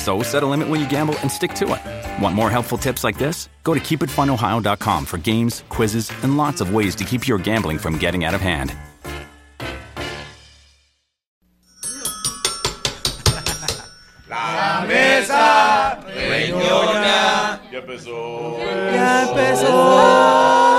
So set a limit when you gamble and stick to it. Want more helpful tips like this? Go to keepitfunohio.com for games, quizzes, and lots of ways to keep your gambling from getting out of hand. La mesa reñona. Ya empezó. Ya empezó.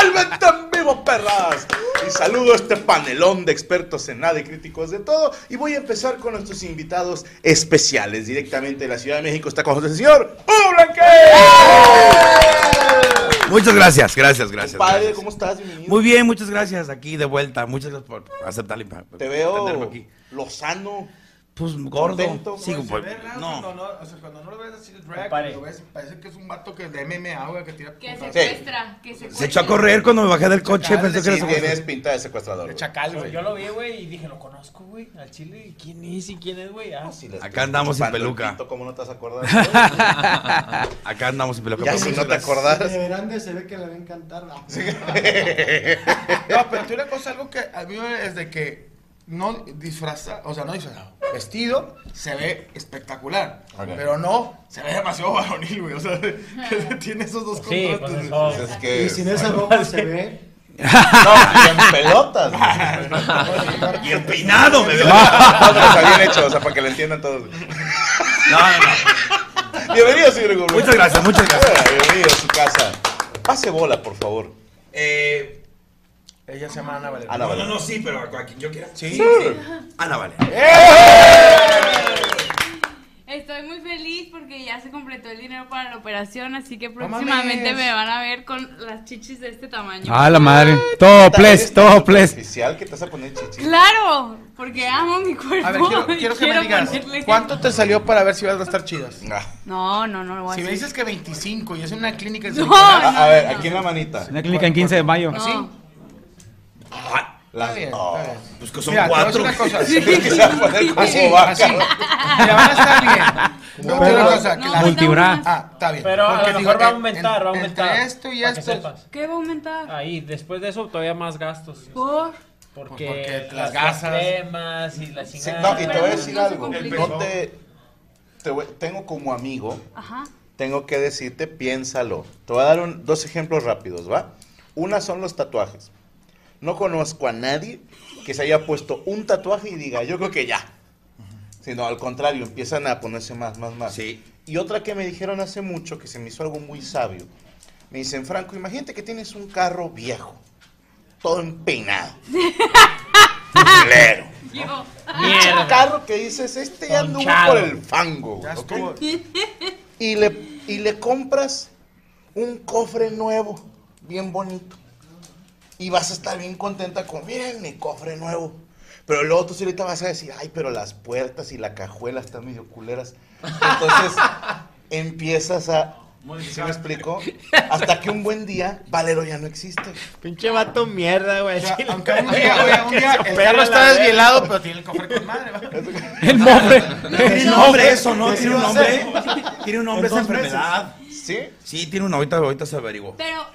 Totalmente en vivo, perras. Y saludo a este panelón de expertos en nada y críticos de todo. Y voy a empezar con nuestros invitados especiales. Directamente de la Ciudad de México está con nosotros el señor Hugo Blanquet. Muchas gracias, gracias, gracias. Padre, gracias. ¿cómo estás? Bienvenido. Muy bien, muchas gracias. Aquí de vuelta. Muchas gracias por aceptar la invitación. Te veo aquí. lozano. Pues gordo. Contento, Sí, güey, pues, no. Cuando no, o sea, cuando no lo ves así de drag, Compadre. lo ves, parece que es un vato que de MMA, güey, que tira Que putas. secuestra, que secuestra. Se echó a correr cuando me bajé del coche. Chacal, Pensé que Sí, era su tienes pinta de secuestrador. de chacal, Yo, güey. yo lo vi, güey, y dije, lo conozco, güey, al chile. ¿y ¿Quién es y quién es, güey? Ah, Si le Acá andamos sin peluca. pito, ¿Cómo no te vas a acordar? Acá andamos en peluca. ya pero si no te acordaras. De grande se ve que le va a encantar. No, pero tú una cosa, algo que a mí es de que no disfraza, o sea, no disfrazado, vestido se ve espectacular, pero no se ve demasiado varonil, güey, o sea, que tiene esos dos Sí, contrastes. pues güey. eso. Es que... Y sin esa ropa se ve. No, y en pelotas. güey. Y me veo. No, pero está bien hecho, o sea, para que lo entiendan todos. No, no, no. Bienvenido, señor Gómez. Muchas gracias, muchas gracias. Bienvenido a su casa. Pase bola, por favor. Eh, Ella se llama Ana Valeria. Ana no, no, no, sí, pero a quien yo quiera. Sí. Ana, vale. Estoy muy feliz porque ya se completó el dinero para la operación, así que próximamente me van a ver con las chichis de este tamaño. Ah, la madre. Todo ples, todo ples. Oficial que te vas a poner chichi. Claro, porque amo mi cuerpo. A ver, quiero, que me digas, ponerle- ¿cuánto te salió para ver si vas a estar chidas? Ah, No, no, no lo voy a Si me decir. dices que 25 y es una clínica en No, San Nicolás, A, a ver, aquí en la manita. Una clínica en 15 de mayo. No. Las- bien, Oh. Pues que son Mira, a cuatro. una cosa. Que se va a poner como Así, vaca. así. Mira, van a estar bien. A una cosa, que No, Multibra. Ah, está bien. Pero a Porque lo digo, mejor va a en- aumentar, en- va a aumentar. Entre esto y esto. ¿Qué va a aumentar? Ahí, después de eso, todavía más gastos. Por. Porque, Porque las las gasas. cremas y la Sí, chingada. no, y te voy a decir No algo. No te, te voy- tengo como amigo, Ajá. tengo que decirte, piénsalo. Te voy a dar un- dos ejemplos rápidos, ¿va? Una son los tatuajes. No conozco a nadie que se haya puesto un tatuaje y diga, yo creo que ya. Sino al contrario, empiezan a ponerse más, más, más. Sí. Y otra que me dijeron hace mucho, que se me hizo algo muy sabio. Me dicen, Franco, imagínate que tienes un carro viejo, todo empeinado. Culero. Yo. Un carro que dices, este ya anduvo por el fango. Ya ¿ok? estuvo. Y le, y le compras un cofre nuevo, bien bonito. Y vas a estar bien contenta con, miren mi cofre nuevo. Pero luego tú sí ahorita vas a decir, ay, pero las puertas y la cajuela están medio culeras. Entonces empiezas a... ¿Sí me explico? Hasta que un buen día, Valero ya no existe. Pinche vato mierda, güey. O sea, aunque un día, oye, un día el perro está desvielado, pero tiene el cofre con madre, ¿va? El mofre. Tiene un nombre eso, ¿no? Tiene un nombre. Tiene un nombre esa enfermedad. ¿Sí? Sí, tiene una ahorita, ahorita se averiguó. Pero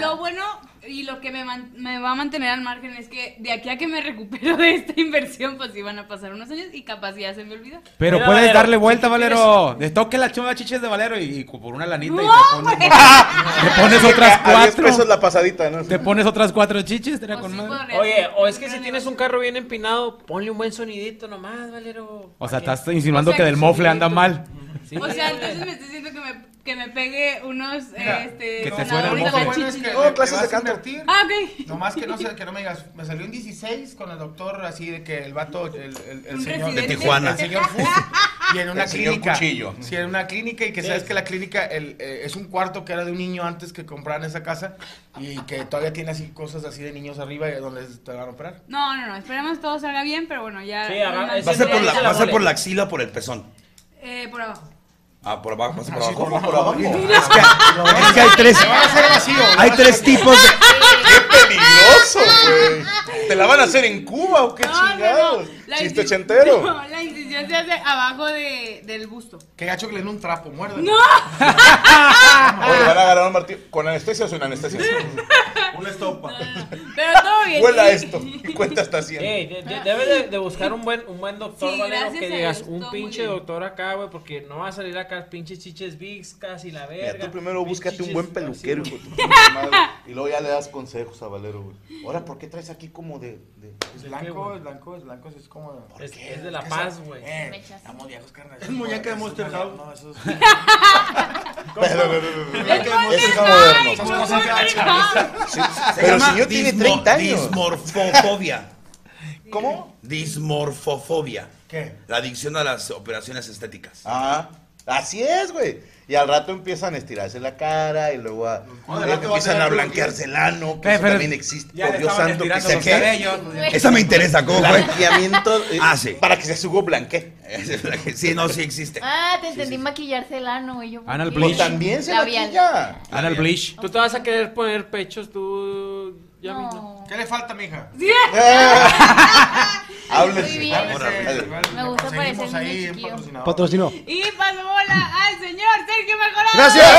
lo, bueno y lo que me, man- me va a mantener al margen es que de aquí a que me recupero de esta inversión, pues iban a pasar unos años y capaz ya se me olvidó. Pero puedes Valero, darle vuelta, Valero. Le toque la chunga chiches de Valero y, y por una lanita y No, te pones, te pones otras A 10 pesos cuatro. la pasadita, ¿no? Te pones otras cuatro chiches, estaría O con sí madre. podría Oye, o es que si tienes un carro bien empinado, ponle un buen sonidito nomás, Valero. O sea, estás insinuando O sea, que del mofle anda mal. Sí. O sea, entonces me estás diciendo que me, que me pegue unos Mira, este, que te suene el mofle. Bueno, es que Oh, clases de canto. invertir. Ah, ok. Nomás que no, sé, que no me digas, me salió en 16 con el doctor así de que el vato, el, el, el Un señor residente. De Tijuana. El señor Fu. Y en una El señor clínica. Cuchillo. Sí, en una clínica y que sabes que la clínica el, eh, es un cuarto que era de un niño antes que compraran esa casa y que todavía tiene así cosas así de niños arriba y donde te van a operar. No, no, no, esperemos todo salga bien, pero bueno, ya. Sí, no, Va a ser por la, la va a ser mole. por la axila o por el pezón. Eh, por abajo. Ah, por abajo, va a ser por abajo. por Por abajo. Es que, es que hay tres, Se va a hacer vacío. hay tres tipos de... ¡Qué peligroso, güey! ¿Te la van a hacer en Cuba o qué No, no, no. chingados? La Chiste inci- chentero. No, la se hace abajo de, del busto. Qué gacho que le den un trapo, muerde. ¡No! Van a agarrar un martillo. ¿Con anestesia o sin anestesia? Una estopa. Pero todo bien. Huela esto y cuenta hasta 100. Ey, de- de- debes de, de buscar un buen, un buen doctor, Sí, Valero, gracias que a digas, Dios, un todo muy pinche bien. doctor acá, güey, porque no va a salir acá pinches chiches viscas y la verga. Mira, tú primero búscate un chiches buen peluquero, güey. hijo de tu puta madre, Y luego ya le das consejos a Valero, güey. Ahora, ¿por qué traes aquí como de. de- Es blanco, es blanco, es blanco, es como... Es, es de La Paz, güey. Eh, Mechas. estamos viejos, carnal. Es muñeca de Monster House. No, eso es... Eso es moderno. Pero si yo tiene dismo- 30 años. Dismorfofobia. ¿Cómo? Dismorfofobia. ¿Qué? La adicción a las operaciones estéticas. Ah, así es, güey. Y al rato empiezan a estirarse la cara y luego a- No, eh, a empiezan a blanquearse el ano, que Eh, eso también existe. Por Dios santo, que se pues, Esa me interesa, ¿cómo fue? Blanqueamiento. eh, Ah, sí. Para que se subo blanque. Sí, no, sí existe. Ah, te entendí maquillarse el ano, y yo. Ana, el ¿por qué? bleach. Pues también se Labial. maquilla. Ana el bleach. Tú te vas a querer poner pechos, tú... Ya ¿no? ¿Qué le falta, mija? Háblese. Muy bien. Háblese. Me gusta parecer ahí patrocinador. Patrocinó. Y paso bola al señor Sergio Mejorado. Gracias.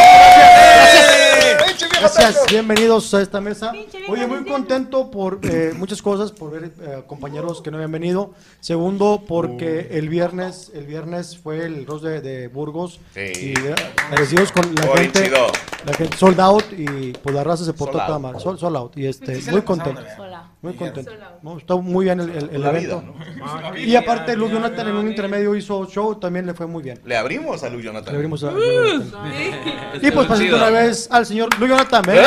Gracias, bienvenidos a esta mesa. Oye, muy contento por eh, muchas cosas, por ver eh, compañeros que no habían venido. Segundo, porque el viernes, el viernes fue el Rose de, de Burgos Sí. y eh, agradecidos con la gente, la gente sold out y pues la raza se portó toda sold, sold out y este Sí se muy la pasaron contento, de ver. Hola. muy contento. Sold out. No, está muy bien el, el- el evento. vida, ¿no? Y aparte, Luz Jonathan en un intermedio hizo show, también le fue muy bien. Le abrimos a Luis Jonathan. Le abrimos a- y pues pasando una vez al señor Luis Jonathan, ¿eh?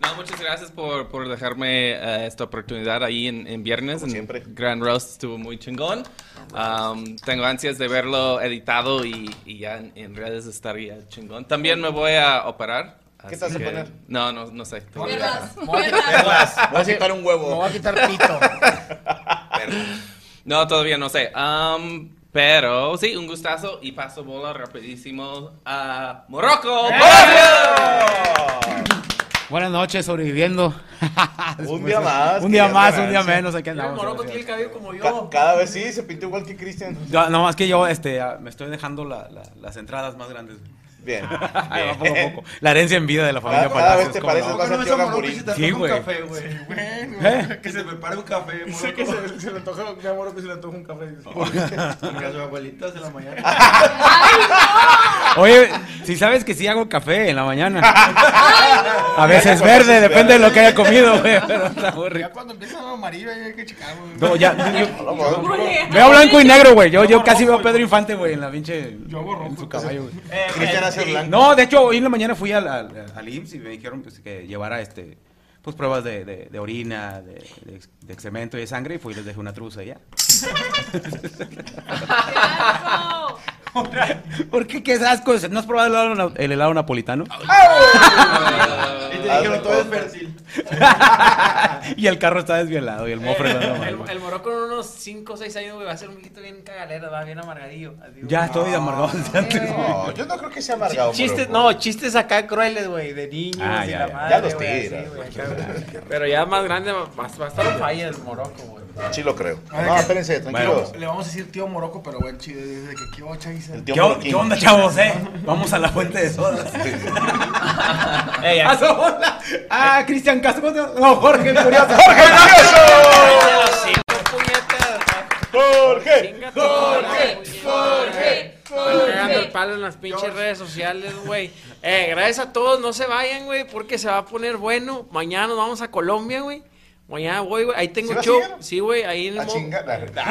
No, muchas gracias por, por dejarme eh, esta oportunidad ahí en, en viernes. Como en siempre. Grand Roast estuvo muy chingón. Um, tengo ansias de verlo editado y, y ya en, en redes estaría chingón. También me voy a operar. ¿Qué te vas a poner? No, no, no sé. Me quitar- Perlas. Voy a quitar un me huevo. voy a quitar pito. No, todavía no sé. Um, pero sí, un gustazo y paso bola rapidísimo a Morocco. Buenas noches, sobreviviendo. Un día más. Un día más, un día menos. Aquí andamos. moroco tiene el cabello como Ca- yo. cada vez sí, se pintó igual que Cristian. No, más que yo este, ah, me estoy dejando la- la- las entradas más grandes. Bien. Ahí va poco a poco. La herencia en vida de la familia Cada, cada Palacios. vez te ¿cómo pareces no? más a Tío Gamborín. Sí, güey. un café, güey. ¿Eh? Que se prepare un café, Dice que se, se le antoja, mi amor, que se le antoja un café. Porque a su abuelita de la mañana. Oye, si sabes que sí hago café en la mañana. A veces verde, depende de lo que haya comido, güey. Pero está muy Ya cuando empieza a amarillo hay que checar, güey. No, ya, veo blanco y negro, güey. Yo, yo casi veo a Pedro Infante, güey, en la pinche. Yo hago En su caballo, güey. Cristian blanco. No, de hecho, hoy en la mañana fui al, al, al IMSS y me dijeron pues, que llevara este, pues, pruebas de, de, de orina, de, de, ex- de excremento y de sangre y fui y les dejé una truza y ya. ¿Por qué? ¿Qué es asco? ¿No has probado el helado, el helado napolitano? Y te dijeron todo es fértil. y el carro está desvielado y el mofre no mal, El, el moroco en unos 5 o 6 años, güey, va a ser un poquito bien cagalero, va bien amargadillo. así. Ya estoy amargado desde antes. No, yo no creo que sea amargado. Chistes, Morocco. no, chistes acá crueles, güey, de niños Ah, y ya, la madre. Ya los tiras. Pero ya más grande va, va a estar un falla el moroco, güey. Sí lo creo. A ver, No, espérense, tranquilos. Le vamos a decir tío Moroco, pero bueno, chido. Desde que qué ocha dice. El tío ¿Qué, Moroquín. qué onda, chavos, eh? Vamos a la fuente de sodas. Ey, Ah, hola. Ah, Cristian Castro. ¿cómo te llamas? No, Jorge Curioso. ¡Jorge Jorge, Jorge, Jorge, Estoy cagando el palo en las pinches redes sociales, güey. Eh, gracias a todos, no se vayan, güey, porque se va a poner bueno. Mañana nos vamos a Colombia, güey. Mañana voy, güey. Ahí tengo ¿Sí show. Sí, güey, ahí en el A mo- chingar. Nah,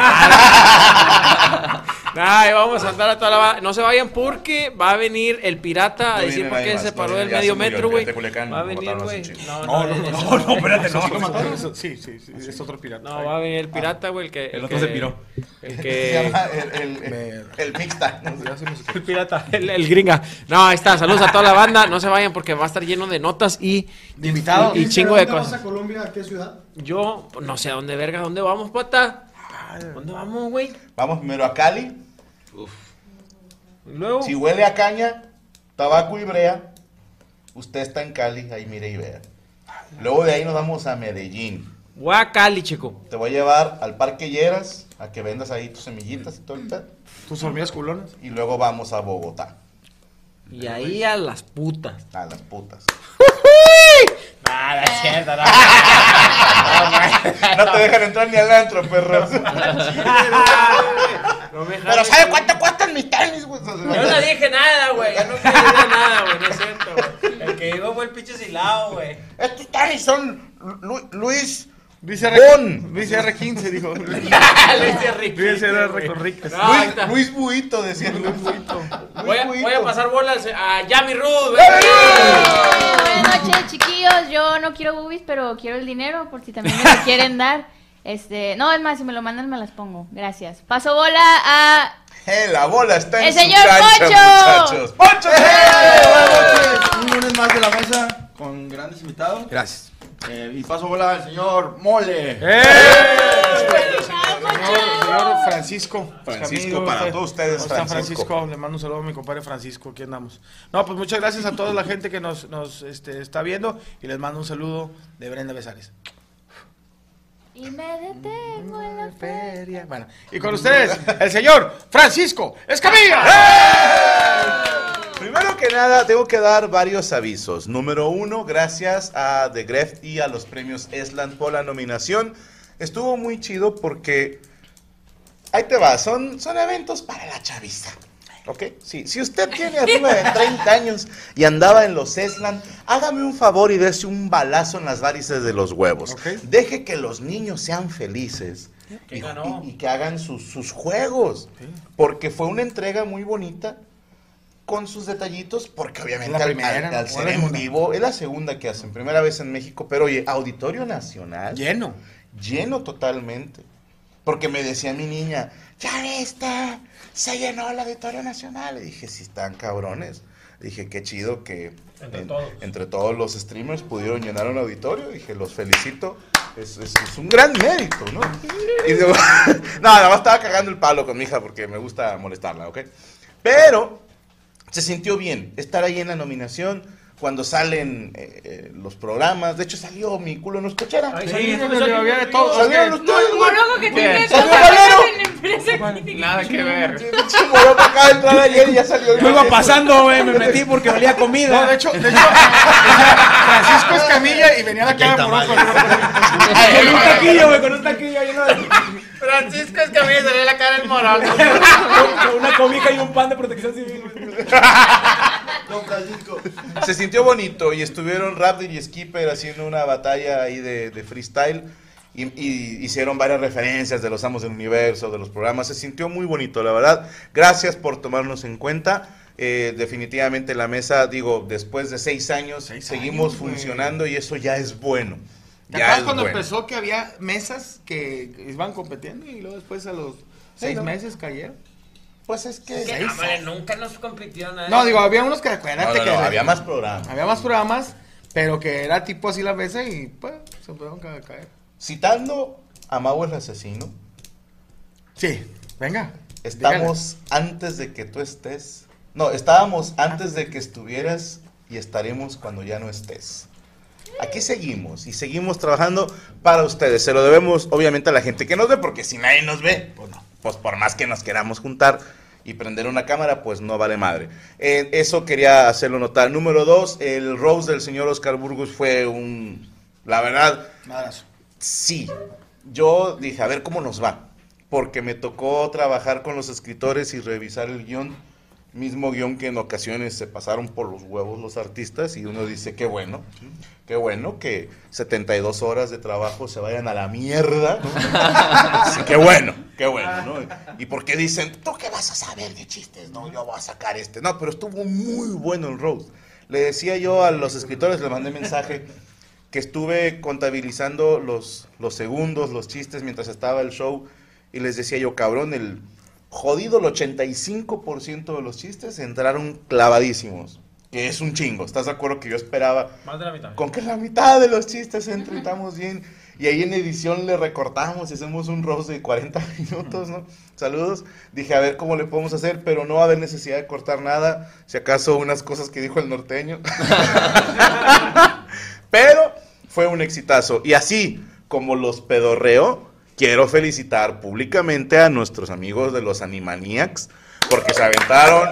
ahí vamos a andar a toda la banda. No se vayan porque va a venir el pirata a decir por qué se paró del medio metro, güey. Va a venir, güey. No, No, no, no, espérate, no. Sí, sí, sí, es otro pirata. No, va a venir el pirata, güey, el que... El otro se piró. El que... el, mixta. El pirata, el, el gringa. No, ahí está. Saludos a toda la banda. No se vayan porque va a estar lleno de notas y De invitados. y, chingo de ¿Dónde vas cosas. a Colombia? ¿A qué ciudad? Yo pues, no sé a dónde verga, ¿dónde vamos, pata? ¿Dónde vamos, güey? Vamos primero a Cali. Luego. Si huele a caña, tabaco y brea, usted está en Cali, ahí mire y vea. Luego de ahí nos vamos a Medellín. Voy a Cali, chico. Te voy a llevar al Parque Lleras a que vendas ahí tus semillitas y todo el pedo. Tus hormigas culonas. Y luego vamos a Bogotá, Y ahí a las putas. a las putas. Nada, es cierto, No te dejan entrar ni al antro, perros. Pero ¿sabe cuánto cuestan mis tenis, güey? Yo no dije nada, güey. Yo no decir nada, güey. No es cierto, güey. El que dijo fue el pinche silao, güey. Estos tenis son Lu- Luis Luis R. Bon. Luis R15 dijo. Hice rico. Luis R. Conríquez. No, ahí Luis. Luis Buito, decía Luis Buito. Voy a, voy a pasar bolas a Yami Ruth, Buenas noches, chiquillos. Yo no quiero boobies, pero quiero el dinero por si también me lo quieren dar. Este, no, es más, si me lo mandan me las pongo. Gracias. Paso bola a Eh, la bola está en ¡El su señor cancha, Poncho! muchachos. ¡Poncho! Un lunes más de la mesa con grandes invitados. Gracias. Eh, y paso bola al señor Mole. Señor, señor Francisco. Para todos ustedes, Francisco. Francisco. Le mando un saludo a mi compadre Francisco. Aquí andamos. No, pues muchas gracias a toda la gente que nos, nos este, está viendo. Y les mando un saludo de Brenda Besares. Y me detengo en la Feria. Bueno, y con ustedes, el señor Francisco Escamilla. Primero que nada, tengo que dar varios avisos. Número uno, gracias a The Greft y a los premios Esland por la nominación. Estuvo muy chido porque. Ahí te va, son, son eventos para la chaviza. ¿Ok? Sí, si usted tiene arriba de 30 años y andaba en los Esland, hágame un favor y dése un balazo en las varices de los huevos. Deje que los niños sean felices y, y- y que hagan sus, sus juegos. Porque fue una entrega muy bonita con sus detallitos, porque obviamente la al, primera, al- ¿no? al ¿O ser en vivo, es la segunda que hacen, primera vez en México, pero oye, Auditorio Nacional. Lleno. Lleno totalmente. Porque me decía mi niña, ya viste, se llenó el Auditorio Nacional. Le dije, si están cabrones. Dije, qué chido que Entre en- todos. entre todos los streamers pudieron llenar un auditorio. Dije, los felicito. Es, es- es un gran mérito, ¿no? Y digo, no, nada más estaba cagando el palo con mi hija porque me gusta molestarla, ¿ok? Pero se sintió bien estar ahí en la nominación cuando salen eh, eh, los programas. De hecho, salió mi culo no es cochera. Ahí Sí, salió, salió, salió, había de todo. Salieron los tuyos, güey. Moroco que tiene ¡Salió Valero! en. Nada que ver. Moroco acaba de entrar ayer y ya salió. Yo iba pasando, güey, me metí porque olía comida. No, de hecho, de hecho Francisco Escamilla y venía la cara de Moroco. Con un taquillo, güey, con un taquillo lleno de... Francisco Escamilla salió la cara del morón. con una cobija y un pan de protección civil. Güey. Don Francisco. Se sintió bonito y estuvieron Raptor y Skipper haciendo una batalla ahí de, de freestyle y, y hicieron varias referencias de los Amos del Universo, de los programas. Se sintió muy bonito, la verdad. Gracias por tomarnos en cuenta. Eh, definitivamente la mesa, digo, después de seis años Seis seguimos años, funcionando y eso ya es bueno. ¿Te Ya acuerdas es cuando bueno. empezó que había mesas que iban compitiendo y luego después a los seis ¿no? meses cayeron? Pues es que... Seis. Hombre, nunca nos compitió nada. No, digo, había unos que No, acuérdate no, que no, había más programas. había más programas, pero que era tipo así la mesa y pues se a caer. Citando a Mau el asesino, Sí, venga. Estamos antes de que tú estés. No, estábamos antes de que estuvieras y estaremos cuando ya no estés. aquí seguimos y seguimos trabajando para ustedes. Se lo debemos obviamente a la gente que nos ve, porque si nadie nos ve, pues no. Pues por más que nos queramos juntar y prender una cámara, pues no vale madre. Eh, eso quería hacerlo notar. Número dos, el Rose del señor Oscar Burgos fue un... La verdad. Sí, yo dije, a ver cómo nos va, porque me tocó trabajar con los escritores y revisar el guion, mismo guion que en ocasiones se pasaron por los huevos los artistas y uno dice, qué bueno, qué bueno que 72 horas de trabajo se vayan a la mierda. ¿no? Sí, qué bueno, qué bueno, ¿no? ¿Y por qué dicen, tú qué vas a saber de chistes? No, yo voy a sacar este. No, pero estuvo muy bueno el roast. Le decía yo a los escritores, le mandé mensaje que estuve contabilizando los, los segundos, los chistes mientras estaba el show y les decía yo, cabrón, el jodido, el 85% de los chistes entraron clavadísimos, que es un chingo. ¿Estás de acuerdo que yo esperaba Más de la mitad. con que la mitad de los chistes entren, estamos bien? Y ahí en edición le recortamos y hacemos un roast de 40 minutos, ¿no? Saludos. Dije, a ver cómo le podemos hacer, pero no va a haber necesidad de cortar nada. Si acaso unas cosas que dijo el norteño. Pero fue un exitazo. Y así como los pedorreo, quiero felicitar públicamente a nuestros amigos de los Animaniacs, porque se aventaron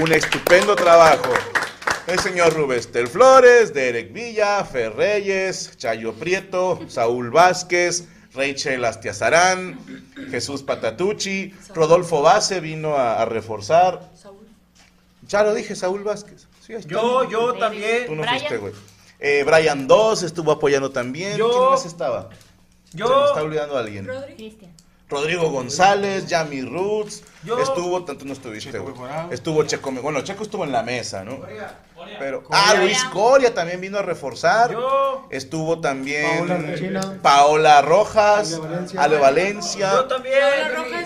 un estupendo trabajo. El señor Rubestel Flores, Derek Villa, Fer Reyes, Chayo Prieto, Saúl Vázquez, Rachel Astiazarán, Jesús Patatucci, Rodolfo Base vino a, a reforzar. Ya lo dije, Saúl Vázquez. Sí. Yo, yo también. Tú no fuiste, güey. Eh, Brian 2 estuvo apoyando también. Yo- ¿Quién más estaba? Yo- Se me está olvidando alguien. Rodrigo González, Yami Roots. Yo- Estuvo, tanto no estuviste, güey. Estuvo Checo, bueno, Checo estuvo en la mesa, ¿no? Pero, ah, Luis Coria también vino a reforzar. Estuvo también Paola. Paola Rojas, Ale Valencia. Ale Valencia. Yo también.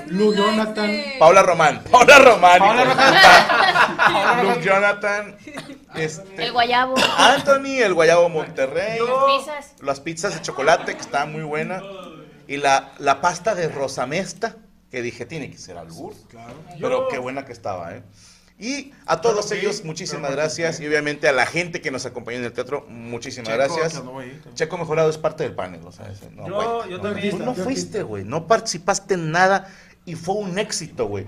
Lu Jonathan. Paula Román. Paula Román. Paola. Luke Jonathan. Este, El guayabo. Anthony, el Guayabo Monterrey. Las pizzas. Las pizzas de chocolate, que estaban muy buenas. Y la, la pasta de rosamesta, que dije, tiene que ser albur. Pero qué buena que estaba, ¿eh? Y a todos ellos, sí, muchísimas gracias. Y obviamente a la gente que nos acompañó en el teatro, muchísimas Checo, gracias. Checo Mejorado es parte del panel, o sea, ese- no, Yo- güey. yo No, también. Tú no fuiste, güey. No participaste en nada y fue un éxito, güey.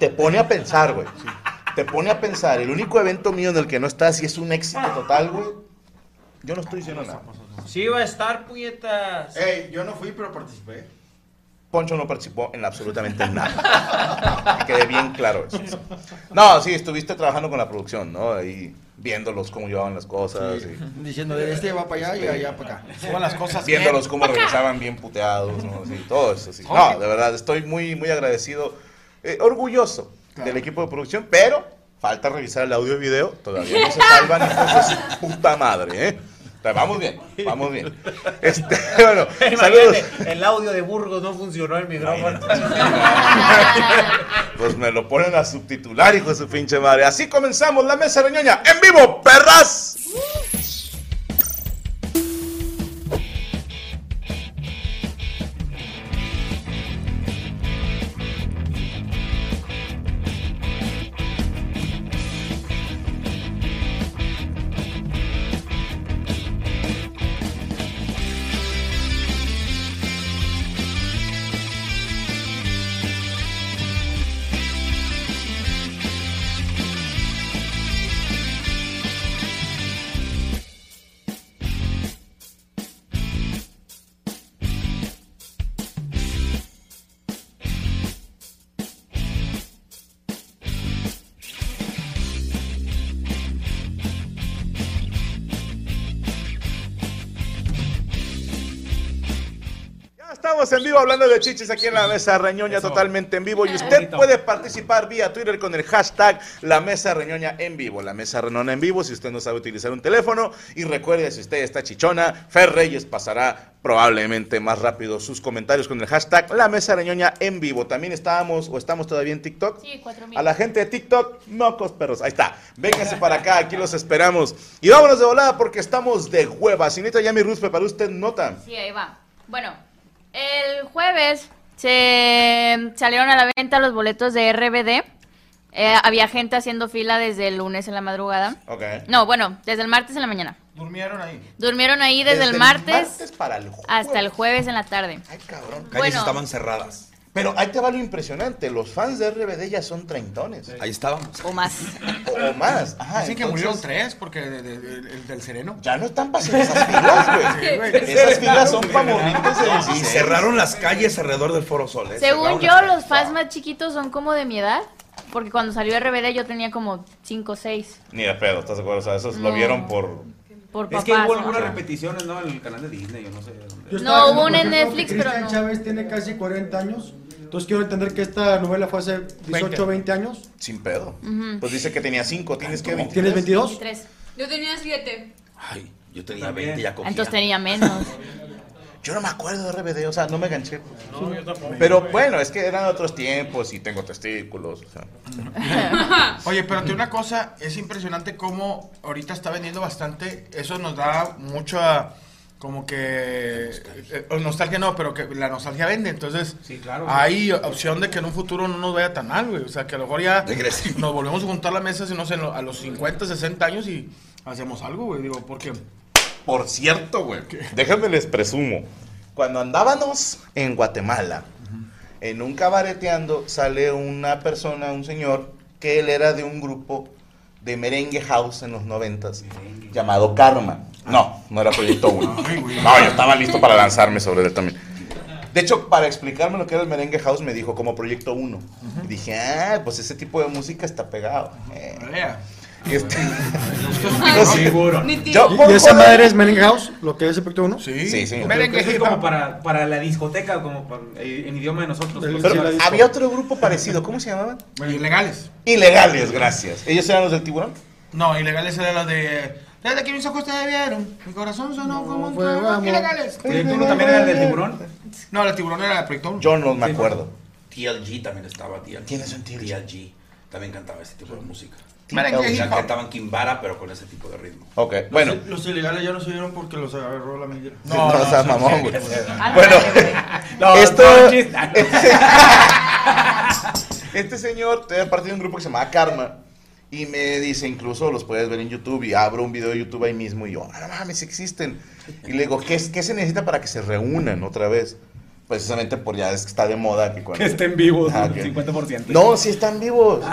Te pone a pensar, güey. Te pone a pensar. El único evento mío en el que no estás y es un éxito total, güey. Yo no estoy diciendo nada. Sí va a estar, puñetas. Ey, yo no fui, pero participé. Poncho no participó en absolutamente nada. Que quede bien claro eso. No, sí, estuviste trabajando con la producción, ¿no? Ahí viéndolos cómo llevaban las cosas. y- Diciendo, este va para allá y allá para acá. Suban las cosas viéndolos bien. cómo regresaban bien puteados, ¿no? Sí, todo eso, sí. No, de verdad, estoy muy, muy agradecido, eh, orgulloso del equipo de producción, pero falta revisar el audio y video, todavía no se salvan su puta madre, ¿eh? Vamos bien, vamos bien. Este, bueno, saludos. El audio de Burgos no funcionó el micrófono. Pues me lo ponen a subtitular, hijo de su pinche madre. Así comenzamos la mesa reñoña en vivo, perras. Estamos hablando de chichis aquí en la mesa reñoña totalmente en vivo y usted puede participar vía Twitter con el hashtag la mesa reñoña en vivo, la mesa reñoña en vivo si usted no sabe utilizar un teléfono y recuerde si usted está chichona, Fer Reyes pasará probablemente más rápido sus comentarios con el hashtag la mesa reñoña en vivo. También estábamos o estamos todavía en TikTok. Sí, cuatro mil. A la gente de TikTok, mocos perros. Ahí está. Vénganse para acá, aquí los esperamos. Y vámonos de volada porque estamos de hueva. Señorita Yami Ruz, ¿preparó usted nota? Sí, ahí va. Bueno, el jueves se salieron a la venta los boletos de RBD. Eh, había gente haciendo fila desde el lunes en la madrugada. Ok. No, bueno, desde el martes en la mañana. Durmieron ahí. Durmieron ahí desde, el martes, para el hasta el jueves en la tarde. Ay, cabrón. Calles Bueno. estaban cerradas. Pero ahí te va lo impresionante. Los fans de RBD ya son treintones. Ahí estábamos. O más. O más. Ajá, Dicen que entonces- murieron tres porque de- de- de- el del sereno. Ya no están para hacer esas filas, güey. Esas filas son para Y 16. cerraron las calles alrededor del Foro Sol. ¿eh? Según yo, las los fans más chiquitos son como de mi edad. Porque cuando salió RBD yo tenía como 5 o 6. Ni de pedo, ¿estás de acuerdo? O sea, esos No. lo vieron por... Por Es papás. que hubo ¿no? algunas repeticiones, ¿no? En el canal de Disney, yo no sé. dónde. Yo No, hubo una en Netflix, pero Cristian no. Chávez tiene casi 40 años. Entonces quiero entender que esta novela fue hace 18 o 20 años. Sin pedo. Ujú. Pues dice que tenía cinco, ¿tienes que ¿Tienes 22? 23. Yo tenía siete. Ay, yo tenía 20 ya cogía. Entonces tenía menos. Yo no me acuerdo de RBD, o sea, no me ganché. Pero bueno, es que eran otros tiempos y tengo testículos, o sea. Oye, pero tiene una cosa, es impresionante cómo ahorita está vendiendo bastante. Eso nos da mucha, como que, eh, eh, nostalgia no, pero que la nostalgia vende. Entonces, claro. hay opción de que en un futuro no nos vaya tan mal, güey. O sea, que a lo mejor ya nos volvemos a juntar la mesa, si no sé, a los 50, 60 años y hacemos algo, güey. Digo, porque... Por cierto, güey, déjenme les presumo. Cuando andábamos en Guatemala, en un cabareteando, sale una persona, un señor, que él era de un grupo de merengue house en los noventas, llamado Karma. No, no era Proyecto 1. No, yo estaba listo para lanzarme sobre él también. De hecho, para explicarme lo que era el merengue house, me dijo como Proyecto 1. Y dije, ah, pues ese tipo de música está pegado. Eh. Y este- No, sí. Yo, ¿Y, esa madre es Merengue House? ¿Lo que es efecto 1? Sí, Sí, sí. Merengue es como para, para la discoteca, como para- eh, en idioma de nosotros. El- pues, la- Había otro grupo parecido, ¿cómo se llamaban? Ilegales. Ilegales, gracias. ¿Ellos eran los del tiburón? No, ilegales eran los de... Desde que mis ojos te vieron, mi corazón sonó como un fue, fuego. vamos. Ilegales. ¿Proyecto también era el del tiburón? No, el tiburón era el proyecto. Yo no me acuerdo. TLG también estaba, TLG. ¿Quiénes son TLG? TLG. También cantaba ese tipo de música. Merengue O sea, hip hop. cantaban Kimbara, pero con ese tipo de ritmo. Ok, bueno. Los, los ilegales ya no se dieron porque los agarró la migra. No, no, seas mamón, güey. Bueno, No, esto. no. Este, este señor era parte de un grupo que se llamaba Karma. Y me dice, incluso los puedes ver en YouTube. Y abro un video de YouTube ahí mismo. Y yo, ah, no mames, existen. Y le digo, ¿qué, es- ¿qué se necesita para que se reúnan otra vez? Precisamente por ya es que está de moda que cuando. Que estén vivos, Ajá, ¿no? que- 50%. No, sí están vivos.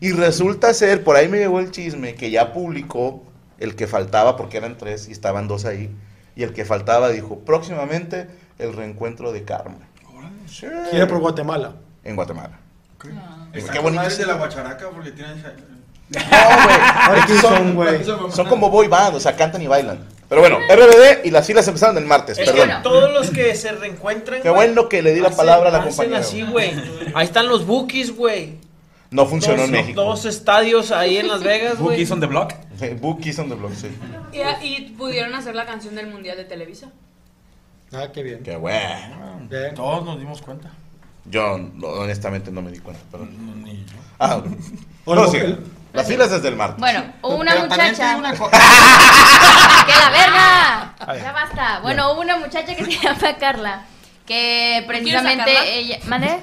Y resulta ser, por ahí me llegó el chisme, que ya publicó el que faltaba, porque eran tres y estaban dos ahí. Y el que faltaba dijo, próximamente el reencuentro de. Sí. Gira por Guatemala. En Guatemala. Es Qué que bonito. de la guacharaca porque tienen... No, güey. Son, son como boy band, o sea, cantan y bailan. Pero bueno, RBD y las filas empezaron el martes, Es perdón. que todos los que se reencuentran. Qué güey, bueno que le di la hacen- palabra a la compañera. así, güey. Ahí están los bookies, güey. No funcionó Dos- en México. Dos estadios ahí en Las Vegas, güey. Bookies on the block. Sí, Bookies on the block, sí. Y, y pudieron hacer la canción del Mundial de Televisa. Ah, qué bien. Qué bueno. Bien. Todos nos dimos cuenta. Yo honestamente no me di cuenta, pero... Ah, O no, sí. Las filas desde el martes. Bueno, hubo una Pero muchacha. una. ¡Que la verga! Ya basta. Bueno, hubo una muchacha que se llama Carla. Que precisamente ella. ¿Mande?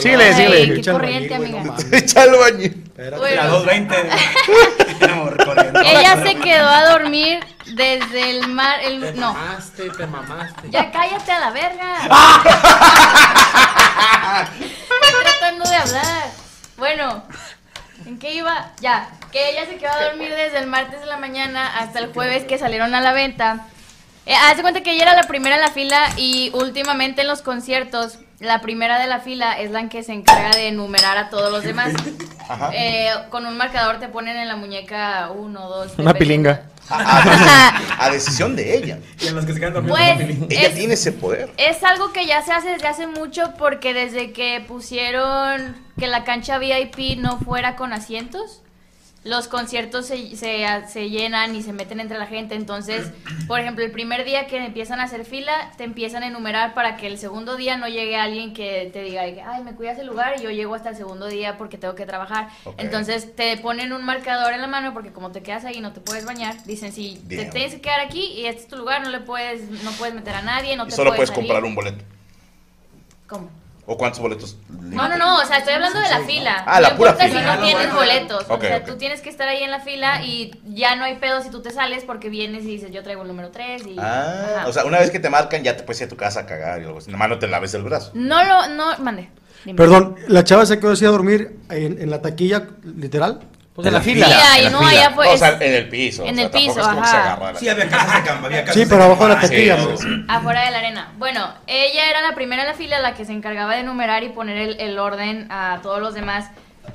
Síguele, síguele. qué corriente, bañil, amiga. Espérate. Bueno. La 220. Éramos corriendo. Ella se quedó a dormir desde el mar. El, Te no, mamaste, te mamaste. ya cállate a la verga. Estoy tratando de hablar. Bueno, ¿en qué iba? Ya, que ella se quedó a dormir desde el martes de la mañana hasta el jueves que salieron a la venta. Eh, haz de cuenta que ella era la primera en la fila y últimamente en los conciertos, la primera de la fila es la que se encarga de enumerar a todos los demás. Ajá. Eh, con un marcador te ponen en la muñeca uno, dos. Una pilinga. A, a- a decisión de ella. Y en los que se quedan dormidos. Pues, Ella Es- tiene ese poder. Es algo que ya se hace desde hace mucho porque desde que pusieron que la cancha VIP no fuera con asientos, los conciertos se, se, se llenan y se meten entre la gente. Entonces, por ejemplo, el primer día que empiezan a hacer fila, te empiezan a enumerar para que el segundo día no llegue alguien que te diga, ay, me cuidas el lugar y yo llego hasta el segundo día porque tengo que trabajar. Entonces, te ponen un marcador en la mano porque como te quedas ahí no te puedes bañar. Dicen, si te tienes que quedar aquí y este es tu lugar, no le puedes, no puedes meter a nadie, no Y te solo puedes comprar un boleto. ¿Cómo? ¿O cuántos boletos? No, no, no, o sea, estoy hablando de la fila. Ah, la no pura importa fila. si Ah, no la tienes boletos. Ok, o sea, ok. tú tienes que estar ahí en la fila y ya no hay pedo si tú te sales porque vienes y dices, yo traigo el número 3 y... Ah, Ajá. o sea, una vez que te marcan ya te puedes ir a tu casa a cagar y algo así. Nomás no te laves el brazo. No lo, no, mande. Dime. Perdón, la chava se quedó así a dormir en, en la taquilla, literal. Pues en la fila. Sí, ahí no, allá fue- O sea, en el piso. En o sea, el piso, ajá. Sí, había casas de campo, había casas Sí, pero abajo de la Ah, sí, taquilla. sí, ¿no? sí. Afuera de la arena. Bueno, ella era la primera en la fila, la que se encargaba de enumerar y poner el, el orden a todos los demás.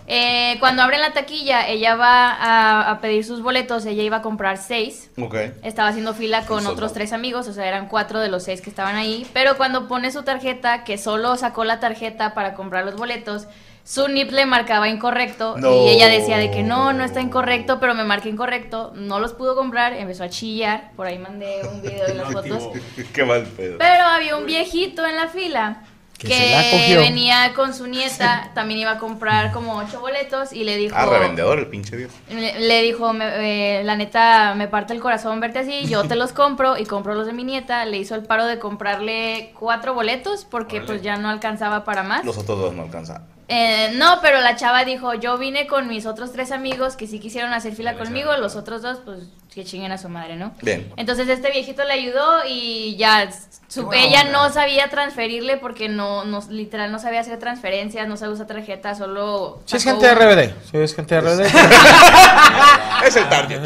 Eh, cuando abren la taquilla, ella va a, a pedir sus boletos, ella iba a comprar seis. Ok. Estaba haciendo fila con Eso otros no. tres amigos, o sea, eran cuatro de los seis que estaban ahí. Pero cuando pone su tarjeta, que solo sacó la tarjeta para comprar los boletos, su NIP le marcaba incorrecto. No. Y ella decía de que no, no está incorrecto, pero me marca incorrecto. No los pudo comprar, empezó a chillar. Por ahí mandé un video de las fotos. Qué mal pedo. Pero había un viejito en la fila Que venía con su nieta, también iba a comprar como ocho boletos y le dijo... Ah, revendedor el pinche viejo. Le, le dijo, me- eh, la neta, me parte el corazón verte así, yo te los compro y compro los de mi nieta. Le hizo el paro de comprarle cuatro boletos porque pues ya no alcanzaba para más. Los otros dos no alcanzan. Eh, no, pero la chava dijo, yo vine con mis otros tres amigos que sí quisieron hacer fila conmigo, los otros dos pues que chinguen a su madre, ¿no? Bien. Entonces este viejito le ayudó y ya su- buena ella no sabía transferirle porque no, no literal no sabía hacer transferencias, no sabía usar tarjeta, solo Sí, es gente de RBD. Sí, es gente de RBD. es el target.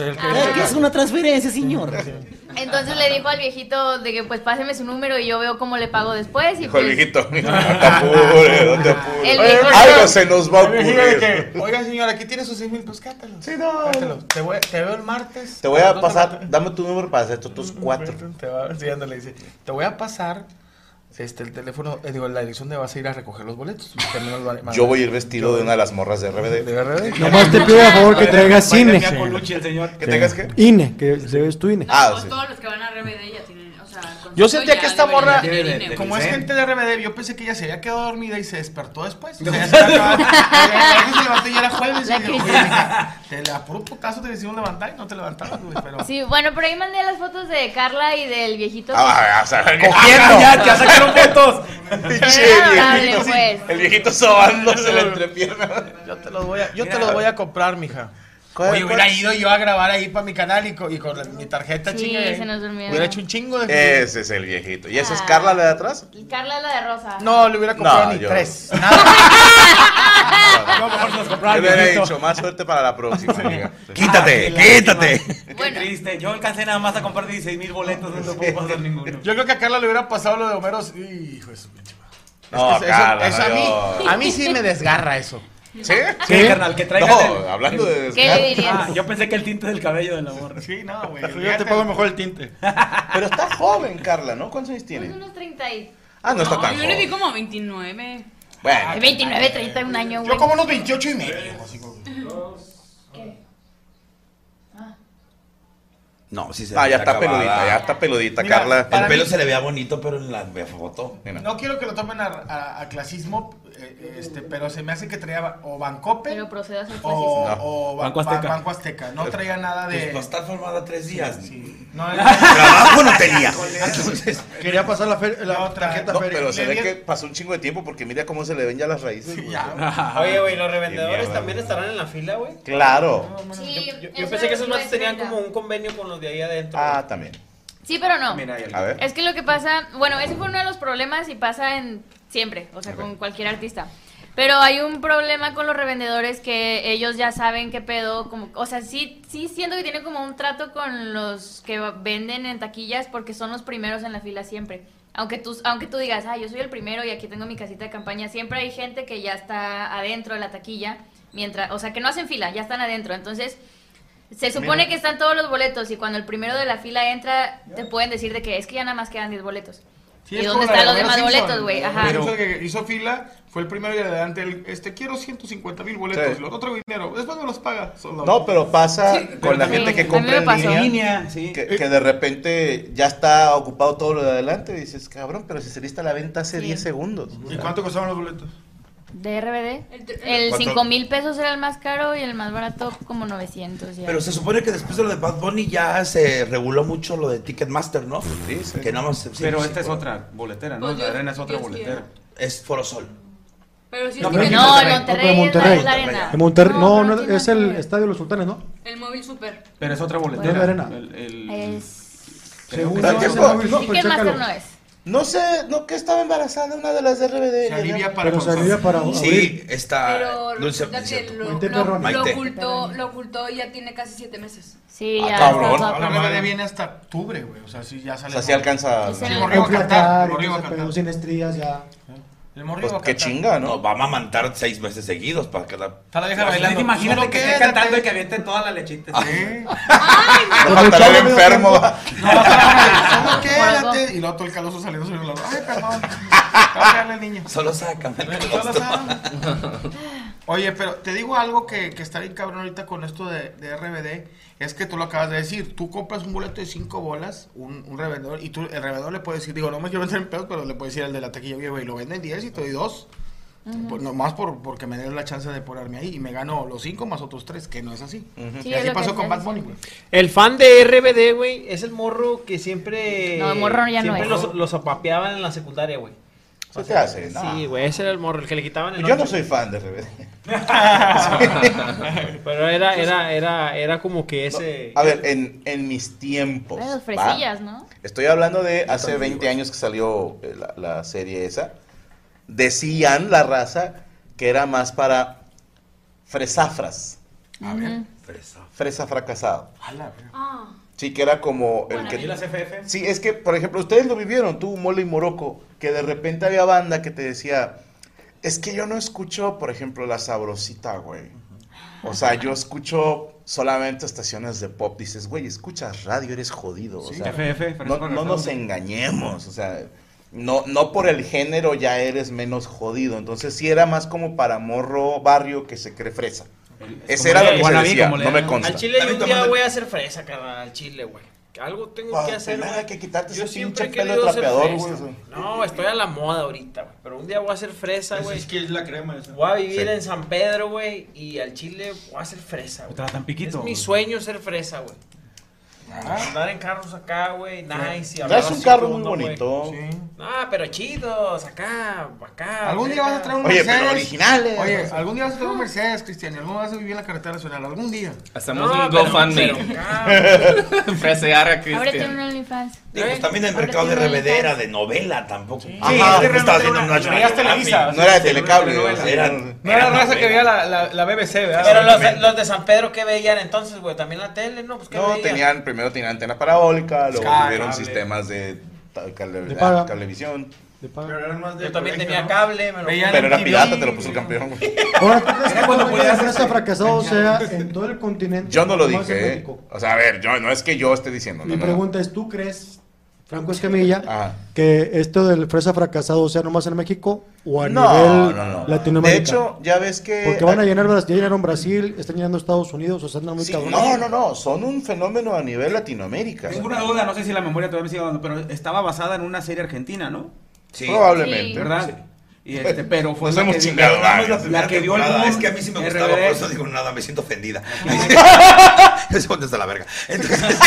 ¿Qué es una transferencia, señor? Entonces le dijo al viejito de que pues páseme su número y yo veo cómo le pago después y Dijo el pues, viejito, no te apures, no te apures. El viejo- Algo se nos va a El ocurrir. que, Oiga, señor, aquí tiene sus seis mil pesos, cátalos. Sí, no. Te, voy- te veo el martes. Te voy a pasar, dame tu número para hacer tus cuatro. Te va, sí, ándale, dice, te voy a pasar este, el teléfono, eh, digo, la dirección de vas a ir a recoger los boletos. Yo voy a ir vestido de una de las morras de RBD. ¿De RBD? Nomás te pido, por favor, que traigas INE. ¿Que tengas qué? INE, que debes tu INE. Ah, Pues sí. todos los que van a RBD ya tienen, sea, Yo sentía que esta morra, como es gente de RBD, yo pensé que ella se había quedado dormida y se despertó después. O sea, ya se levantó y era jueves. La y dije, crisis. "Oye, mija, te la puro putazo te hicieron levantar y no te levantabas, güey. Pero... Sí, bueno, por ahí mandé las fotos de Carla y del viejito. Ah, o sea, Cogiendo. Ya, ya sacaron fotos. Pues. El viejito sobándose la entrepierna. Yo te los voy a, yo te los voy a comprar, mija. ¿Cuál- Oye, hubiera cuál? ido yo a grabar ahí para mi canal y con, y con la- mi tarjeta Sí, chingue. se nos durmió. Hubiera hecho un chingo de. Ese es el viejito. ¿Y esa es Ah. Carla la de atrás? Y Carla es la de Rosa. No, le hubiera comprado No, ni yo- tres. Yo le hubiera dicho, más suerte para la próxima, amiga. Quítate, quítate. Qué triste. Yo alcancé nada más a comprar 16 mil boletos, no te puedo pasar ninguno. Yo creo que a Carla le hubiera pasado lo de Homero. Hijo de su pinche madre. No, Es que eso, Carla, eso a, mí, no. a mí sí me desgarra eso. ¿Sí? Sí, carnal, que traigan No, el- hablando de ¿Qué le dirías? Ah, yo pensé que el tinte del cabello del amor. Sí, no, güey. Yo te pago mejor el tinte. Pero está joven, Carla, ¿no? ¿Cuántos años tiene? Unos 30 y... Ah, no está No, tan yo le di joven. como 29. Bueno, 29, 30, un año, güey. Yo como unos 28 y medio. así como- No, sí se ah, ya está acabada. peludita, ya está peludita, Mira, Carla. para El pelo mí- se le veía bonito, pero en la foto. Mira. No quiero que lo tomen a, a- a clasismo, eh, este, pero se me hace que traía o Bancope Pero proceda a ser o, clasista. o Ba- Banco Azteca. Ba- Banco Azteca. No traía nada de. Pues va a estar formada tres días. Sí. No, Trabajo no tenía. Entonces, Quería pasar la, fe- la No, tarjeta No, feria. pero se Le ve que pasó un chingo de tiempo porque mira cómo se le ven ya las raíces. güey. ya. Oye, güey, los revendedores mierda, también estarán en la fila, güey. Claro. Sí, Yo, yo eso pensé que esos matos es tenían como un convenio con los de ahí adentro. Ah, también. Sí, pero no. El- A ver. Es que lo que pasa, bueno, ese fue uno de los problemas y pasa en siempre, o sea, con cualquier artista. Pero hay un problema con los revendedores que ellos ya saben qué pedo, como, o sea, sí, sí siento que tienen como un trato con los que venden en taquillas porque son los primeros en la fila siempre. Aunque tú, aunque tú digas, ah, yo soy el primero y aquí tengo mi casita de campaña, siempre hay gente que ya está adentro de la taquilla, mientras, o sea, que no hacen fila, ya están adentro. Entonces, se supone que están todos los boletos y cuando el primero de la fila entra, te pueden decir de que es que ya nada más quedan 10 boletos. Sí, ¿Y es dónde la están los demás Homero boletos, Simpson. güey? Ajá. Homero Simpson que hizo fila, fue el primero y adelante. el, este, quiero 150 mil boletos. Sí. Los otro dinero. Después me los paga. solo. No, pero pasa con la Sí, gente que compra en línea. Línea, sí. Que, que de repente ya está ocupado todo lo de adelante y dices, cabrón, pero si se lista la venta hace Sí. 10 segundos. ¿Y cuánto costaban los boletos? De RBD. El- ¿Cuánto? 5 mil pesos era el más caro y el más barato como 900. Ya. Pero se supone que después de lo de Bad Bunny ya se reguló mucho lo de Ticketmaster, ¿no? Sí, sí. Que nada más. sí, Pero sí, esta es por- otra boletera, ¿no? Pues la yo- arena es otra boletera. quiero. Es Forosol. Pero sí No, es pero que en No, Monterrey. en Monterrey No, pero es la- Monterrey. es la arena. En Monterrey, no, No, tiene es nada el ver. Estadio de los Sultanes, ¿no? El móvil super. Pero es otra No boletera. es la arena. El- el- Es... Según ¿Da yo, es el tiempo? móvil, no, pero Ticketmaster chécalo. no es. No sé, no que estaba embarazada una de las de RBD. Se alivia para Pero se alivia para Sí, está Pero Dulce. lo, lo- lo Maite. ocultó, lo ocultó y ya tiene casi siete meses. Sí, Ah, ya. cabrón. planeada. RBD viene hasta octubre, güey. O sea, sí ya O sale. sea, sí alcanza. Sí, iba a cantar. iba a cantar. sin estrías ya. El morro Pues qué cantar. chinga, ¿no? No, va a amamantar seis meses seguidos para. Está la vieja bailando. Imagínate Solo que esté cantando y que avienten toda la lechita. Sí. No el enfermo. No, solo quédate. Y luego todo el caloso saliendo sobre lado. Ay, perdón. Cállale al niño. Solo sácame el Solo costo. Oye, pero te digo algo que, que está bien cabrón ahorita con esto de, de RBD. Es que tú lo acabas de decir. Tú compras un boleto de cinco bolas, un, un revendedor, y tú, el revendedor le puede decir, digo, no me quiero vender en pedos, pero le puede decir al de la taquilla, oye, güey, lo venden 10 y te doy dos. Pues nomás por, porque me den la chance de ponerme ahí y me gano los cinco más otros tres, que no es así. Sí, y así pasó con Bad Bunny, güey. El fan de RBD, güey, es el morro que siempre. No, el morro ya no es. Los, los apapeaban en la secundaria, güey. ¿Qué te hace? No. Sí, güey, ese era el morro, el que le quitaban el Yo no soy fan de RBD. Pero era, era, era, era como que ese. A ver, en, en mis tiempos. Los ¿va? fresillas, ¿no? Estoy hablando de hace 20 años que salió eh, la, la serie esa. Decían la raza que era más para fresafras. A ver. Fresa. Fresa fracasado. A la. Ah. Sí, que era como el Bueno, que... ¿Y las FF? Sí, es que, por ejemplo, ustedes lo vivieron, tú, Mole y Morocco, que de repente había banda que te decía, es que yo no escucho, por ejemplo, La Sabrosita, güey. O sea, yo escucho solamente estaciones de pop. Dices, güey, escuchas radio, eres jodido. O Sí. sea, FF, no, no nos engañemos. O sea, no, no por el género ya eres menos jodido. Entonces sí era más como para morro barrio que se cree fresa. Ese era lo que se decía, no me consta. Al chile yo un día voy a hacer fresa, carnal, al chile, güey. Algo tengo Pa- que hacer, nada güey. que quitarte Yo ese siempre he pinche pelo de querido ser trapeador, fresa, güey. No, estoy a la moda ahorita, güey. Pero un día voy a hacer fresa, güey. es que es la crema esa. Voy a vivir Sí. en San Pedro, güey. Y al chile voy a ser fresa, güey. Otra tan piquito. Es mi sueño ser fresa, güey. Andar en carros acá, güey, nice. y hablar Traes un carro muy bonito. Sí. Ah, pero chidos, acá, acá. Algún día vas a traer un Oye, Mercedes. pero originales. Oye, algún día vas a traer un Mercedes, Cristian. y Algún día vas a vivir en la carretera nacional. Algún día. Hacemos No, un GoFundMe. Fresear a Ahora tiene un Cristian. OnlyFans. Digo, pues también el mercado de tiene RBD OnlyFans. era de novela tampoco. Ajá. Sí, estaba haciendo una Veías Televisa. No era de telecable. o No era raza que veía la, la, la BBC, ¿verdad? Pero los de, los de San Pedro, ¿qué veían entonces, güey? También la tele, ¿no? Pues, ¿qué No, veían? tenían, primero tenían antena parabólica, luego tuvieron sistemas de paga. cablevisión. Pero eran más de Yo también colegio, tenía ¿no? cable, me lo Veían Pero era pirata, te lo puso el campeón. güey. Ahora, ¿tú crees que Era cuando podías, el este, fracasado sea en todo el continente? Yo no lo o dije, ¿eh? O sea, a ver, yo, no es que yo esté diciendo. Mi no, no, no. pregunta es, ¿tú crees, Franco Escamilla, Ajá. que esto del fresa fracasado sea nomás en México o a No, nivel no, no. Latinoamérica? De hecho, ya ves que... Porque van a llenar, ya llenaron Brasil, están llenando Estados Unidos, o sea, andan muy Sí, no, no, no, son un fenómeno a nivel Latinoamérica. Tengo una duda, no sé si la memoria todavía me sigue dando, pero estaba basada en una serie argentina, ¿no? Sí. Probablemente. Sí. ¿Verdad? Sí. Y este, pero fue Nos la hemos que, chingado la. La que dio el boom. Es que a mí sí me gustaba, RBD. por eso digo nada, me siento ofendida. Eso contesta la verga. Entonces,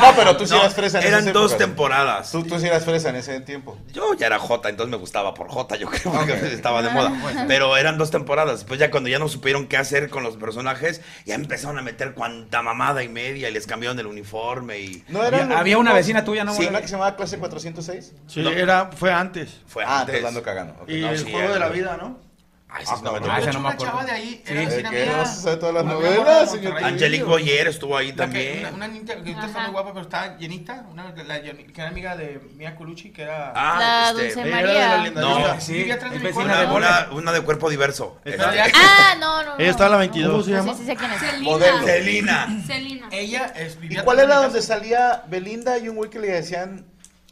No, pero tú sí no, eras fresa en Eran esas dos épocas. temporadas. Tú, tú sí eras fresa en ese tiempo. Yo ya era Jota, entonces me gustaba por Jota, yo creo, porque estaba de moda. Pero eran dos temporadas. Después ya cuando ya no supieron qué hacer con los personajes, ya empezaron a meter cuanta mamada y media y les cambiaron el uniforme y... ¿No eran Había, los había una vecina tuya, ¿no? Sí, una que se llamaba Clase 406. Sí, era, fue antes. Fue Ah, antes. te dando cagando. Ok. Y No, el juego de la era- vida, ¿no? Ay, sí, Ah, no tocó. Ah, esa De no me una acuerdo. chava de ahí era Sí. vecina Eh, que no se sabe todas las Una novelas, de. Angelique Boyer estuvo ahí que- también. una, una niña que ahorita está muy guapa, pero está llenita. Una, la, que era amiga de Mia Colucci, que era. Ah, La este, Dulce era de la María. No. Sí, Vivía atrás de mi de una, Bola. una, una de cuerpo diverso. De- Ah, no, no, no. Ella estaba a la 22. ¿Cómo se llama? Sí, sí, sé quién es. Celina. Modelo. Celina. Celina. Ella es, ¿Y cuál de era donde salía Belinda y un güey que le decían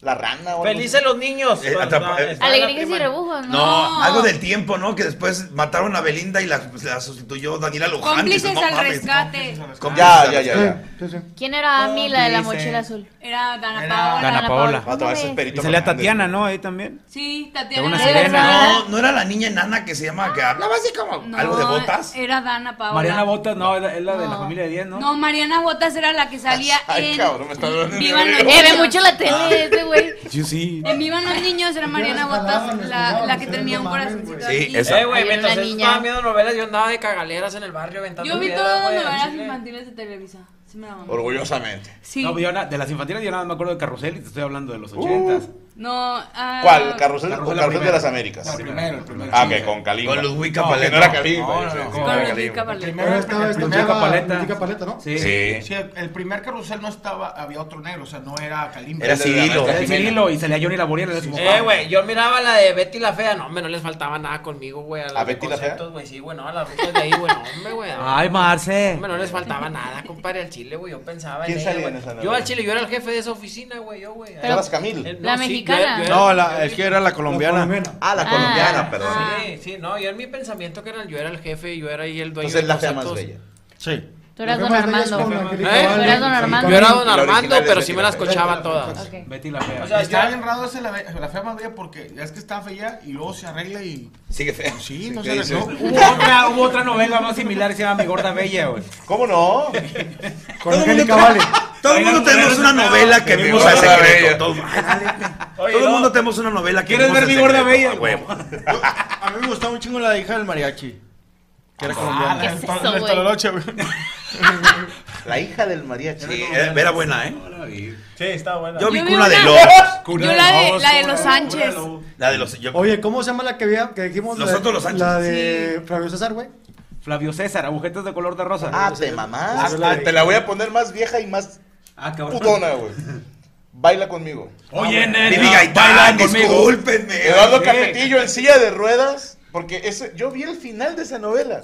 la rana? o algo Felices los niños. Eh, Cuando atrapa- eh, Alegrías y rebujos, ¿no? No, algo del tiempo, ¿no? Que después mataron a Belinda y la, la sustituyó Daniela Luján. Cómplices Dices, no al mames. rescate. Cómplices Ya, al ya, ya, rescate. ya. Sí, sí. ¿Quién era Ami, la de la mochila azul? Era Dana Era Paola. Dana Paola. Ah, te vas a hacer ves? perito Y salía Fernández. Tatiana, ¿no? Ahí también. Sí, De Tatiana. una era sirena. esa. No, no era la niña enana que se llama, que hablaba así como No, algo de botas. Era Dana Paola. Mariana Botas, no, es la, es la de la familia de 10, ¿no? No, Mariana Botas era la que salía Ay, en cabrón, me está Viva mi los Eh, ve mucho la tele este, güey. Yo sí. En Viva los Niños era Mariana Botas, la, la que tenía un corazoncito Sí, aquí. esa. Eh, güey, era mientras ustedes niña. estaban viendo novelas, yo andaba de cagaleras en el barrio aventando Yo vi piedras, todas las güey, al novelas chile. infantiles de Televisa. Sí me la mamé. Orgullosamente. Sí. No, yo na- de las infantiles yo nada me acuerdo de Carrusel y te estoy hablando de los ochentas. No, ah, ¿Cuál? ¿Carrusel, Carrusel Carrusel de las Américas? No, primero, el primero. Ah, ok, con Kalimba. Con Ludwig No, Paleta. que no era Kalimba. No, no, no, No con era Ludwig. Caballero. Primero, estaba chava, Paleta. Paleta, ¿no? Sí. Sí. Sí, el, primer carrusel no estaba, había otro negro, o sea, no era Kalimba. Era Cirilo. Era Cirilo y salía Johnny Laboriel ese Eh, güey, yo miraba la de Betty la Fea. No, hombre, no les faltaba nada conmigo, güey. A, ¿A Betty la Fea? güey, sí, güey, no, a las rutas de ahí, güey, no, hombre, güey. Ay, Marce. Hombre, no les faltaba nada, compadre, al chile, güey. Yo pensaba ¿Quién en salía en güey. esa Yo al chile, yo era el jefe de esa oficina, güey, yo, güey. ¿Eras Camil? Eh, La sí, yo- mexicana. yo era- No, la, es que era la colombiana. colombiana. Ah, la Ah. colombiana, perdón. Sí, sí, no, yo en mi pensamiento que era, yo era el jefe, yo era ahí el dueño Entonces es de la fea más bella. Sí. Tú eras Don Armando. ¿Eh? Tú eras Don Armando. Yo era. Don Armando, pero sí me las cochaba todas. Ok. Betty la fea. O sea, está bien raro ese la, fea más bella porque ya es que está fea y luego se arregla y. Sigue fea. Sí, no ¿Qué se arregló. Hubo otra, hubo otra novela más similar que se llama Mi Gorda Bella, güey. ¿Cómo no? Con Angélica Vale. Todo el mundo tenemos una novela que vimos al secreto. Todo, el mundo tenemos una novela que ¿Quieres ver Mi Gorda Bella? a. A mí me gustaba un chingo la hija del mariachi. Que era Ah, colombiana. ¿Qué es eso, güey? La hija del mariachi. Sí, era, era buena, ¿eh? Sí, está buena. Yo vi Yo vi Cuna de una- Lobos. Yo la de, la de los Sánchez. La de los. yo- Oye, ¿cómo se llama la que, había, que dijimos? Nosotros la, los Sánchez. La de Flavio César, güey. Flavio César, agujetas de color de rosa. Ah, te mamás. La- Te la voy a poner más vieja y más Ah, putona, güey. Baila conmigo. Oye, nena, Vivi Gaitán, baila conmigo. discúlpenme. Eduardo ¿qué? Capetillo en silla de ruedas. Porque ese, yo vi el final de esa novela.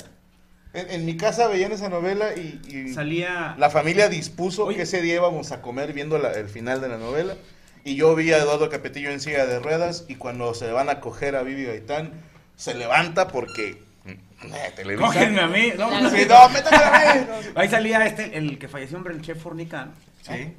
En, en mi casa veían esa novela y, y Salía. la familia dispuso Oye. que ese día íbamos a comer viendo la- el final de la novela. Y yo vi a Eduardo Capetillo en silla de ruedas y cuando se van a coger a Vivi Gaitán, se levanta porque... eh, Televisa. Cógenme a mí. No, no, Sí, no, métame a mí. No, Ahí salía este, el que falleció, hombre, el chef Fornica. ¿no? Sí.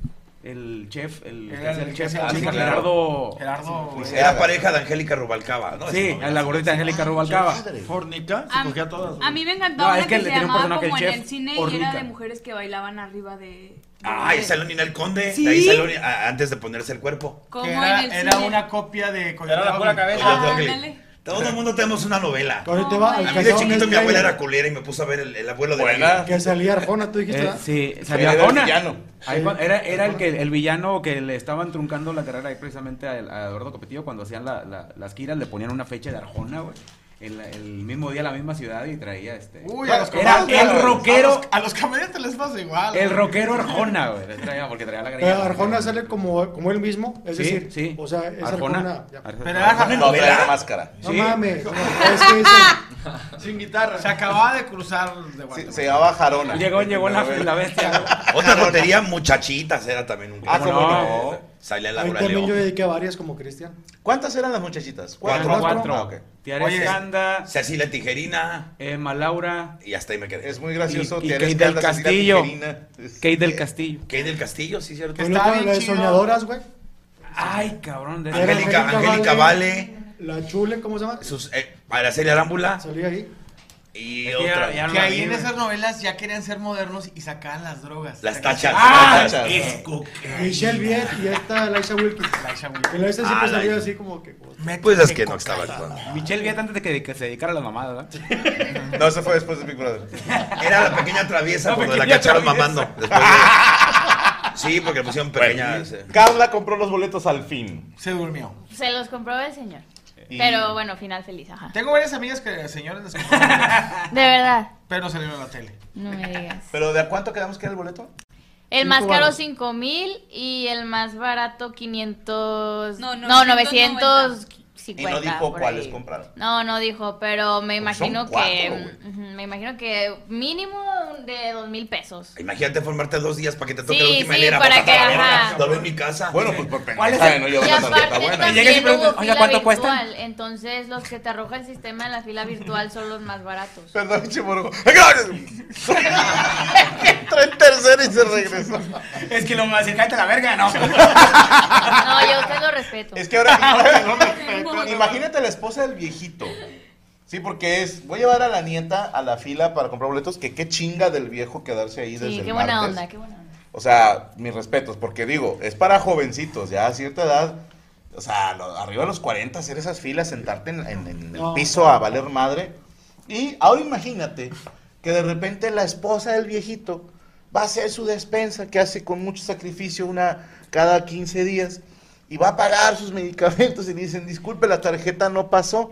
El chef, el, Era el el chef el Ángel chef, Gerardo. Gerardo. güey. Era pareja de Angélica Rubalcaba, ¿no? Sí, novela. la gordita Angélica Rubalcaba. Fornica, se cogía a todas. a mí me encantó No, una es que se llamaba como el en chef el cine y era de mujeres que bailaban arriba de... Ay, de- salió Ninel Conde. Sí. De ahí salió antes de ponerse el cuerpo. Como en era, el era cine. una copia de Era la pura cabeza. Ah. Todo el mundo tenemos una novela. Ahora te va, A mí de chiquito mi abuela era culera y me puso a ver el, el abuelo de la Que salía Arjona, tú dijiste, Eh, sí, salía el Jona. villano. Ahí Sí. cuando- era, era el que el villano que le estaban truncando la carrera ahí precisamente a, a Eduardo Copetillo cuando hacían la- la- las giras le ponían una fecha de Arjona, güey. El, el mismo día la misma ciudad y traía este. Uy, a los Era el rockero. A los, a los comediantes les pasa igual. El rockero Arjona, güey. le traía porque traía la Pero greña. Arjona sale como, como él mismo, es Sí, decir, sí. o sea, es Arjona. Arjona. Pero Arjona. No, trae la máscara. No Sí. mames, no, es que ese- Sin guitarra. Se acababa de cruzar de Se, Guatemala. se llamaba Jarona. Llegó, llegó la, la bestia. Otra lotería, Muchachitas, era también un Ah, ¿cómo no? no? Salía Ahí Laura también yo dediqué a varias como Cristian. ¿Cuántas eran las muchachitas? Cuatro. Cuatro. Oye, Escanda, Cecilia Tijerina. Emma Laura, Y hasta ahí me quedé. Es muy gracioso. Y- y Kate que del la Castillo. Kate del Castillo. ¿Qué del Castillo? Sí, cierto. Está la, bien la de. Soñadoras, güey. Ay, cabrón. De Angélica, Angélica Vale. La Chule, ¿cómo se llama? Sus, eh, Araceli Arámbula. Salía ahí. Y Es que otra. ya no Que la ahí vi, en esas novelas ya querían ser modernos y sacaban las drogas. Las tachas. Ah, las tachas. es cocaína. Michelle Viet y esta Laisha Wilkins. Laisha Wilkins. La esta siempre Ah, la- así como que... Pues es que no estaba actuando. Michelle Viet antes de que, que se dedicara a las mamadas, ¿verdad? No, eso fue después de Big Brother. Era la pequeña traviesa La cuando la cacharon traviesa. mamando. Después de- Sí, porque le pusieron pequeña. Carla compró los boletos al fin. Se durmió. Se los compró el señor. Y- Pero bueno, final feliz, ajá. Tengo varias amigas que señores les De verdad, pero no salieron a la tele. no me digas. ¿Pero de a cuánto quedamos que era el boleto? El más caro varos. 5000 y el más barato 500. No, No, 990. 950. Y no dijo cuáles compraron. No, no dijo, pero me Pues imagino cuatro, que. me imagino que mínimo de dos mil pesos. Imagínate formarte dos días para que te toque Sí, la última sí, hilera. para que, ajá. Dormí en mi casa. Bueno, pues por ¿Cuál es pendeja, el- no Y aparte buena. Y llegas y también preguntas, hubo "Oiga, fila ¿cuánto virtual, cuestan?" entonces los que te arroja el sistema de la fila virtual son los más baratos. Perdón, chimorgo. Entró en tercero y se regresó. Es que lo más decir, cállate la verga, no. No, yo usted lo respeto. Es que ahora, imagínate la esposa del viejito. Sí, porque es, voy a llevar a la nieta a la fila para comprar boletos, que qué chinga del viejo quedarse ahí desde Sí, el qué buena martes. onda, qué buena onda. O sea, mis respetos, porque digo, es para jovencitos, ya a cierta edad, o sea, lo- arriba de los 40, hacer esas filas, sentarte en, en- en el No. piso a valer madre. Y ahora imagínate que de repente la esposa del viejito va a hacer su despensa, que hace con mucho sacrificio una cada 15 días, y va a pagar sus medicamentos y dicen, disculpe, la tarjeta no pasó,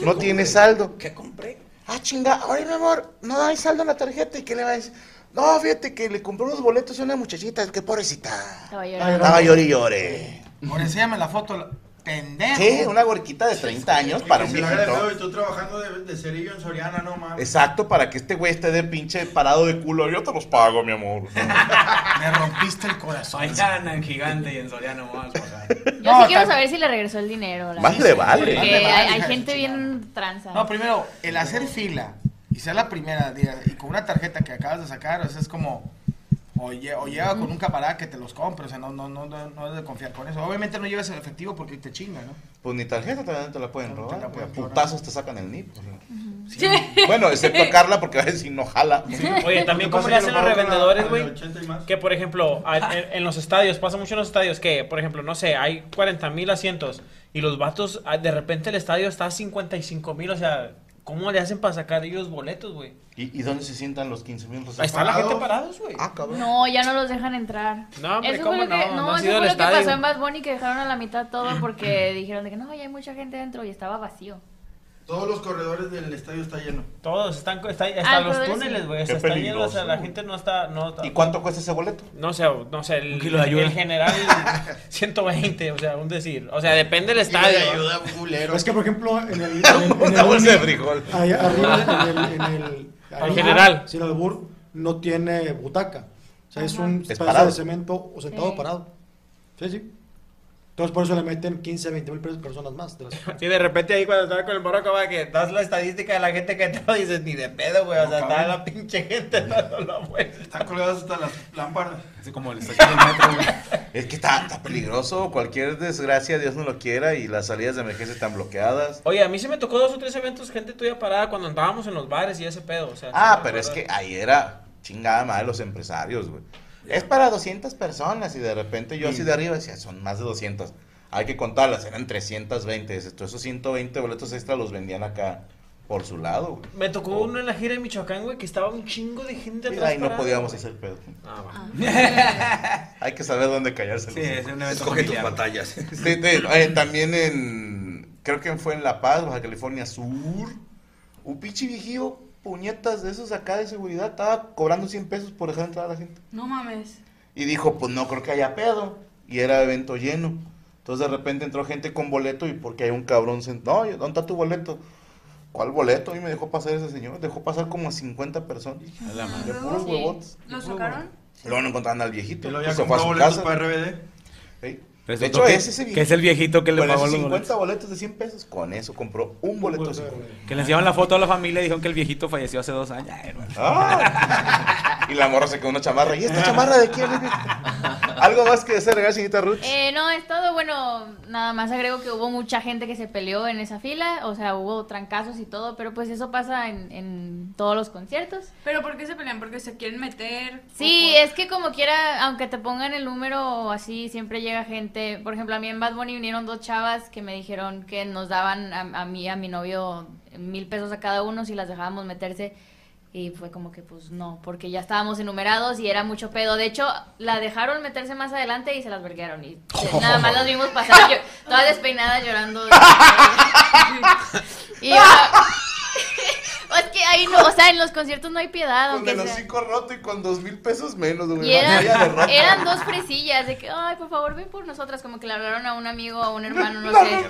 no tiene saldo. ¿Qué compré? Ah, chinga, ahora mi amor, no hay saldo en la tarjeta. ¿Y qué le va a decir? No, fíjate que le compré unos boletos a una muchachita, que pobrecita. Estaba Estaba llore y llore. Por enséñame la foto, la- pendejo. Sí, una huerquita de 30 años para un se le haga de feo viejito. y tú trabajando de, de cerillo en Soriana, no mames. Exacto, para que este güey esté de pinche parado de culo. Yo te los pago, mi amor. Me rompiste el corazón. Mañana en Gigante y en Soriano vamos a bajar. Yo sí quiero saber si le regresó el dinero. la Más le vale. Porque Más le vale, hay, gente bien tranza. No, primero, el hacer fila y ser la primera diga, y con una tarjeta que acabas de sacar, o sea, es como. O, lle- o llega con un camarada que te los compre, o sea, no, no, no, no, no debes de confiar con eso. Obviamente no lleves el efectivo porque te chinga, ¿no? Pues ni tarjeta también te la pueden robar. la pueden putazos te sacan el NIP. o sea. Bueno, excepto a Carla porque va a decir no jala. Oye, también cómo le es hacen lo los revendedores, güey. 80 y más. Que por ejemplo, a- en, en los estadios, pasa mucho en los estadios que, por ejemplo, no sé, hay 40 mil asientos y los vatos, ah, de repente el estadio está a 55 mil, o sea, ¿cómo le hacen para sacar ellos boletos, güey? ¿Y, y dónde se sientan los 15 mil? Ahí está la gente parados, güey. Ah, cabrón. No, ya no los dejan entrar. No, hombre, eso ¿cómo fue lo que, no? no, eso fue lo que pasó en Bad Bunny que dejaron a la mitad todo porque dijeron de que no, ya hay mucha gente dentro y estaba vacío. Todos los corredores del estadio está lleno. Todos están, está, hasta Ah, los túneles, güey, o sea, están llenos, o sea, la gente no está, no ¿Y cuánto cuesta ese boleto? No sé, no sé, el, Un kilo de ayuda. el general 120, o sea, un decir. O sea, depende del estadio. de ayuda, culero. Es que, por ejemplo, en el. En el, en Una el bolsa de frijol. ahí arriba, en el. En el arriba, general. No tiene butaca. O sea, es un Es pedazo parado. de cemento o sentado Sí. parado. Sí, sí. Entonces, por eso le meten 15, 20 mil personas más. de las- Sí, de repente ahí cuando estaba con el morro acaba que das la estadística de la gente que entró y dices, ni de pedo, güey. O sea, está la pinche gente dando la vuelta. Están colgadas hasta las lámparas. Así como el estación del metro, güey. Es que está, está peligroso. Cualquier desgracia, Dios no lo quiera, y las salidas de emergencia están bloqueadas. Oye, a mí se me tocó dos o tres eventos, gente tuya parada cuando andábamos en los bares y ese pedo. O sea, Ah, pero es que ahí era chingada madre los empresarios, güey. Es para 200 personas y de repente yo así de arriba decía, son más de 200. Hay que contarlas, eran 320. Dices, tú, Esos 120 boletos extra los vendían acá por su lado, güey. Me tocó uno en la gira de Michoacán, güey, que estaba un chingo de gente atrás. ahí no podíamos güey. hacer pedo. Ah, va. Hay que saber dónde callarse. Sí, es un evento Escoge tus familiar. batallas. Sí, sí, eh, también en, creo que fue en La Paz, Baja California Sur, un pinche viejillo, puñetas de esos acá de seguridad, estaba cobrando 100 pesos por dejar entrar a la gente. No mames. Y dijo, pues no creo que haya pedo. Y era evento lleno. Entonces de repente entró gente con boleto y porque hay un cabrón sentado, no, ¿dónde está tu boleto? ¿Cuál boleto? Y me dejó pasar ese señor. Dejó pasar como a 50 personas. A la madre. De puros Sí. huevotes. ¿Lo sacaron? Luego no encontraron al viejito. Y luego pues ya se fue a compró su casa. para RBD. Sí. De hecho, que- es ese que es el viejito que le pagó los 50 boletos. boletos de 100 pesos. Con eso compró un boleto de 50. Que le enseñaban la foto a la familia y dijeron que el viejito falleció hace dos años. Ay. Ah. Y la morra se quedó una chamarra. ¿Y esta chamarra de quién? Algo más que hacer, señorita Ruth. Eh, no, es todo. Bueno, nada más agrego que hubo mucha gente que se peleó en esa fila. O sea, hubo trancazos y todo. Pero pues eso pasa en, en todos los conciertos. ¿Pero por qué se pelean? ¿Porque se quieren meter? Sí, ¿O por- es que como quiera, aunque te pongan el número así, siempre llega gente. Por ejemplo, a mí en Bad Bunny vinieron dos chavas que me dijeron que nos daban a, a mí y a mi novio mil pesos a cada uno si las dejábamos meterse. Y fue como que, pues no, porque ya estábamos enumerados y era mucho pedo. De hecho, la dejaron meterse más adelante y se las verguearon. Y nada más las vimos pasar, yo- todas despeinadas llorando. y yo- es que ahí no, o sea, en los conciertos no hay piedad. Con Aunque el sea. hocico roto y con dos mil pesos menos, güey. Y eran, de eran dos fresillas de que, ay, por favor, ven por nosotras. Como que le hablaron a un amigo, a un hermano, no La sé.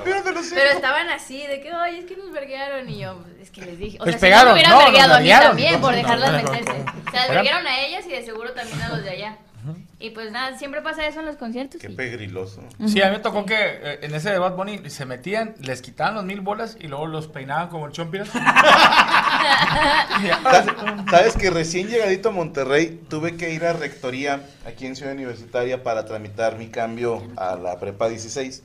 Pero estaban así, de que, ay, es que nos verguearon. Y yo, es que les dije, o Les sea, si pegaron, no me hubieran no, nos vergueado a mí verguearon. también por No, dejarlas no, no, meterse. no. O sea, Oigan. verguaron a ellas y de seguro también a los de allá. Y pues nada, siempre pasa eso en los conciertos. Qué y- pegriloso. Sí, a mí me tocó que eh, en ese de Bad Bunny se metían, les quitaban los mil bolas y luego los peinaban como el Chompiras. ¿Sabes, sabes que recién llegadito a Monterrey tuve que ir a rectoría aquí en Ciudad Universitaria para tramitar mi cambio a la prepa 16?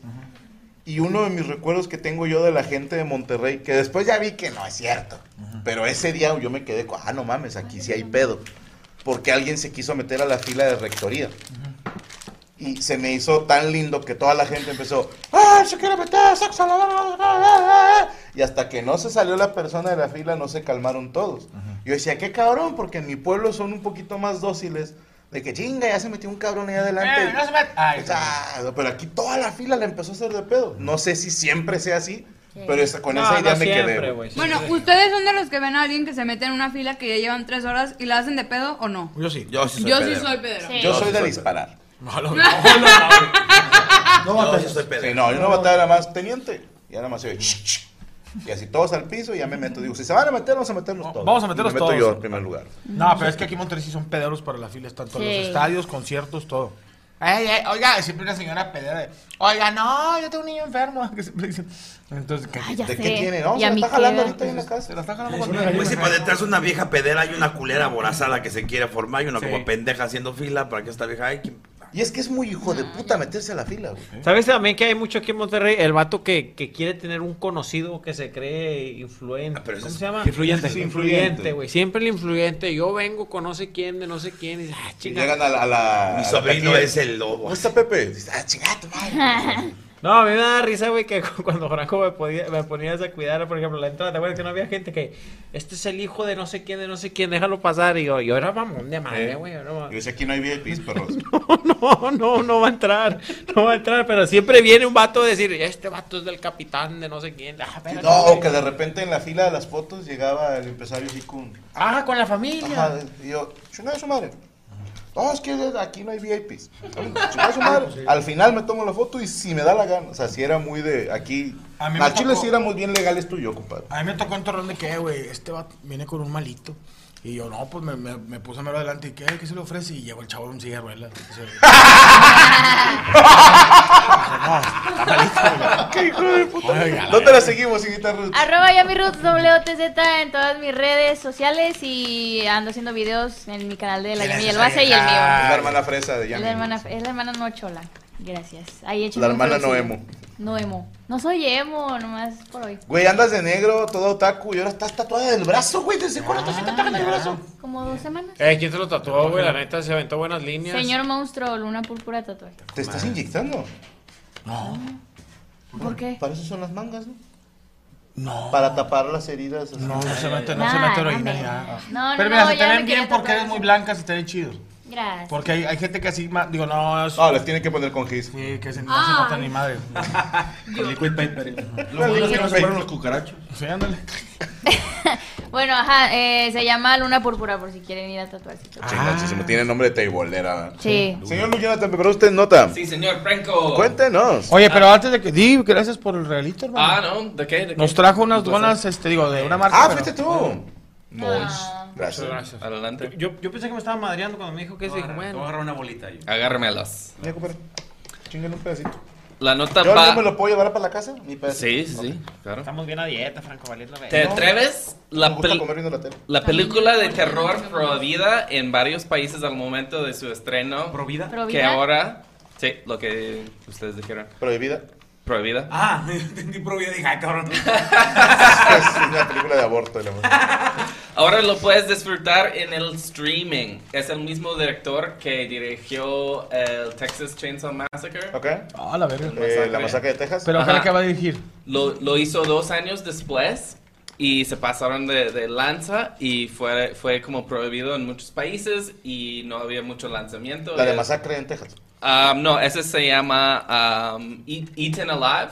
Y uno de mis recuerdos que tengo yo de la gente de Monterrey, que después ya vi que no es cierto, pero ese día yo me quedé con, ah, no mames, aquí sí hay pedo. Porque alguien se quiso meter a la fila de rectoría. Y se me hizo tan lindo que toda la gente empezó, ¡ah, se quiere meter, sexo! la, la, la, la, la, la". Y hasta que no se salió la persona de la fila, no se calmaron todos. Yo decía, qué cabrón, porque en mi pueblo son un poquito más dóciles. De que chinga, ya se metió un cabrón ahí adelante. Eh, no se met- Ay, Ah, pero aquí toda la fila le empezó a hacer de pedo. No sé si siempre sea así, pero esa- con No, esa idea no me siempre, quedé. Bueno, ¿ustedes son de los que ven a alguien que se mete en una fila que ya llevan tres horas y la hacen de pedo o no? Yo sí. Yo sí soy Yo sí pedero. soy pedero. Sí. Yo soy de disparar. No, no, No batallas. Sí, no, yo no batalla nada más, teniente. Y nada más se oye, ch, ch. Y así todos al piso y ya me meto. Digo, si se van a meter, vamos a meternos todos. Vamos a meternos me meto todos. yo en primer lugar. No, pero es que aquí en Monterrey sí son pederos para la fila, tanto en Sí. los estadios, conciertos, todo. Ay, ay, oiga, siempre una señora pedera de, oiga, no, yo tengo un niño enfermo. que siempre dicen. Entonces, ¿qué, ya ¿De sé. qué tiene? No, ¿Y se la está jalando ahorita ahí en la casa. Se la está jalando con Pues si por detrás una vieja pedera hay una culera aborazada que se quiere formar y una como pendeja haciendo fila para que esta vieja ay, ¿quién- Y es que es muy hijo de puta meterse a la fila, güey. ¿Sabes también que hay mucho aquí en Monterrey? El vato que, que quiere tener un conocido que se cree influente. ¿Cómo se llama? Influyente. Sí, influyente, güey. Siempre el influyente. Yo vengo con no sé quién, de no sé quién. Y, dice, ah, chinga. llegan a la. a la- Mi sobrino es el lobo. ¿Cómo está Pepe? Dice, ah, chingada, madre. No, a mí me da risa, güey, que cuando Franco me, podía, me ponías a cuidar, por ejemplo, la entrada, ¿te acuerdas que no había gente que, este es el hijo de no sé quién, de no sé quién, déjalo pasar? Y yo, yo era mamón de madre, Eh, güey. mamón. Yo decía, aquí no hay VIPs, perros. No, no, no va a entrar, no va a entrar, pero siempre viene un vato a decir, este vato es del capitán de no sé quién. Ah, espérate, No, o que de repente en la fila de las fotos llegaba el empresario así con. Ah, con la familia. Ajá, y yo, chingada su madre. No, es que aquí no hay VIPs. Al final me tomo la foto y si me da la gana. O sea, si era muy de aquí. A mí me Al Chile sí éramos bien legales tú y yo, compadre. A mí me tocó un torrón de que, güey, este va, viene con un malito. Y yo, no, pues me, me, me puse a mero adelante y ¿qué? ¿Qué se le ofrece? Y llegó el chavo en un silla de ruedas. No. ¿Qué hijo de puta? La ¿Dónde la seguimos, Ciguita Ruth? Arroba Yamirut WTZ en todas mis redes sociales y ando haciendo videos en mi canal de la ¿Quién Yami es y el Base y el mío. Es la hermana fresa de Es Yami. la hermana, es la hermana Nochola. Gracias. Ahí échenme La un hermana followcillo. Noemo. Noemo. No soy emo, nomás por hoy. Güey, andas de negro, todo otaku, y ahora estás tatuada del brazo, güey. ¿Desde cuándo te tatuadas del brazo? Como dos semanas. Eh, ¿quién te lo tatuó, güey? La neta se aventó buenas líneas. Señor monstruo, luna púrpura tatuaje. ¿Te estás inyectando? No. ¿Por qué? Para eso son las mangas, ¿no? No. Para tapar las heridas. No, no se mete, no se mete heroína ya. No, no, Pero mira, no, se ya te ven bien porque eres muy blanca, se te ven chido. Gracias. Porque hay, hay gente que así, ma- digo, no, es... No, les tienen que poner con gis. Sí, que se, no Ay. se nota ni madre. Liquid paper. Lo bueno es que no se fueron los cucarachos. Sí, ándale. Bueno, ajá, eh, se llama luna púrpura por si quieren ir a tatuarse. Chingadísimo, tiene nombre de teibolera. Sí. Señor Luis Jonathan, ¿preparó usted nota? Sí, señor Franco. Cuéntenos. Oye, pero antes de que... Di, gracias por el regalito, hermano. Ah, ¿no? ¿De qué? ¿De qué? Nos trajo unas donas, este, digo, de una marca. Ah, pero- fuiste tú. Gracias. gracias. Adelante. Yo, yo pensé que me estaba madreando cuando me dijo que eso. Dije, Te voy a bueno. agarrar una bolita. Yo. Agárramelas. Ya, compadre. Chinguen un pedacito. La nota ¿Yo va... no me lo puedo llevar para la casa? Mi pedacito. Sí, sí, sí, claro. Estamos bien a dieta, Franco, valiendo ¿Te atreves? La, pel- la tele. la película de terror prohibida en varios países al momento de su estreno. ¿Provida? Que ahora... Sí, lo que ustedes dijeron. Prohibida. Prohibida. Ah, entendí provida. Dije, ay, cabrón. es una película de aborto. amor. Ahora lo puedes disfrutar en el streaming. Es el mismo director que dirigió el Texas Chainsaw Massacre. ¿Ok? Ah, la verga. Eh, la masacre de Texas. Pero ojalá que va a dirigir. Lo, lo hizo dos años después y se pasaron de, de lanza y fue, fue como prohibido en muchos países y no había mucho lanzamiento. La de masacre en Texas. Um, no, ese se llama um, Eat- Eaten Alive,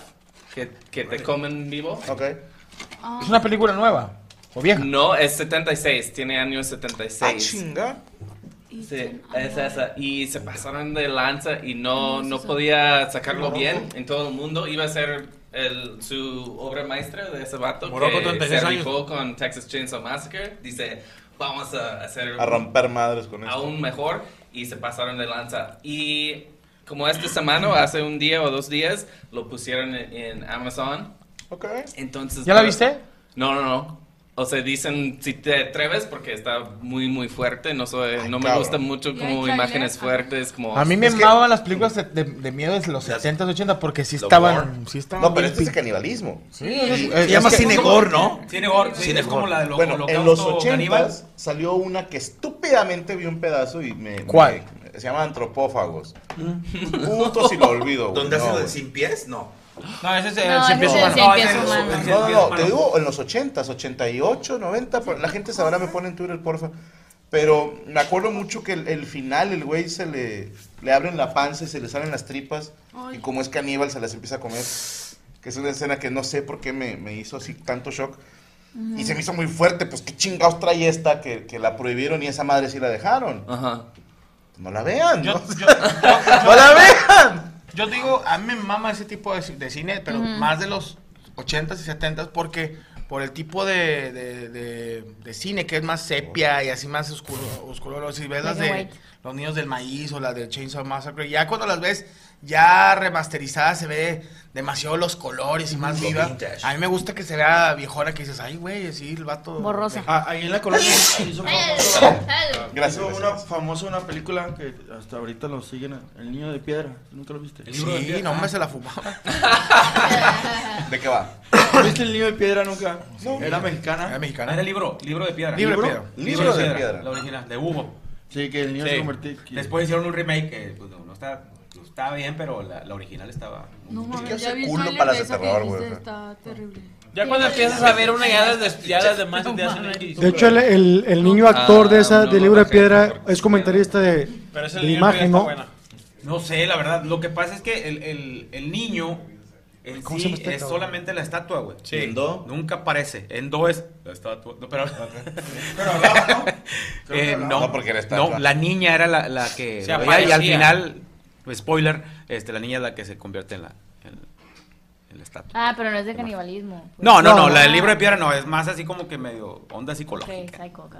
que, que te comen vivo. Ok. Es una película nueva. O vieja. No, es 76, tiene años Ah, 76. chinga. Sí, es esa. Y se pasaron de lanza y no, no podía sacarlo bien en todo el mundo. Iba a ser el, su obra maestra de ese vato Morocco, que 36 se rifó con Texas Chainsaw Massacre. Dice, vamos a hacer A romper madres con esto. aún mejor y se pasaron de lanza. Y como esta semana, hace un día o dos días, lo pusieron en, en Amazon. Ok. Entonces, ¿Ya la viste? No, no, no. O sea, dicen si te atreves porque está muy, muy fuerte. No, soy, no me cabrón. gusta mucho como imágenes fuertes. Como A mí me que- amaban las películas de, de- de miedo de los 70s, 80 porque sí estaban. Sí estaban No, pero bien este es de pi- canibalismo. Sí, Y- es- Se llama es que- cine gore, ¿no? Cine gore, sí, es como la de lo, Bueno, en Holocausto los 80 Caníbal. salió una que estúpidamente vi un pedazo y me. ¿Cuál? me- se llama Antropófagos. Puto si lo olvido. güey. ¿Dónde No, hace lo de güey. sin pies? No. No, ese es el No, cien pies humano. cien No, No, no, no, te digo en los 80, 88, 90, por- la gente sabrá, me pone en Twitter, porfa. Pero me acuerdo mucho que el, el final, el güey se le, le abren la panza y se le salen las tripas. Y como es caníbal, se las empieza a comer. Que es una escena que no sé por qué me, me hizo así tanto shock. Y se me hizo muy fuerte, pues qué chingados trae esta que, que la prohibieron y esa madre sí la dejaron. Ajá. No la vean, Yo, ¿no? yo- yo- ¡No la vean! Yo digo, a mí me mama ese tipo de, de cine, pero más de los 80s y 70s porque por el tipo de, de, de- de cine que es más sepia y así más oscuro, oscuro. Si ves las de. Los Niños del Maíz o las de Chainsaw Massacre, ya cuando las ves ya remasterizadas se ve demasiado los colores y más Lo viva. vintage. A mí me gusta que se vea viejona que dices, ay güey, sí, el vato. Borrosa. Ah, ahí en la colonia hizo famoso, Gracias, hizo gracias. una famosa una película que hasta ahorita lo siguen, El Niño de Piedra. ¿Nunca lo viste? Sí, no me se la fumaba. ¿De qué va? ¿No ¿Viste El Niño de Piedra nunca? Era mexicana. Era mexicana. Era el libro, libro de piedra. Libro de piedra. Libro de piedra. La original, de Hugo. Sí, que el niño Sí. se convirtió. Después hicieron un remake que pues, no, no está, estaba bien, pero la, la original estaba... No que mames, ya hace vi el culo trailer para de las esa de que terror, dijiste, güey. está terrible. Ya cuando empiezas a ver una ya desde ya las demás te hacen X. De hecho, el, el- el niño actor de esa, Ah, no, libro de piedra, es comentarista de, Pero ese de imagen, está ¿no? buena. No sé, la verdad. Lo que pasa es que el, el, el niño en ¿Cómo se sí llama este es cabrón? solamente la estatua, güey. Sí. ¿Endo? Nunca aparece. Endo es la estatua. No, pero, Pero hablaba, ¿no? Creo que Eh, hablaba. no, No, porque era estatua. no, la niña era la, la que Se veía y al aparecía. final, spoiler, este, la niña es la que se convierte en la, en, en la estatua. Ah, pero no es de canibalismo. No, no, no, No. la del libro de piedra no, es más así como que medio onda psicológica. psycho, acá.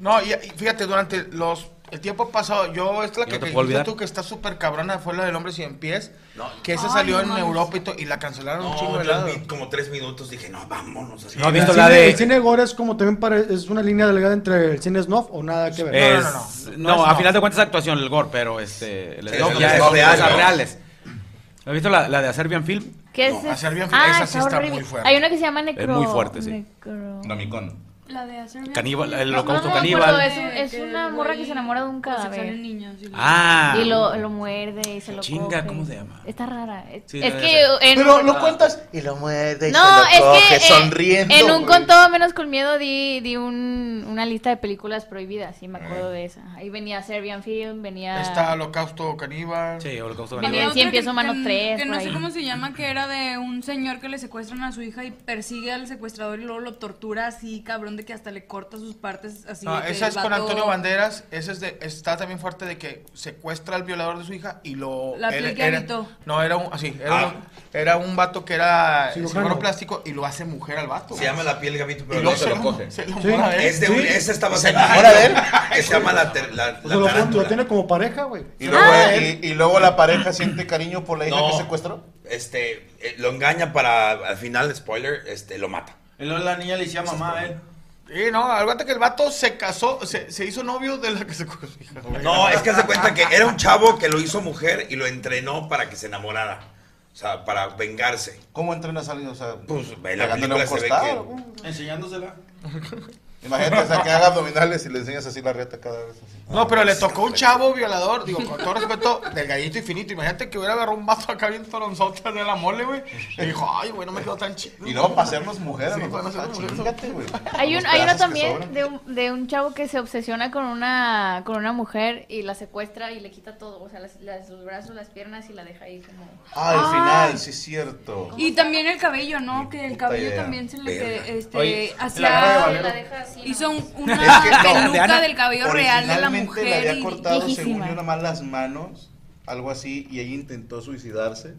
No, y, y fíjate, durante los el tiempo pasado, yo, esta es la ¿Y que, no te que puedo dijiste olvidar? tú que está súper cabrona, fue la del hombre sin pies, No. que esa salió no en. Europa y, to- y la cancelaron un chingo No, de yo lado. vi como tres minutos, dije, no, vámonos. así. ¿No visto cine, la de- el cine gore es como también pare- es una línea delgada entre el cine snuff o nada que ver. Es- no, no, no, no. No es a no. final de cuentas es actuación el gore, pero este, el snuff es ya es reales. ¿Has visto la, la de Serbian Film? ¿Qué No, es? hacer bien- ah, esa sí está horrible. muy fuerte. Hay una que se llama Necro... muy fuerte, sí. Necro-. La de hacer. Caníbal, el No, holocausto no me caníbal. es, es Que una morra que se enamora de un cadáver. y lo- Ah. Y lo, lo muerde y se lo Chinga, coge. ¿cómo se llama? Está rara. Es, Sí, es no, que en, Pero lo cuentas y lo muerde y no, se lo es coge, que eh, sonriendo. en un con todo menos con miedo di, di un, una lista de películas prohibidas y me acuerdo de esa. Ahí venía Serbian Film, venía Está Holocausto Caníbal. Sí, holocausto Venía caníbal. en Cien pies humanos que- tres, Que por no sé cómo se llama, que era de un señor que le secuestran a su hija y persigue al secuestrador y luego lo tortura así, cabrón, de que hasta le corta sus partes así. No, de esa es con Antonio Banderas. Esa es de, está también fuerte de que secuestra al violador de su hija y lo. La piel que era. No, era un. Así, era, Ah. un, era un vato que era Cirujano. plástico y lo hace mujer al vato. Se llama La piel Gavito, pero luego no se lo coge. Se Sí. él. Es de Sí. esa estaba ¿Se enamora de él? Se llama La, ter- la, O la sea, lo, lo tiene como pareja, güey. Y luego, Ah. y, y luego la pareja siente cariño por la hija No. que secuestró. Este, eh, lo engaña para, al final, spoiler, este, lo mata. Y luego la niña le decía mamá a él. Sí, no, aguanta que el vato se casó, se, se hizo novio de la que se casó. su hija, güey. No, es que hace cuenta que era un chavo que lo hizo mujer y lo entrenó para que se enamorara. O sea, para vengarse. ¿Cómo entrenas a alguien? O sea, Pues, en la película se ve que-. Enseñándosela. Imagínate, o sea, que haga abdominales y le enseñas así la reta cada vez. Así. No, pero le tocó un chavo violador, digo, con todo respeto, delgadito y finito. Imagínate que hubiera agarrado un vato acá bien toronzote de la mole, güey. Y dijo, ay, güey, no me quedó tan chido. Y luego para hacernos mujeres, Sí, ¿no? para hacernos mujeres. chíngate, güey. Hay, un, hay uno también de un, de un chavo que se obsesiona con una, con una mujer y la secuestra y le quita todo, o sea, las, las- los brazos, las piernas y la deja ahí como... Ah, al Ah. final, sí es cierto. Y también el cabello, ¿no? Que el cabello idea. también se le que, este, Oye, hacía- la deja así, hizo ¿no? un- una Es que no, de peluca Ana. del cabello real de la Originalmente le había cortado, según viejísima. yo, nada más las manos, algo así, y ella intentó suicidarse.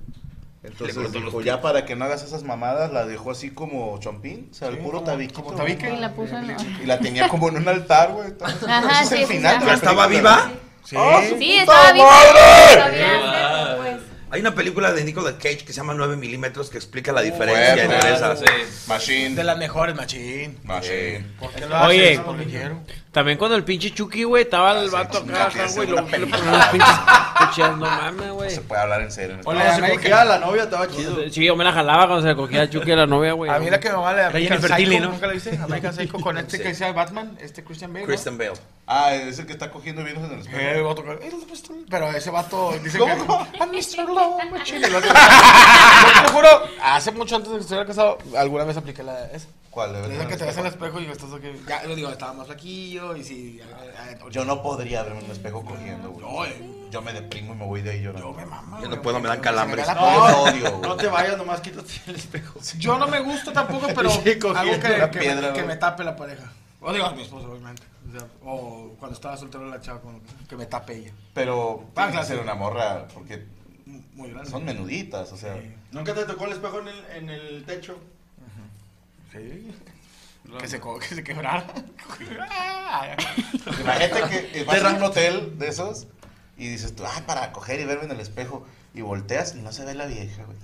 Entonces dijo, ya para que no hagas esas mamadas, la dejó así como chompín, o sea, el Sí, puro como- tabiquito. como tabique. Y la puso en... Y la tenía como en un altar, güey. Ajá, ese es sí, el sí, final sí. de ¿Ya la estaba viva? Sí. ¡Ah, su Sí, puta estaba! Todavía, pues. Hay una película de Nicolas Cage que se llama 9 milímetros que explica la diferencia bueno, entre esas. sí. Machine. De las mejores, Machine. Machine. ¿Por qué lo haces? Oye, Porque quiero. También cuando el pinche Chucky, güey, estaba el vato chinga, acá, güey, lo pinches no mames, güey. Se puede hablar en serio. en este Cuando se cogía a la novia estaba chido. Sí, yo me la jalaba cuando se cogía a Chucky a la novia, güey. A mí la que me vale American Psycho, ¿no? ¿nunca la viste? American Psycho con este Sí. que decía Batman, este Christian Bale. Christian Bale. Ah, es el que está cogiendo vinos en el espejo. Eh, vato que- "Eh, Mr. Pero ese vato dice ¿Cómo, que. cómo? "Ah, Mr. Low, machine". Te juro, hace mucho antes de que estuviera casado, alguna vez apliqué la esa. ¿Cuál? ¿De Esa verdad? que te ves en el espejo y estás aquí. Ya, yo digo, estaba más flaquillo y sí. eh, Yo no podría verme en un espejo cogiendo, güey. No, eh. Yo me deprimo y me voy de ahí llorando. Yo me mama. Yo no puedo, me dan calambres. la No, yo odio, güey. No te vayas, nomás quítate el espejo. Yo no me gusta tampoco, pero Sí, algo que, una que, piedra, me, que me tape la pareja. O digo a mi esposo, obviamente. O, sea, o cuando estaba soltero la chava, con- que me tape ella. Pero Ah, tiene que ser una morra, porque Muy grande. son menuditas, o sea. ¿Nunca te tocó el espejo en el, en el techo? Sí. Que se, que se quebrara. Imagínate que vas a un hotel de esos y dices tú, ah, para coger y verme en el espejo. Y volteas y no se ve la vieja, güey.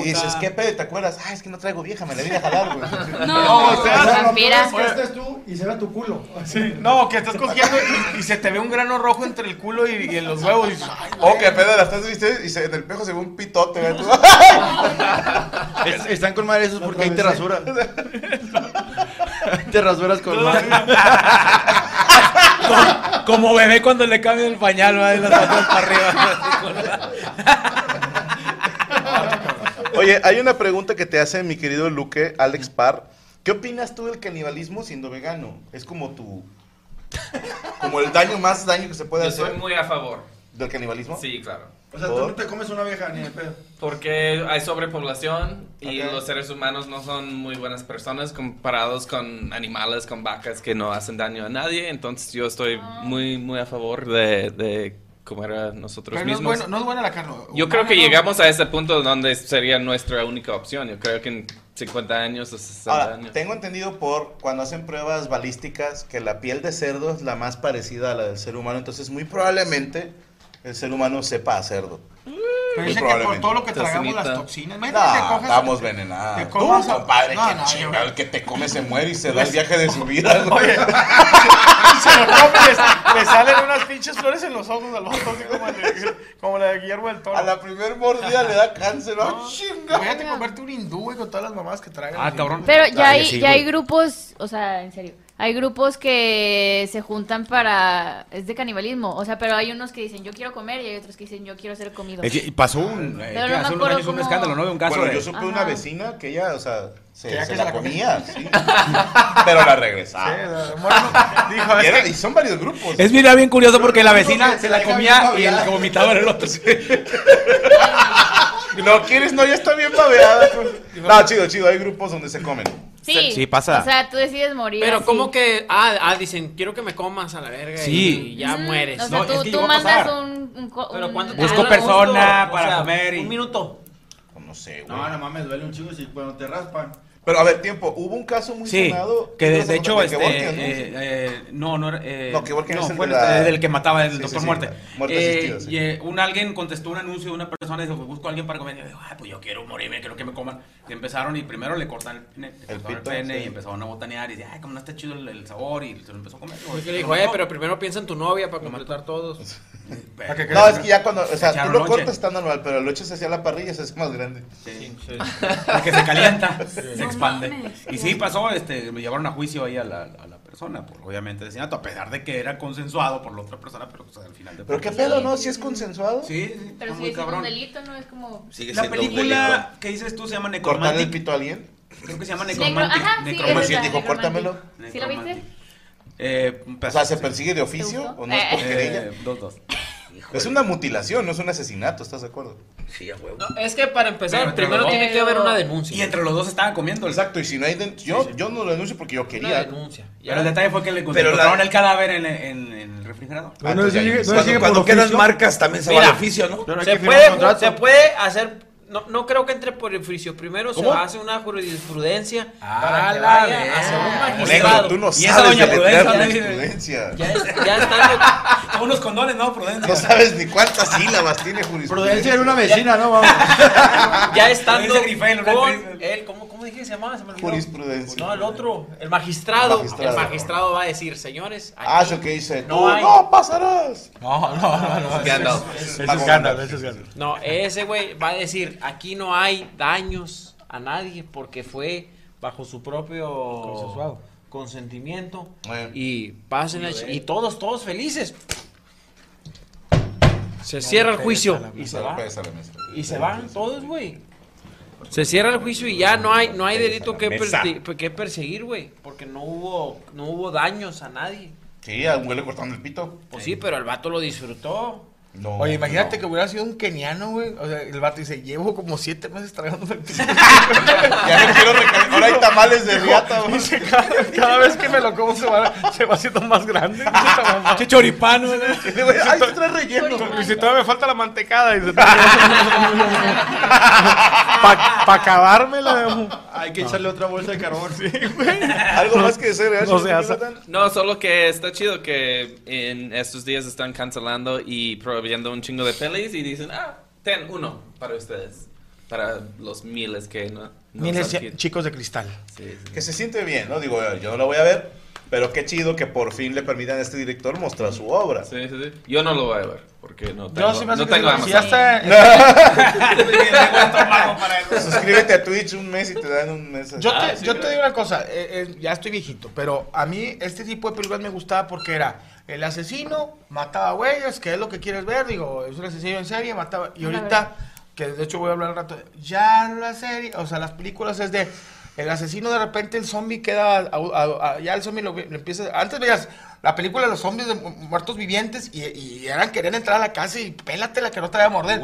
y dices, ¿qué pedo? ¿Te acuerdas? Ah, es que no traigo vieja, me la vine a jalar, güey. No, o sea, vampira. Es que estés tú y se ve tu culo. Sí, no, que estás cogiendo y, y se te ve un grano rojo entre el culo y, y en los huevos. Y "Ay, Oh, qué pedo, la estás viste y se, en el espejo se ve un pitote. Tú, Es- están con madre esos porque ahí te rasuras. te rasuras con madre. Como bebé cuando le cambia el pañal, va de las patas para arriba. Oye, hay una pregunta que te hace mi querido Luque, Alex Parr. ¿Qué opinas tú del canibalismo siendo vegano? Es como tu... Como el daño más daño que se puede Yo hacer. soy muy a favor. ¿Del canibalismo? Sí, claro. O sea, tú no te comes una vieja ni de pedo. Porque hay sobrepoblación y los seres humanos no son muy buenas personas comparados con animales, con vacas que no hacen daño a nadie. Entonces yo estoy muy, muy a favor de, de comer a nosotros Pero no es, mismos. bueno, no es buena la carne. Yo creo que llegamos a ese punto donde sería nuestra única opción. Yo creo que en 50 años o 60 Ahora, años. tengo entendido por cuando hacen pruebas balísticas que la piel de cerdo es la más parecida a la del ser humano, entonces muy probablemente el ser humano sepa a cerdo. Pero dicen que por todo lo que tragamos Tocinita. las toxinas. Imagínate No, coges- estamos venenados. te Tú, compadre, No, que no, chinga, yo- el que te come se muere y se da el viaje de su vida. güey. Oye, se lo come le salen unas pinches flores en los ojos al otro, así como, el de- como la de Guillermo del Toro. A la primer mordida le da cáncer, ¿no? Chinga. Imagínate comerte un hindú, güey, con todas las mamás que tragan. Ah, cabrón. Pero ya Ay, hay, sí, ya hay grupos, o sea, en serio, hay grupos que se juntan para, es de canibalismo, o sea, pero hay unos que dicen yo quiero comer y hay otros que dicen yo quiero ser comido. Es que pasó un, eh, Pero que no me hace unos acuerdo años un cómo- escándalo, ¿no? De un caso Bueno, de... yo supe de una Ajá. vecina que ella, o sea, se, Que ya se que la, se la comía, sí. Pero la regresaba. Sí, la- bueno, dijo, Y, es era- que- y son varios grupos. Es mira bien curioso porque la vecina se la comía y el que vomitaba era el otro. No, ¿quieres? No, ya está bien babeada. pues. No, chido, chido. Hay grupos donde se comen. Sí, Sí, pasa. O sea, tú decides morir. Pero así. como que, ah, ah, dicen, quiero que me comas a la verga Sí. y ya Mm, mueres. O sea, No, tú, es que tú mandas un, Pero ¿cuánto Busco persona para comer y- Un minuto. No sé, güey. No, no mames, duele un chingo si cuando te raspan. Pero a ver, tiempo. Hubo un caso muy Sí, sonado. que de, ¿no? de hecho, De este, Kevorkian, ¿no? eh, eh, no, no, era, eh, No, Kevorkian es el fue de la- el del que mataba, el Sí, doctor sí, Muerte. muerte Eh, asistida, sí. y, eh, un alguien contestó un anuncio de una persona y dijo, busco a alguien para comer. Y yo digo, ay, pues yo quiero morirme, quiero que me coman. Y empezaron y primero le cortan el pene, le El cortaron el pito, pene sí. y empezaron a botanear y dice, ay, como no está chido el, el sabor y se lo empezó a comer. Porque le dijo, eh, pero primero piensa en tu novia para completar todos. Que No, es que ya cuando. O sea, tú lo lonche. cortas está normal, pero lo echas hacia la parrilla se hace más grande. Sí, Porque se calienta, se expande. Y sí pasó, este, me llevaron a juicio ahí a la, a la persona, por obviamente asesinato, a pesar de que era consensuado por la otra persona, pero pues, al final de Pero qué pedo, ¿no? Si es consensuado. Sí, sí, Pero está si muy es cabrón. un delito, ¿no? Es como... Sigue La siendo película que dices tú se llama ¿Cortarle el Necromantic. pito a alguien? Creo que se llama Necro- Necromantic. Ajá, sí, Necromantic. dijo, Necromantic. córtamelo. ¿Sí lo viste? Eh, O sea, ¿se persigue de oficio o no es por Eh. querella? eh, dos, dos. Es una mutilación, no es un asesinato, ¿estás de acuerdo? Sí, a huevo. No, es que para empezar, primero tiene que haber una denuncia. Y entre los dos estaban comiendo. Exacto, y si no hay. den- Yo, yo no lo denuncio porque yo Una quería. denuncia. Pero el detalle fue que le la- encontraron el cadáver en, en- en el refrigerador. Entonces no Cuando, sigue cuando quedan marcas también se va Mira, al oficio, ¿no? Se puede, se puede hacer, no, no creo que entre por el oficio. Primero ¿Cómo? se hace una jurisprudencia Ah, para que la vaya a ser un magistrado. tú no Y esa doña de Prudencia. Ya, es- ya estando, Unos condones, no, prudencia. No sabes ni cuántas sílabas tiene jurisprudencia. Prudencia era una vecina, ¿no? Vamos. Ya estando con él, ¿cómo, ¿cómo dije que se llamaba? Se me olvidó. Jurisprudencia. No, el otro, el magistrado. El magistrado. El magistrado va a decir, señores. Ah, eso que dice, No tú hay- no pasarás. No, no, no, no. Es, Mago es ese es Gandalf. No, ese güey va a decir, aquí no hay daños a nadie porque fue bajo su propio Consensuado. consentimiento Bueno. y pasen y todos, todos felices. Se cierra el juicio y se va. Y se van todos, güey. Se cierra el juicio y ya no hay no hay delito que, persi- que perseguir, güey, porque no hubo no hubo daños a nadie. Sí, a un güey le cortaron el pito. Pues sí, pero el vato lo disfrutó. No. Oye, imagínate no. que hubiera sido un keniano, güey. O sea, el vato dice, llevo como siete meses tragándome el pito. Ya no quiero recalentar. Ahora hay tamales de riata, güey. Dice, cada, cada vez que me lo como se va, se va haciendo más grande. Che choripán, güey. Güey, Ay, te traes relleno. Dice, todavía me falta la mantecada. Para pa acabármela. Hay que echarle otra bolsa de carbón. Algo más que decir, ¿verdad? No se hace. No, solo que está chido que en estos días están cancelando y prohibiendo un chingo de pelis y dicen, ah, ten uno para ustedes. Para los miles que no. no Miles que- chicos de cristal. Sí, sí. Que se siente bien, ¿no? Digo, yo no la voy a ver, pero qué chido que por fin le permitan a este director mostrar su obra. Sí, sí, sí. Yo no lo voy a ver porque no tengo, Yo sí me no tengo si ya está. Suscríbete a Twitch un mes y te dan un mes. Yo te, Ah, sí, yo te digo una cosa, eh, eh, ya estoy viejito, pero a mí este tipo de películas me gustaba porque era el asesino, mataba güeyes, que es lo que quieres ver, digo, es un asesino en serie, mataba, y ahorita, que de hecho voy a hablar un rato, ya la serie, o sea, las películas es de, el asesino de repente el zombie queda, a- a- a- ya el zombie lo, lo empieza, antes veías la película de los zombies de mu- muertos vivientes y, y eran querer entrar a la casa y pélatela que no te vaya a morder.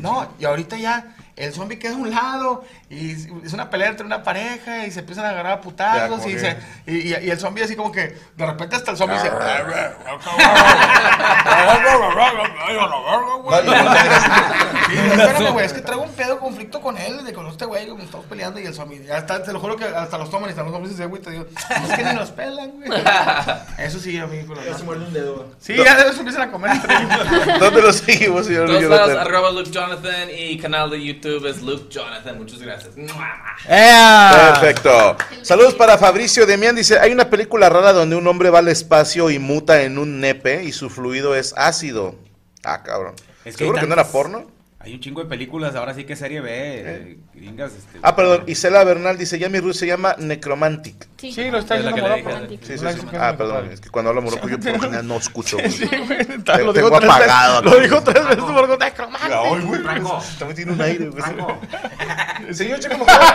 No, y ahorita ya el zombie queda a un lado y es una pelea entre una pareja y se empiezan a agarrar a putazos y, se, y, y- y el zombie así como que de repente hasta el zombie dice... Espérame, güey, es que traigo un pedo conflicto con él, de con este güey, me estamos peleando y el zombie, ya está, te lo juro que hasta los toman y hasta los zombies se güey, te digo, es que ni los pelan, güey. Eso sí, a mí, Ya se muerde un dedo. Sí, ya eso empiezan a comer entre ellos. ¿Dónde lo seguimos, señor Todos lados, Jonathan? arroba Luke Jonathan y canal de YouTube es Luke Jonathan. Muchas gracias. Perfecto. Saludos para Fabricio Demián. Dice, hay una película rara donde un hombre va al espacio y muta en un nepe y su fluido es ácido. Ah, cabrón. Es que ¿Seguro que no era porno? Hay un chingo de películas, ahora sí que serie B, eh, gringas. Este, Ah, perdón. Isela Bernal dice, ya mi Ruth se llama Necromantic. Sí, lo está diciendo dije. Sí, sí, sí. Ah, perdón. Es que cuando habla Morocco yo por lo general no escucho. güey. Sí, güey, Te- lo tres apagado. Lo dijo tres veces Morocco necromante. Ay, güey, Franco. También tiene un aire. güey. Franco. Señor Chico Mejorado.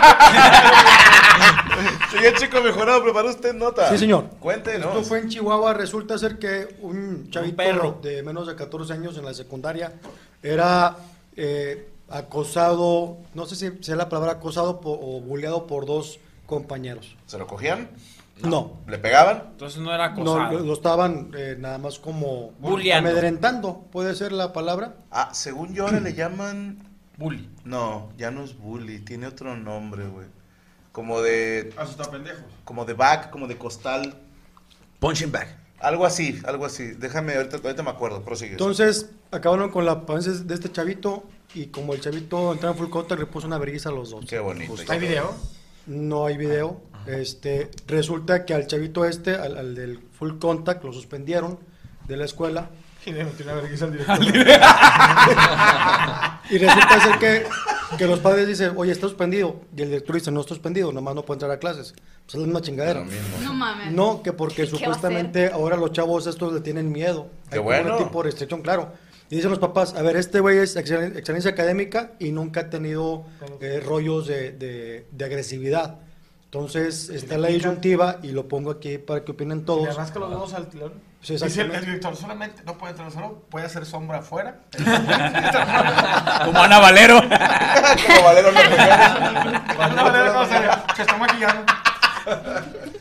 Señor Chico Mejorado, ¿preparó usted nota? Sí, señor. Cuéntenos. Esto fue en Chihuahua. Resulta ser que un chavito perro. de menos de 14 años en la secundaria era eh, acosado, no sé si sea la palabra acosado o bulleado por dos compañeros. ¿Se lo cogían? No. ¿Le pegaban? Entonces no era No, acosado. lo, lo estaban eh, nada más como Bulleando. amedrentando, puede ser la palabra. Ah, según yo ahora le llaman... Bully. No, ya no es bully, tiene otro nombre, güey. Como de... Ah, está pendejos. Como de back, como de costal. Punching bag. Algo así, algo así. Déjame, ahorita, ahorita me acuerdo, prosigue. Entonces acabaron con la apariencia de este chavito y como el chavito entraba en full contact le puso una vergüenza a los dos. Qué bonito. ¿Hay video? No hay video. Este, resulta que al chavito este, al, al del full contact, lo suspendieron de la escuela. Y le metió una vergüenza al director. Y resulta ser que, que los padres dicen, oye, está suspendido. Y el director dice, no está suspendido, nomás no puede entrar a clases. Pues es la misma chingadera. No mames. No, que porque ¿Qué va a supuestamente ahora los chavos estos le tienen miedo. Qué Hay bueno. un tipo de restricción, claro. Y dicen los papás, a ver, este güey es excelen- excelencia académica y nunca ha tenido eh, rollos de, de- de agresividad. Entonces está la disyuntiva y lo pongo aquí para que opinen Le todos. rasca los dedos al tilón. Sí, Dice el, el director, solamente no puede entrar solo, puede hacer sombra afuera. Como Ana Valero. Como Valero López. No, no, sea, se está maquillando.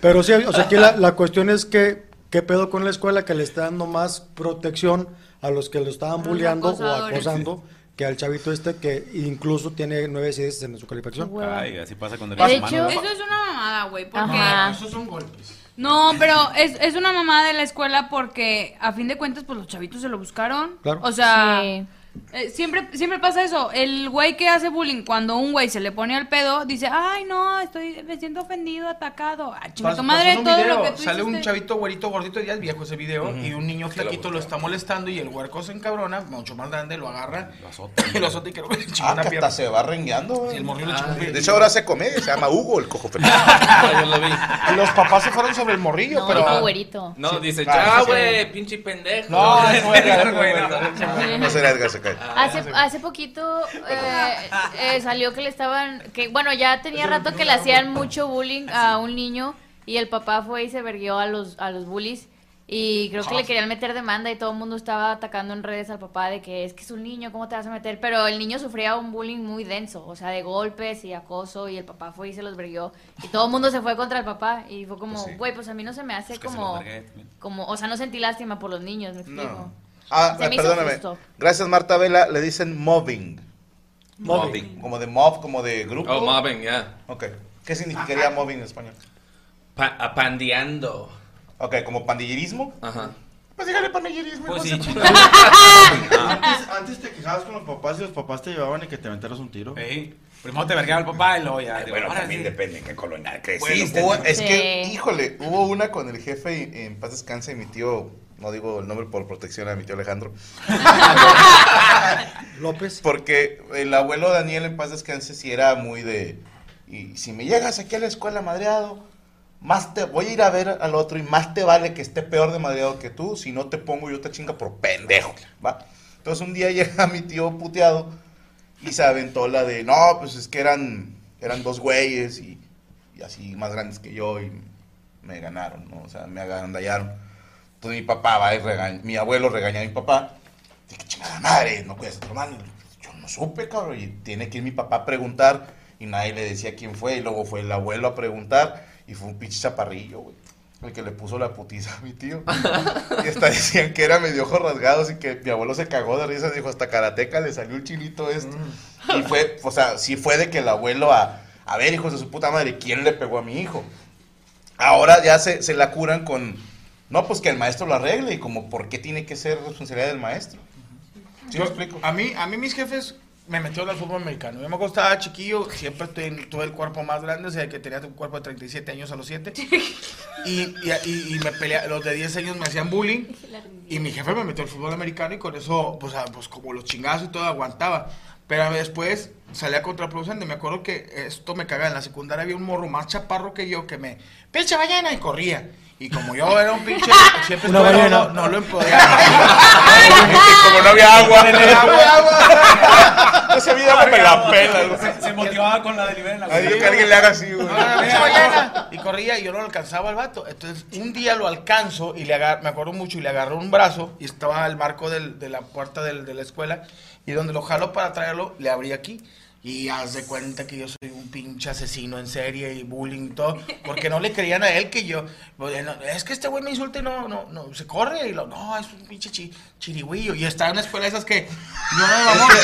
Pero sí, o sea, aquí la, la cuestión es que, ¿qué pedo con la escuela que le está dando más protección a los que lo estaban bulleando o acosando que al chavito este que incluso tiene nueve diez en su calificación? Ay, así pasa cuando De eres hecho- humano. Eso es una mamada, güey, porque Ajá. Esos son golpes. No, pero es, es una mamada de la escuela porque a fin de cuentas pues los chavitos se lo buscaron. Claro. O sea, Sí. Eh, siempre siempre pasa eso. El güey que hace bullying cuando un güey se le pone al pedo dice, "Ay, no, estoy me siento ofendido, atacado." Ah, Pas- madre pasó un todo video, lo que tú Sale un hiciste. chavito güerito gordito, ya es viejo ese video, y un niño Sí, lo flaquito lo busqué. está molestando y el huerco se encabrona, mucho más grande, lo agarra y lo azota y creo que le chinga Ah, una que pierna. hasta se va rengueando. güey. Sí, el morrillo le chingó un pie. De hecho, ahora hace comedia, se llama Hugo, el cojo feliz. Ah, yo lo vi. Y los papás se fueron sobre el morrillo, No, pero... dijo güerito. No, dice, Ah, ya, sí, sí. güey, pinche pendejo. No, es Edgar, güey, no. No se. Hace, hace poquito eh, eh, salió que le estaban, que bueno, ya tenía rato que le hacían mucho bullying a un niño y el papá fue y se verguió a los, a los bullies y creo que le querían meter demanda y todo el mundo estaba atacando en redes al papá de que es que es un niño, ¿cómo te vas a meter? Pero el niño sufría un bullying muy denso, o sea, de golpes y acoso y el papá fue y se los verguió y todo el mundo se fue contra el papá y fue como, Pues sí. güey, pues a mí no se me hace que como, como, o sea, no sentí lástima por los niños, me explico. No. Ah, Se me hizo perdóname. justo. Gracias, Marta Vela. Le dicen mobbing. Mobbing. Como de mob, como de grupo. Oh, mobbing, yeah. Ok. ¿Qué significaría mobbing en español? Pa- apandeando. Ok, como pandillerismo. Ajá. Pues dígale pandillerismo. Pues sí, Antes, antes te quejabas con los papás y los papás te llevaban y que te aventaras un tiro. Sí. Primero te vergaba el papá y luego ya. Bueno, ahora también sí. depende en qué colonia Bueno, creciste. hubo- ¿no? es que, híjole, hubo una con el jefe y en paz descanse mi tío, no digo el nombre por protección a mi tío Alejandro, López. porque el abuelo Daniel en paz descanse sí era muy de, y si me llegas aquí a la escuela madreado, más te voy a ir a ver al otro y más te vale que esté peor de madreado que tú, si no te pongo yo te chinga por pendejo, ¿va? Entonces un día llega mi tío puteado y se aventó la de, no, pues es que eran, eran dos güeyes y, y así más grandes que yo y me ganaron, ¿no? O sea, me agandallaron. Entonces mi papá va y regaña, mi abuelo regaña a mi papá, que chingada madre, no cuidas a tu hermano. Yo no supe, cabrón, y tiene que ir mi papá a preguntar y nadie le decía quién fue y luego fue el abuelo a preguntar y fue un pinche chaparrillo, güey. El que le puso la putiza a mi tío. Y hasta decían que era medio ojos rasgados y que mi abuelo se cagó de risa. Dijo, hasta karateca le salió el chinito esto. Y fue, o sea, sí fue de que el abuelo a, a ver, hijos de su puta madre, ¿quién le pegó a mi hijo? Ahora ya se, se la curan con, no, pues que el maestro lo arregle y como, ¿por qué tiene que ser responsabilidad del maestro? ¿Sí Yo- me explico? A mí, a mí mis jefes me metieron al fútbol americano. Yo me acuerdo estaba chiquillo, siempre tuve el cuerpo más grande, o sea, que tenía un cuerpo de 37 años a los 7. Y, y, y- y me pelea, los de 10 años me hacían bullying. Y mi jefe me metió al fútbol americano y con eso, pues, ah, pues como los chingazos y todo, aguantaba. Pero después salía contraproducente. Me acuerdo que esto me cagaba. En la secundaria había un morro más chaparro que yo que me, pinche ballena, y corría. Y como yo era un pinche, siempre Una estuve- no, no, no lo empoderaba. como no había agua. No se había agua, me la pela. Se, se motivaba con la de nivel en la Ay, yo que alguien le haga así, güey. No, no. Y corría y yo no lo alcanzaba al vato. Entonces, un día lo alcanzo y le agar- me acuerdo mucho, y le agarró un brazo y estaba al marco del- de la puerta del- de la escuela. Y donde lo jalo para traerlo, le abrí aquí. Y haz de cuenta que yo soy un pinche asesino en serie y bullying y todo. Porque no le creían a él que yo. pues, no, es que este güey me insulta y no, no, no, se corre. Y lo, no, es un pinche chi, chirigüillo. Y está en una escuela de esas que. Yo no, vamos,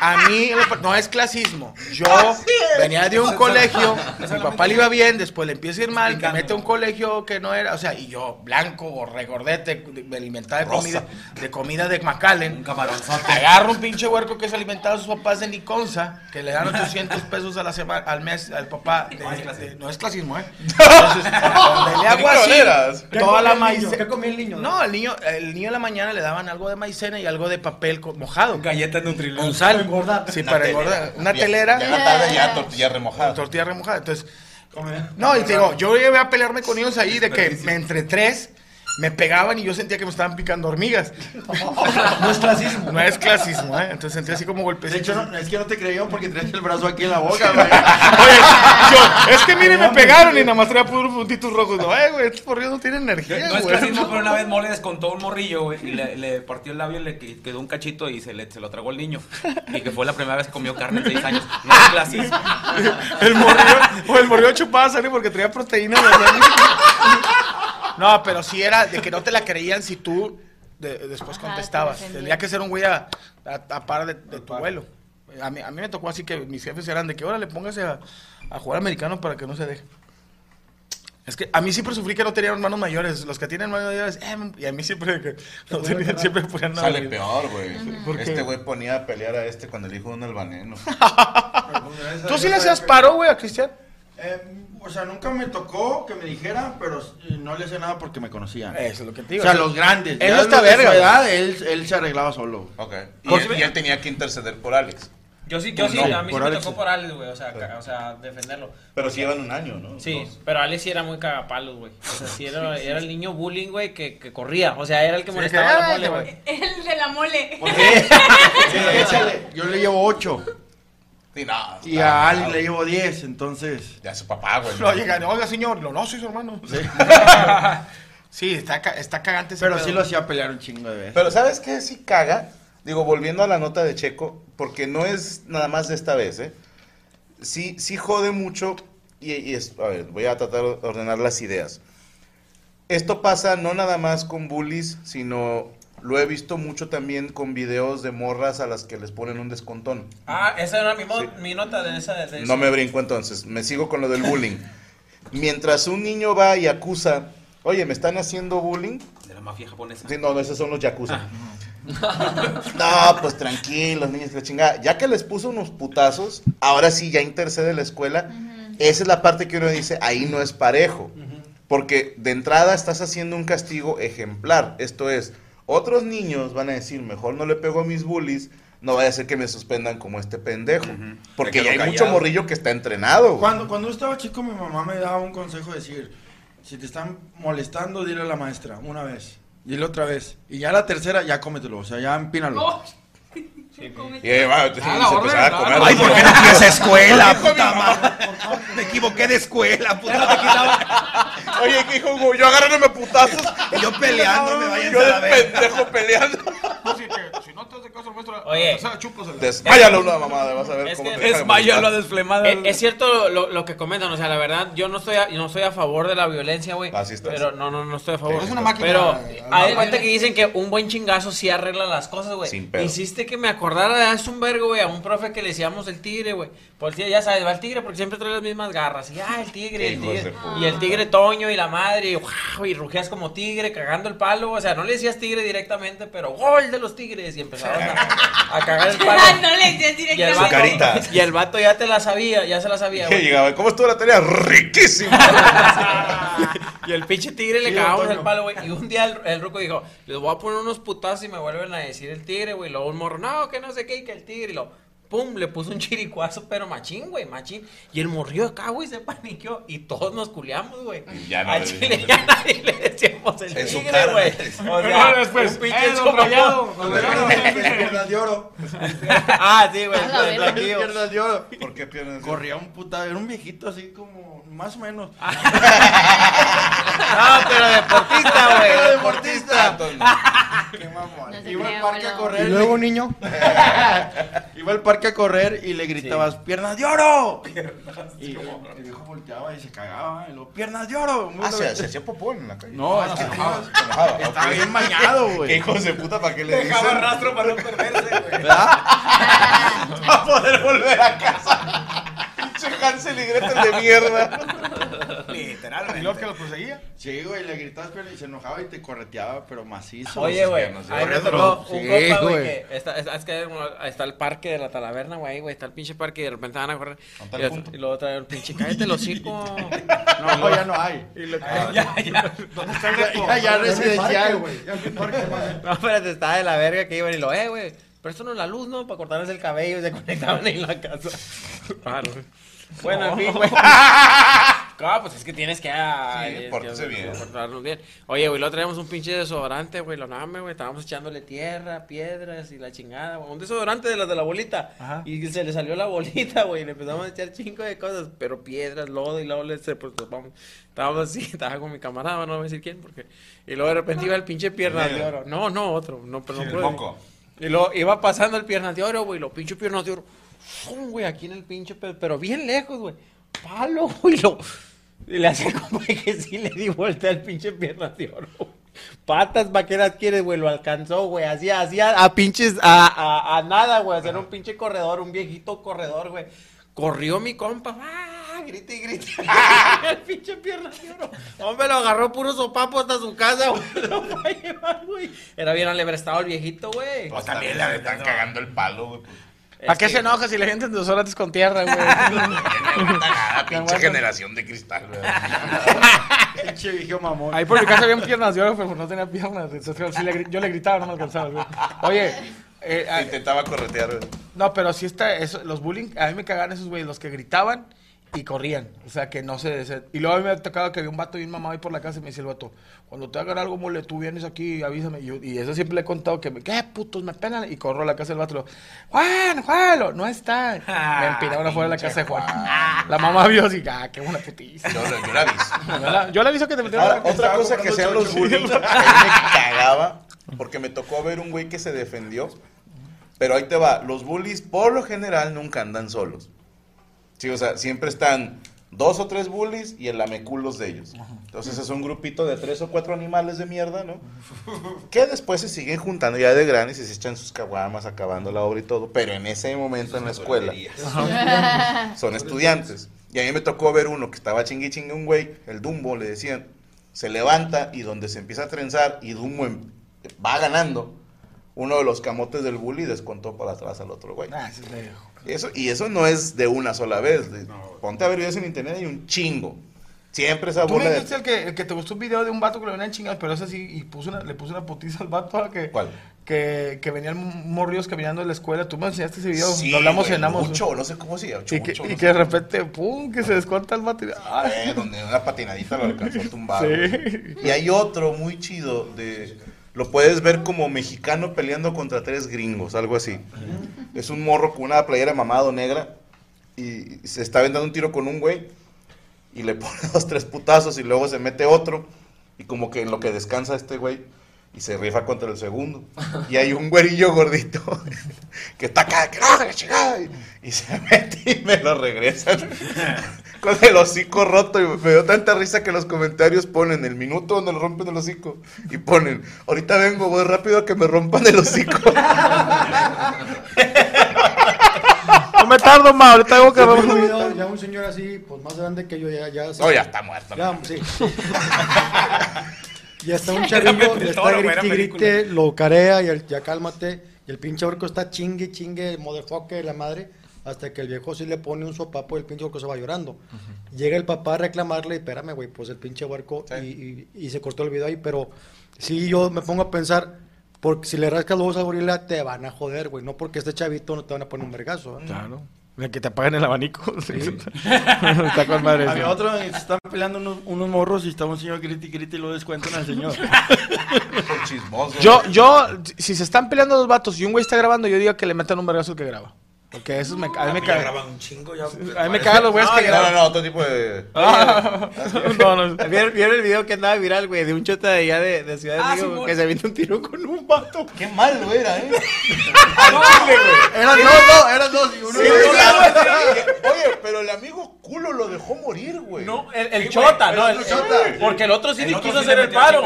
a mí no es clasismo. Yo venía de un colegio, mi papá le iba bien, después le empieza a ir mal, me mete a un colegio que no era, o sea, y yo, blanco, o regordete, me alimentaba de comida, de comida de camaronzote. Agarro un pinche huerco que se alimentaba a sus papás de Niconza, que le dan 800 pesos a la semana, al mes al papá. de- No es clasismo. de- no es clasismo, ¿eh? Entonces, donde le hago así, Nicoleras. ¿Qué toda la maicena. ¿Qué comía el niño? No, el niño, el niño en la mañana le daban algo de maicena y algo de papel mojado. Galletas Nutrilón. Con sal. Para engordar. Sí, Una para telera. engordar. Una Ya- telera. Ya en la tarde ya tortilla remojada. Tortilla remojada. Entonces, no, y te digo, yo llegué a pelearme con ellos ahí de que me entre tres me pegaban y yo sentía que me estaban picando hormigas. No es clasismo. No es clasismo, ¿eh? Entonces sentía así como De golpecitos. hecho, no, es que no te creyeron porque traías el brazo aquí en la boca, güey. Oye, yo, es que miren, me pegaron y nada más traía puros puntitos rojos. No, eh, güey, estos porrillos no tienen energía, No es güey. clasismo, pero una vez Mole descontó un morrillo, güey, y le, le partió el labio y le que- quedó un cachito y se, le, se lo tragó el niño. Y que fue la primera vez que comió carne en seis años. No es clasismo. El morrillo, o el morrillo chupaba sangre porque traía proteína. ¿verdad? No, pero sí era de que no te la creían si tú de- después Ajá, contestabas. te que ser un güey a, a- a par de, de tu vuelo. A mí, a mí me tocó así que mis jefes eran de que ahora le póngase a, a jugar americano para que no se deje. Es que a mí siempre sufrí que no tenían hermanos mayores. Los que tienen hermanos mayores, eh, y a mí siempre que no tenían, siempre ponían Sale nada. peor, güey. Este güey ponía a pelear a este el hijo de un albaneno. ¿Tú sí le hacías paro, güey, a Cristian? Eh, o sea, nunca me tocó que me dijera, pero no le hacía nada porque me conocían. Eso es lo que te digo. O sea, los grandes. él ya no está de su verga, edad, él, él se arreglaba solo. Ok. Y él, y él tenía que interceder por Alex. Yo sí, yo sí, No, a mí sí por me Alex. tocó por Alex, güey, o sea, ca- o sea, defenderlo. Pero sí llevan un año, ¿no? Sí, Dos. pero Alex sí era muy cagapalos, güey. O sea, sí era, era el niño bullying, güey, que, que corría. O sea, era el que Sí, molestaba que- a la mole, güey. El de la mole. Sí, échale. Yo le llevo 8. Sí, no, Y a Alex le llevo 10, entonces. Ya su papá, güey. No, llegan, oiga, señor, lo no, soy su hermano. Sí, está, está cagante ese Pero pedo. sí lo hacía pelear un chingo de veces. Pero ¿sabes qué? Sí caga. Digo, volviendo a la nota de Checo, porque no es nada más de esta vez, ¿eh? Sí, sí jode mucho y, y es, a ver, voy a tratar de ordenar las ideas. Esto pasa no nada más con bullies, sino lo he visto mucho también con videos de morras a las que les ponen un descontón. Ah, esa era mi, mo- mi nota de esa. De No me brinco entonces, me sigo con lo del bullying. Mientras un niño va y acusa, oye, me están haciendo bullying. De la mafia japonesa. Sí, no, no, esos son los yakuza. No, pues tranquilos, niños, que la chingada. Ya que les puso unos putazos, ahora sí ya intercede la escuela. Esa es la parte que uno dice, ahí no es parejo. Porque de entrada estás haciendo un castigo ejemplar. Esto es, otros niños van a decir, mejor no le pego a mis bullies, no vaya a ser que me suspendan como este pendejo. Porque Me ya hay mucho morrillo que está entrenado. güey. Cuando, cuando yo estaba chico, mi mamá me daba un consejo de decir, si te están molestando, dile a la maestra una vez, dile otra vez. Y ya la tercera, ya cómetelo, o sea, ya empínalo. Y Ah, se empezaba a comer. Ay, ¿por qué no fui a esa escuela, puta madre? Me equivoqué de escuela, puta. Quitaba. Oye, ¿qué hijo? güey? Yo agarrándome putazos. Y yo peleándome, váyanse Yo a la pendejo peleando. Si no te hace caso, Oye. o sea, chúpasela. Desmáyalo una mamada, vas a ver Es cómo que- te deja de Desmáyalo a desflemada. Eh, es cierto lo, lo que comentan, o sea, la verdad, yo no estoy a, no estoy a favor de la violencia, güey. Así estás. Pero no, no, no estoy a favor. Es una máquina, Pero eh, hay cuenta que dicen que un buen chingazo sí arregla las cosas, güey. Sin pedo. Hiciste que me acordara de hace un vergo, güey, a un profe que le decíamos el tigre, güey. Policía, ya sabes, va el tigre porque siempre trae las mismas garras. Y ah, el tigre, el tigre. Y el tigre Toño y la madre, y, ¡guau! y rugías como tigre, cagando el palo. O sea, no le decías tigre directamente, pero gol de los tigres. Y empezaron a, a cagar el palo. no le decías Y el, directamente. vato, carita. y el vato ya te la sabía, ya se la sabía, llegaba, ¿cómo estuvo la tarea? Riquísimo. Y el pinche tigre le Sí, cagamos el palo, güey. Y un día el, el ruco dijo, les voy a poner unos putazos y me vuelven a decir el tigre, güey. Luego un morro, no, que no sé qué, y que el tigre. Y lo, pum, le puso un chiricuazo, pero machín, güey, machín. Y el morrió acá, güey, se paniqueó. Y todos nos culeamos, güey. Ya no Al chile ya nadie le decíamos el En tigre, cara. güey. O sea, después, un pinche eh. Rayado, Piernas de oro. Ah, sí, güey. Piernas de oro. ¿Por qué pierdes? Corría un puta, era un viejito así como, más o menos. Ah, pero deportista, güey. Era deportista. Qué mamón. No Iba al parque a abuelo. correr. Y luego, niño. Iba al parque a correr y le gritabas, ¡piernas de oro! Y el viejo volteaba y se cagaba. Y luego, ¡piernas de oro! Ah, se, se hacía popó en la calle. No, es que enojaba, se enojaba. estaba Ok. bien bañado, Qué güey. hijos de puta, ¿para qué le Dejaba dicen? rastro para no perderse, güey. ¿Verdad? Para poder volver a casa. Pinche Hansel y Gretel de mierda. ¿Y luego que lo perseguía? Sí, güey, le gritabas y se enojaba y te correteaba, pero macizo. Oye, güey, ahí me tocó un Sí, compa, güey, que está, es, es que está el parque de la Talaverna, güey, güey, está el pinche parque y de repente van a correr. Y, punto. y luego trae el pinche, cállate el hocico. No, ya no hay. Y lo- ¿Dónde está el reto? Ya, ya, Ya no residencial. güey. Ya no parque. No, espérate, estaba de la verga que iban y lo, eh, güey, préstanos la luz, ¿no? Para cortarles el cabello y se conectaban ahí en la casa. Claro. Bueno, en fin, güey. Ah, pues es que tienes que... Sí, que bien. portarnos bien. Oye, güey, luego traíamos un pinche desodorante, güey, lo name, güey. Estábamos echándole tierra, piedras y la chingada, güey. Un desodorante de las de la bolita. Ajá. Y se le salió la bolita, güey. Y le empezamos a echar chingo de cosas, pero piedras, lodo y luego le se, pues, vamos. Estábamos así, estaba con mi camarada, no voy a decir quién, porque. Y luego de repente iba el pinche piernas de oro. No, no, otro. No, pero Sí, no puedo. Y luego iba pasando el piernas de oro, güey, lo pinche piernas de oro. ¡Fum! güey, aquí en el pinche, pe- pero bien lejos, güey. Palo, güey, lo. Y le hace como que sí le di vuelta al pinche piernas de oro. Patas vaqueras quieres, güey, lo alcanzó, güey. Hacía, hacía a pinches, a, a, a nada, güey. Hacer un pinche corredor, un viejito corredor, güey. Corrió mi compa, ¡ah! grite y grite. el pinche pierna de oro. Hombre, lo agarró puro sopapo hasta su casa, güey. Lo fue a llevar, güey. Era bien alebrestado el viejito, güey. Pues también le están cagando el palo, güey. ¿Para qué se enoja si le gente dos horas con tierra, güey? Nada, pinche generación de cristal, güey. Pinche viejo mamón. Ahí por mi casa había piernas de oro, pero no tenía piernas. Entonces, sí le gri- yo le gritaba, no me alcanzaba. güey. Oye, eh, Intentaba corretear, güey. no, pero sí está, eso, los bullying, a mí me cagaban esos güeyes, los que gritaban y corrían. O sea, que no se... se- y luego a mí me ha tocado que había un vato bien mamado ahí por la casa y me dice el vato, cuando te hagan algo, mole, tú vienes aquí, avísame. Y, yo- y eso siempre le he contado que, me, ¿qué putos me pegan? Y corro a la casa del vato y le digo, Juan, Juan, lo- no está. me empinaron afuera de la casa de Juan. La mamá vio así, ah, qué buena putiza. Yo, yo la aviso. Yo la, yo le aviso que te metieron Ahora, la otra cosa que sean los mí me cagaba, porque me tocó ver un güey que se defendió. Pero ahí te va, los bullies por lo general nunca andan solos. Sí, o sea, siempre están dos o tres bullies y el lameculos de ellos. Entonces es un grupito de tres o cuatro animales de mierda, ¿no? Que después se siguen juntando ya de grandes y se echan sus caguamas acabando la obra y todo. Pero en ese momento en la escuela son estudiantes. Y a mí me tocó ver uno que estaba chingui chingue un güey, el Dumbo, le decían, se levanta y donde se empieza a trenzar y Dumbo em- va ganando, uno de los camotes del bully descontó para atrás al otro güey. Ah, ese es eso, y eso no es de una sola vez. de- ponte a ver videos en internet y un chingo. Siempre esa Tú bola me de... dijiste el que, el que te gustó un video de un vato que le venían chingadas, pero ese sí, y puso una, le puso una putiza al vato a que, ¿Cuál? que, que venían morridos caminando de la escuela. Tú me enseñaste ese video, Sí, lo hablamos güey, en. Mucho, no sé cómo se llama. Y que, Chucho, y no que de cómo. repente, pum, que se descorta el vato. y- ¡ay! Eh, donde una patinadita lo alcanzó a tumbar. Sí. Y hay otro muy chido de lo puedes ver como mexicano peleando contra tres gringos, algo así. Es un morro con una playera mamado negra y se está aventando un tiro con un güey y le pone dos tres putazos y luego se mete otro y como que en lo que descansa este güey y se rifa contra el segundo. Y hay un güerillo gordito que está acá, que no, que la chingada", y, y se mete y me lo regresan con el hocico roto. Y me dio tanta risa que los comentarios ponen el minuto donde le rompen el hocico y ponen, ahorita vengo, voy rápido a que me rompan el hocico. No me tardo más, ahorita tengo que un video, ya un señor así, pues más grande que yo, ya... ya No, ya está muerto. Ya, sí. y hasta un chavillo está grite grite, lo carea y el, ya cálmate. Y el pinche orco está chingue, chingue, motherfucker, la madre. Hasta que el viejo sí le pone un sopapo y el pinche orco se va llorando. Llega el papá a reclamarle, y espérame, güey, pues el pinche huerco y, y- y se cortó el video ahí. Pero sí, yo me pongo a pensar, porque si le rascas los ojos al gorila, te van a joder, güey. No porque este chavito no te van a poner un vergazo. ¿eh? Claro. Que te apaguen el abanico. Está con madre. Había otro se están peleando unos, unos morros y estaba un señor grite y y lo descuentan al señor. Chismoso. Yo, yo, si se están peleando dos vatos y un güey está grabando, yo digo que le metan un vergazo al que graba. Porque eso me, a mí me caga. graban un chingo, ya. A mí me cagan los güeyes No, que no, graban. no, no, otro tipo de... No, no. ¿Vieron, vieron el video que andaba viral, güey? De un chota de allá de, de Ciudad de Ah, México que se avienta un tiro con un vato. Qué malo era, ¿eh? Eran dos, no, eran dos y uno. Sí, claro, sí. Oye, pero el amigo culo lo dejó morir, güey. No, el, el Sí, chota, güey, ¿no? el chota. Porque el otro sí quiso hacer el paro.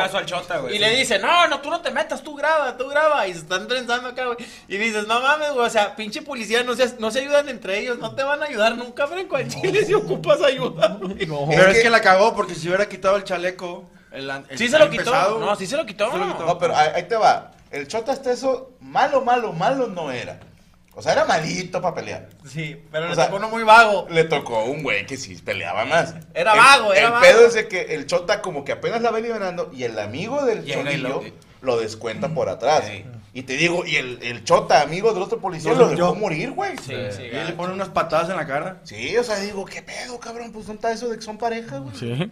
Y le dice, no, no, tú no te metas, tú graba, tú graba. Y se están trenzando acá, güey. Y dices, no mames, güey, o sea, pinche policía, no se, no se ayudan entre ellos, no te van a ayudar nunca, Franco. Al chile si ocupas ayuda, güey. Pero es que la cagó porque si hubiera quitado el chaleco. El, el Sí se lo quitó. pesado, No, sí se lo quitó. se lo quitó. No, pero ahí, ahí te va. El chota hasta eso, malo, malo, malo no era. O sea, era malito para pelear. Sí, pero O le sea, tocó uno muy vago. Le tocó un güey que sí peleaba más. Era El- vago, era el vago. pedo es de que el chota como que apenas la ve liberando y el amigo del chonillo lo- lo, descuenta por atrás. Y te digo, y el, el chota, amigo del otro policía, lo dejó yo- morir, güey. Sí, sí. Y le pone unas patadas en la cara. Sí, o sea, digo, ¿qué pedo, cabrón? Pues no está eso de que son pareja, güey. Sí.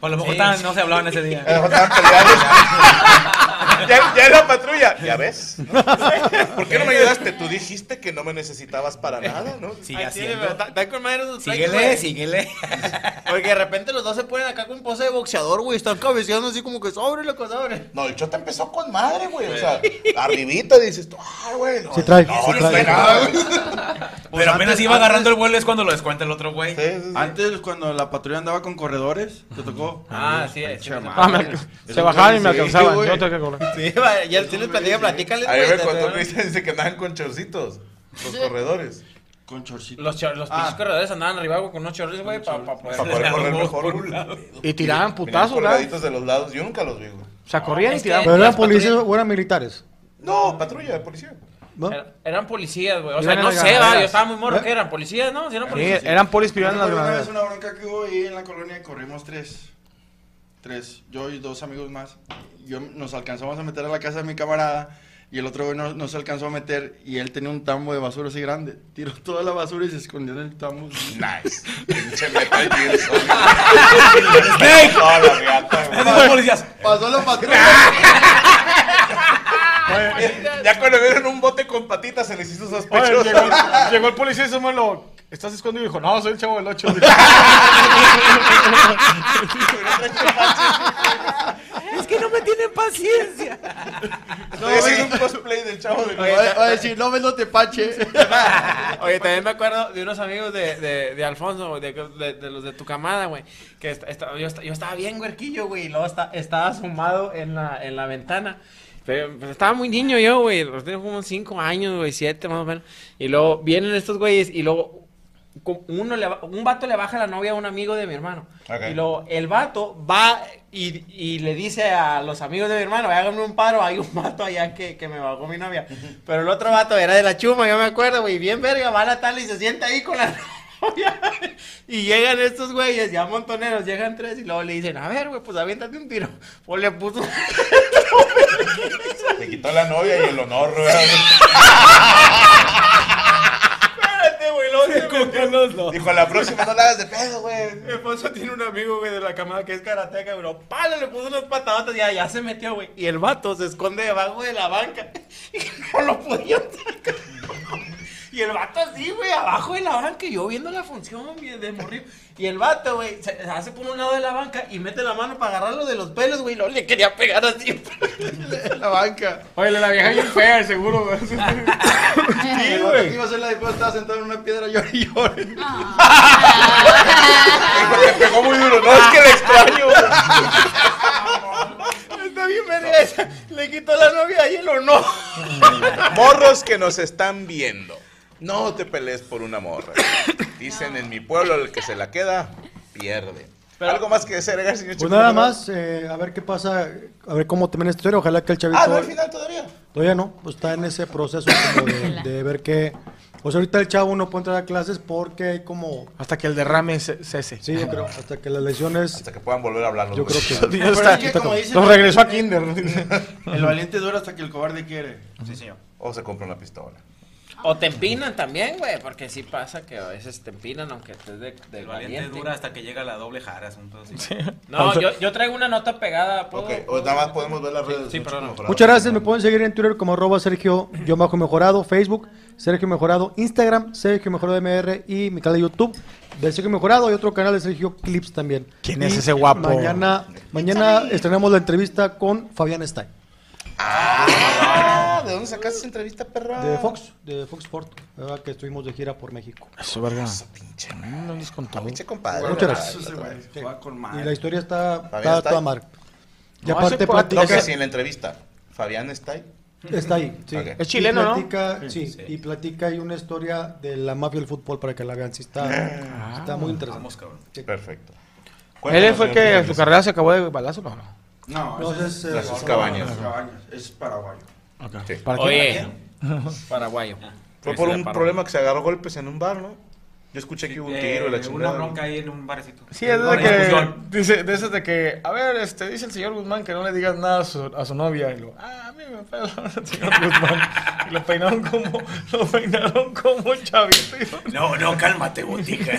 Por lo mejor estaban- no se hablaban ese A día. lo mejor estaban peleados. ya, ya la patrulla. ¿Ya ves? ¿Por qué no me ayudaste? Tú dijiste que no me necesitabas para nada, ¿no? Sigue Ay, sí, haciendo. está- con madre Síguele, síguele. Porque de repente los dos se ponen acá con pose de boxeador, güey. Están cabeceando así como que sobre, loco, sobre. No, el chota empezó con madre, güey. O sea, arribita dices tú, ah, güey. No, Sí trae, no, sí no trae. trae nada, güey. Pero apenas antes- iba agarrando antes- el vuelo es cuando lo descuenta el otro güey. Sí, sí, sí. Antes, cuando la patrulla andaba con corredores, ¿te tocó? Ah, sí, sí. Ah, se bajaban y me alcanzaban. Yo tengo que correr. Sí, ya tienes platica, platícales, A mí me güey, contó Cristian, dice que andaban con chorcitos. Los corredores. Con chorcito. Los, chor- los Ah. pinches corredores andaban arriba güey, con unos chorros, güey, para poder, Para poder correr mejor. por un lado. Y tiraban putazos, ¿verdad? colgaditos de los lados. Yo nunca los vi, güey. O sea, corrían y que- tiraban. ¿Pero eran policías o eran militares? No, patrulla de policía. ¿No? Era- Eran policías, güey. O sea, no sé, va, yo estaba muy morro. ¿Eh? ¿Qué eran? ¿Policías? No, sí eran Sí, policías. eran polis iban en las Una vez granaderas. una bronca que hubo ahí en la colonia corrimos tres. Tres. Yo y dos amigos más. Yo nos alcanzamos a meter a la casa de mi camarada y el otro güey no, no se alcanzó a meter y él tenía un tambo de basura así grande. Tiró toda la basura y se escondió en el tambo. Nice. Pinche Metal. Snake. Los policías. Pasó la patrulla. Ya cuando vieron un bote con patitas se les hizo Oye, sospechoso. llegó, llegó el policía y se me lo. ¿Estás escondido? Y dijo, no, soy el chavo del 8. Es que no me tienen paciencia. Estoy haciendo un cosplay del chavo del Oye, Va a decir, no ves no te pache. Oye, también me acuerdo de unos amigos de, de, de Alfonso, de, de, de los de tu camada, güey. Que yo, yo estaba bien huerquillo, güey, y luego esta- estaba asomado en la, en la ventana. Pero pues, estaba muy niño yo, güey. Tenía como 5 años, güey, 7 más o menos. Y luego vienen estos güeyes y luego uno le, un vato le baja la novia a un amigo de mi hermano. Y luego el vato va y, y le dice a los amigos de mi hermano, háganme un paro, hay un vato allá que, que me bajó mi novia. Pero el otro vato era de la chuma, yo me acuerdo, güey, bien verga, va a la tal y se sienta ahí con la novia. Y llegan estos güeyes, ya montoneros, llegan tres y luego le dicen, a ver, güey, pues aviéntate un tiro. Pues le puso... Le quitó la novia y el honor, güey. Metió- Dijo, la próxima no la hagas de pedo, güey. Mi esposo tiene un amigo, güey, de la camada que es karateca, güey. Palo, le puso unas patadotas y ya, ya se metió, güey. Y el vato se esconde debajo de la banca. Y no lo podía sacar. Y el vato así, güey, abajo de la banca. Y yo viendo la función güey, de morir. Y el vato, güey, se hace por un lado de la banca y mete la mano para agarrarlo de los pelos, güey. Luego le quería pegar así. En la banca. Oye, la vieja bien fea, seguro, güey. Sí, güey. Iba a ser la de cuando estaba sentado en una piedra llor y llore. Le pegó muy duro. No, es que le extraño, güey. Está bien verga. Le quitó la novia y o no. Morros que nos están viendo. No te pelees por una morra. Dicen en mi pueblo, el que se la queda, pierde. ¿Algo más que hacer, señor Pues nada más, eh, a ver qué pasa, a ver cómo termina esta historia. Ojalá que el chavito. Ah, no al final todavía. Todavía no, pues está en ese proceso como de, de ver qué. Pues ahorita el chavo no puede entrar a clases porque hay como. Hasta que el derrame ce- cese. Sí, yo creo, hasta que las lesiones. Hasta que puedan volver a hablar los Yo creo que. Pero está- es que como dice- Los regresó a Kinder. El valiente dura hasta que el cobarde quiere. Sí, señor. O se compra una pistola. O te empinan también, güey, porque sí pasa que a veces te empinan aunque estés de, del El valiente valiente. dura hasta que llega la doble jara, es un pedo así. No, yo, yo traigo una nota pegada. ¿puedo? Ok, o nada más podemos ver las redes. Sí. Chico Mejorado. Muchas gracias, me pueden seguir en Twitter como arroba Sergio yo bajo mejorado, Facebook, Sergio Mejorado, Instagram, Sergio Mejorado MR y mi canal de YouTube de Sergio Mejorado y otro canal de Sergio Clips también. ¿Quién Y es ese guapo? Mañana, mañana estrenamos la entrevista con Fabián Stein Ah, ¿de dónde sacaste esa entrevista, perra? de Fox, de Fox Sport, ¿verdad? que estuvimos de gira por México. Eso, verga. Pinche, No les contó. pinche compadre. Muchas gracias. Eso se va, se va con Y madre. la historia está, Fabián está Stein. toda mar. Y No, aparte platica, No, que sí, en la entrevista. Fabián está ahí. está ahí, sí. Ok. Es chileno, y ¿no? platica, Sí, y platica ahí una historia de la mafia del fútbol para que la vean, sí está, Ah. está muy interesante. Vamos, cabrón. Perfecto. ¿Él Cuéntanos, fue señor que su carrera se acabó de balazo? No, no. No, No, ese es, eh, Las Las cabañas. Las cabañas. Es paraguayo. Sí. ¿Para qué? Oye, paraguayo. Fue por un problema que se agarró golpes en un bar, ¿no? Yo escuché que hubo un tiro y la Eh, chingada. Una bronca ahí en un barecito. Sí, es de que. Dice, de esas de que. A ver, este, dice el señor Guzmán que no le digas nada a su, a su novia. Y lo. Ah, a mí me pela el señor Guzmán. Y lo peinaron como. Lo peinaron como un chavito. No, no, cálmate, botica.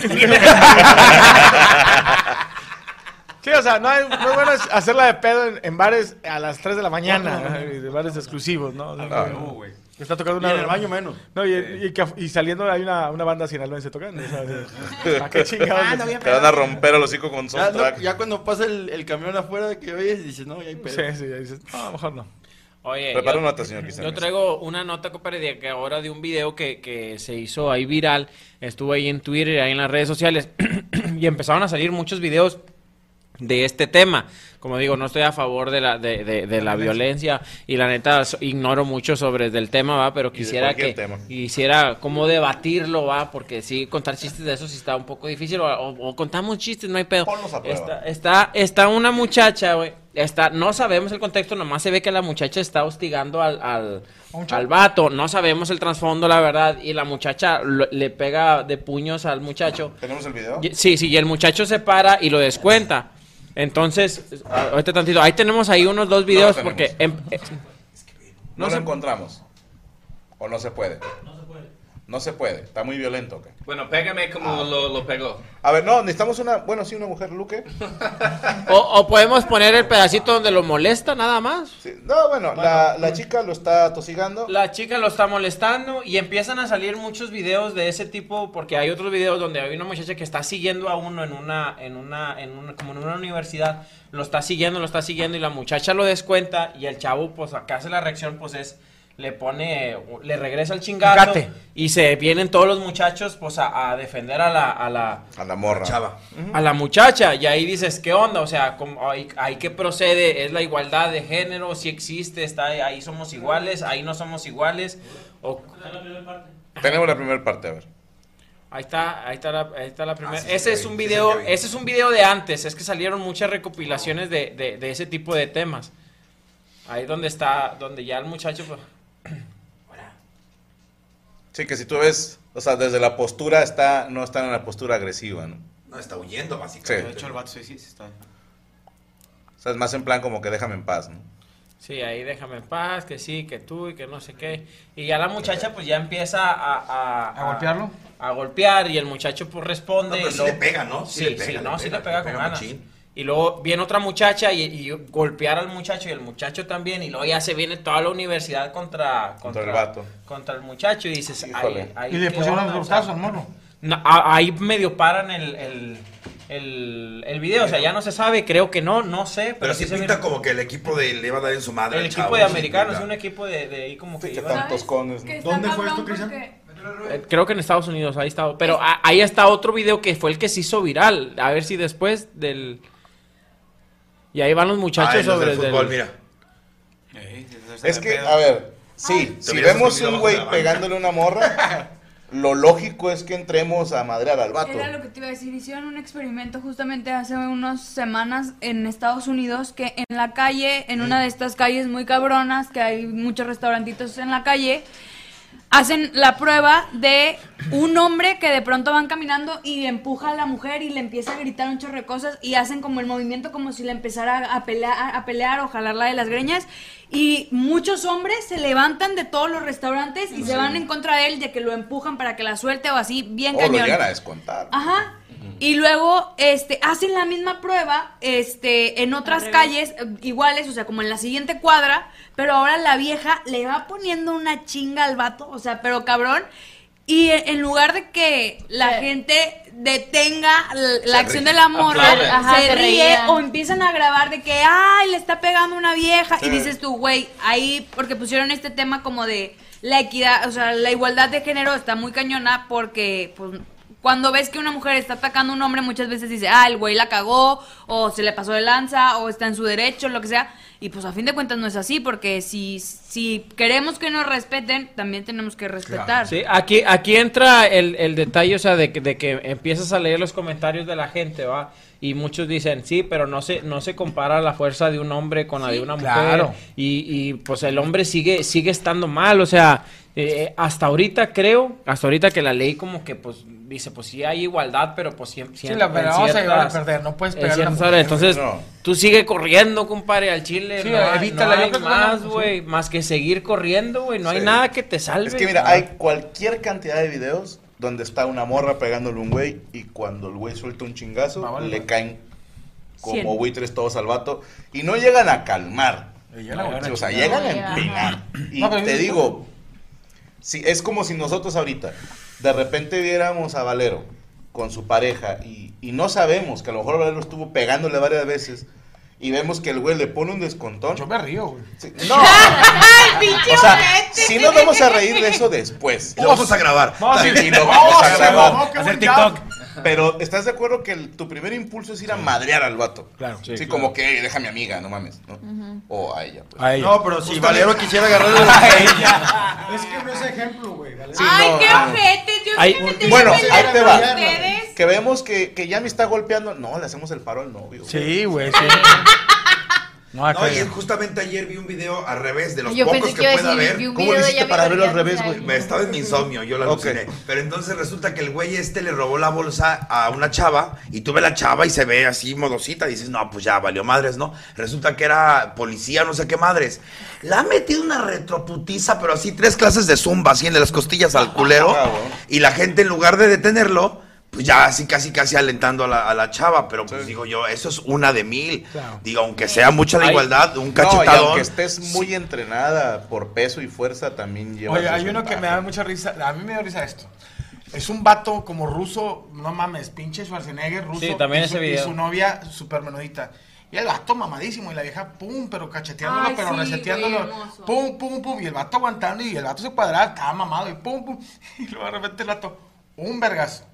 Sí, o sea, no, hay, no es bueno hacerla de pedo en, en bares a las 3 de la mañana. ¿no? Y de bares exclusivos, ¿no? O sea, Ah, no, güey. que Está tocando Y una. en el baño menos. No, y, y, que- y saliendo hay una, una banda sinaloense tocando. ¿A qué chingados? Ah, no Te van a romper el hocico con Ya, no, soundtrack. ya cuando pasa el, el camión afuera de que oyes, dices, no, ya hay pedo. Sí, sí, ya dices, no, a lo mejor no. Oye, Prepara yo- una nota, señor Cristian. Yo traigo una nota, compadre, de que ahora de un video que, que se hizo ahí viral. Estuvo ahí en Twitter, ahí en las redes sociales. y empezaron a salir muchos videos de este tema. Como digo, no estoy a favor de la, de, de- de la violencia y la neta ignoro mucho sobre del tema, va, pero quisiera que tema. quisiera como debatirlo, va, porque sí, contar chistes de eso sí está un poco difícil, o, o- o contamos chistes, no hay pedo. Está, está, está una muchacha, güey, está, no sabemos el contexto, nomás se ve que la muchacha está hostigando al, al, al vato, no sabemos el trasfondo, la verdad, y la muchacha lo- le pega de puños al muchacho. ¿Tenemos el video? Y- Sí, sí, y el muchacho se para y lo descuenta. Entonces, a- ahorita tantito, ahí tenemos ahí unos dos videos tenemos. porque... em- eh, No, lo encontramos. ¿O no se puede? No se puede. No se puede. Está muy violento. Bueno, pégame como lo, lo pegó. A ver, no, necesitamos una. Bueno, sí, una mujer, Luque. o, o podemos poner el pedacito donde lo molesta nada más. No, bueno, la, la chica lo está tosigando. La chica lo está molestando y empiezan a salir muchos videos de ese tipo porque hay otros videos donde hay una muchacha que está siguiendo a uno en una en una en una como en una universidad, lo está siguiendo, lo está siguiendo y la muchacha lo descuenta y el chavo pues acá hace la reacción pues es le pone le regresa el chingazo Fíjate. y se vienen todos los muchachos pues a, a defender a la a la A la morra. Chava. a la muchacha y ahí dices, ¿qué onda? O sea, ¿cómo- ahí, ahí que procede? ¿Es la igualdad de género? ¿Si existe? ¿Está ahí, ahí somos iguales? ¿Ahí no somos iguales? O, Tenemos la primera parte, a ver. ahí está, ahí está la, ahí está la primera. Ah, sí, ese es un video, sí. ese es un video de antes, es que salieron muchas recopilaciones de, de, de ese tipo de temas. Ahí donde está, donde ya el muchacho, pues, Sí, que si tú ves, o sea, desde la postura está, no está en la postura agresiva, ¿no? No, está huyendo, Sí. básicamente. De hecho, el vato sí, sí, sí está. O sea, es más en plan como que déjame en paz, ¿no? Sí, ahí déjame en paz, que sí, que tú y que no sé qué. Y ya la muchacha pues ya empieza a... ¿A, ¿A golpearlo? A, golpear y el muchacho pues responde. No, pero y sí luego- le pega, ¿no? Sí Sí, le sí, no, sí pega, le pega con pega ganas. machín. Y luego viene otra muchacha y, y golpear al muchacho y el muchacho también. Y luego ya se viene toda la universidad contra... Contra el vato. Contra el muchacho y dices... Ahí- ahí Y le pusieron los brutazos al morro. no, ahí medio paran el, el, el, el video, o sea, ya no se sabe, creo que no, no sé, pero, Pero sí se pinta como que el equipo de, le iba a dar en su madre. el equipo chavo, de americanos, pinta. un equipo de, de ahí como que que iba- tantos cones, ¿no? Que está ¿Dónde fue esto, Cristian? porque- Eh, creo que en Estados Unidos, ahí está, pero ahí está otro video que fue el que se hizo viral, a ver si después del... Y ahí van los muchachos Ay, sobre del el fútbol, del- mira. Es que, a ver, sí, si vemos un güey pegándole una morra, lo lógico es que entremos a madrear al vato. Era lo que te iba a decir. Hicieron un experimento justamente hace unas semanas en Estados Unidos que en la calle, en una de estas calles muy cabronas, que hay muchos restaurantitos en la calle, hacen la prueba de un hombre que de pronto van caminando y empuja a la mujer y le empieza a gritar un chorro de cosas y hacen como el movimiento como si le empezara a pelear, a pelear o jalarla de las greñas y muchos hombres se levantan de todos los restaurantes y se van en contra de él de que lo empujan para que la suelte o así bien O lo cañón. llegan a descontar. Ajá. Y luego este hacen la misma prueba este en otras calles iguales, o sea, como en la siguiente cuadra, pero ahora la vieja le va poniendo una chinga al vato, o sea, pero cabrón. Y en en lugar de que la gente detenga la acción ríe. de la morra, Aplaude. Ajá, se se ríe o empiezan a grabar de que, ay, le está pegando una vieja. Sí. Y dices tú, güey, ahí, porque pusieron este tema como de la equidad, o sea, la igualdad de género está muy cañona porque, pues, cuando ves que una mujer está atacando a un hombre, muchas veces dice, ah, el güey la cagó, o se le pasó de lanza, o está en su derecho, lo que sea. Y pues a fin de cuentas no es así, porque si, si queremos que nos respeten, también tenemos que respetar. Sí, aquí, aquí entra el, el detalle, o sea, de que, de que empiezas a leer los comentarios de la gente, ¿va? Y muchos dicen, sí, pero no se, no se compara la fuerza de un hombre con la de una mujer. claro. Y, y, pues el hombre sigue, sigue estando mal, o sea, eh, hasta ahorita creo, hasta ahorita que la ley como que pues dice, pues sí hay igualdad, pero pues siempre... Sí, la- pero vamos a llevar a perder, no puedes mujer. Entonces, No. tú sigue corriendo, compadre, al chile. Sí, no no yo hay más, güey, más que seguir corriendo, güey, no hay nada que te salve. Es que mira, hay cualquier cantidad de videos donde está una morra pegándole a un güey y cuando el güey suelta un chingazo, vale, le caen como buitres todos al vato y no llegan a calmar. llegan a o sea, llegan a empinar. Y te digo, si, es como si nosotros ahorita de repente viéramos a Valero con su pareja y, y no sabemos que a lo mejor Valero estuvo pegándole varias veces y vemos que el güey le pone un descontón. Yo me río, güey. No. o sea, si nos vamos a reír de eso después. Lo vamos a grabar. Vamos a- Y lo vamos a grabar. grabar. Hacer TikTok. Pero ¿estás de acuerdo que el- tu primer impulso es ir a madrear al vato? Claro. Sí, Sí, como que deja a mi amiga, no mames. ¿no? O a ella. Pues. A ella. No, pero si Justamente- Valero quisiera agarrarle A ella. Es que no es ejemplo, güey. Ay, no, qué ah. ojetes. Yo Ay, metí bueno, ahí pelear te con va. ustedes. Que vemos que, que ya me está golpeando. No, le hacemos el paro al novio. Sí, güey, sí. No, No, y justamente ayer vi un video al revés de los Yo pocos pensé que, que pueda decir, haber. vi un ¿Cómo de hiciste para verlo al revés, güey? Me estaba en mi insomnio, yo lo Ok. aluciné. Pero entonces resulta que el güey este le robó la bolsa a una chava y tú ves la chava y se ve así modosita. Dices, no, pues ya valió madres, ¿no? Resulta que era policía, no sé qué madres. La ha metido una retroputiza, pero así tres clases de zumba, así en las costillas al culero. Ah. Y la gente en lugar de detenerlo, pues ya así casi casi alentando a la, a la chava. Pero pues digo yo, eso es una de mil. Claro. Digo, aunque sea mucha la igualdad, un No, y cachetadón. aunque estés muy entrenada por peso y fuerza, también lleva. Oye, hay uno que me da mucha risa. A mí me da risa esto. Es un vato como ruso, no mames, pinche Schwarzenegger ruso. Sí, también y su, ese video. Y su novia súper menudita. Y el vato mamadísimo y la vieja, pum, pero cacheteándolo, Ay, pero sí, reseteándolo. güey, pum, pum, pum. Y el vato aguantando y el vato se cuadraba, estaba mamado y pum, pum. Y luego de repente el vato, un vergazo.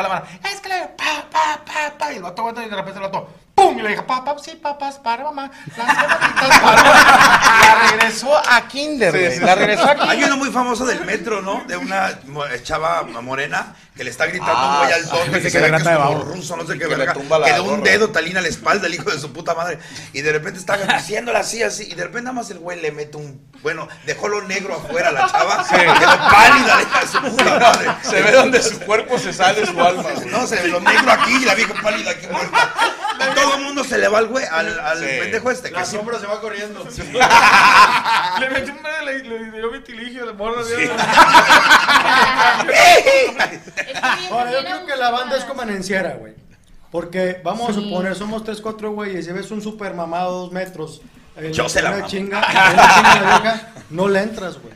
La mano, es que le, pa, pa, pa, pa. Y el vato aguanta y de repente el vato, pum. Y le dije, pa, pa, sí, papas, para mamá. Las semanitas para mamá. La regresó a Kinder, Sí, güey. sí, La regresó a Kinder. Hay uno muy famoso del metro, ¿no? De una chava morena que le está gritando Ah, un güey al sí. tono Ese que que se le ve que es como ruso, no sé qué que le verga. tumba la Que de un dedo talina a la espalda el hijo de su puta madre. Y de repente está haciéndola así, así. Y de repente nada más el güey le mete un... Bueno, dejó lo negro afuera a la chava. Quedó pálida, la hija de su puta madre. Se ve donde su cuerpo se sale su alma. güey. No, se ve lo negro aquí y la vieja pálida aquí muerta. Y todo el mundo se le va al güey, al, al Sí. pendejo este. Que La sí- sombra se va corriendo. Le metió un le, le dio vitiligio, le morro. Ahora, yo creo que la banda es convenenciera, güey. Porque vamos a suponer, somos tres, cuatro güeyes y ves un super mamado dos metros. eh, Yo se la chinga, una chinga de vieja, no le entras, güey.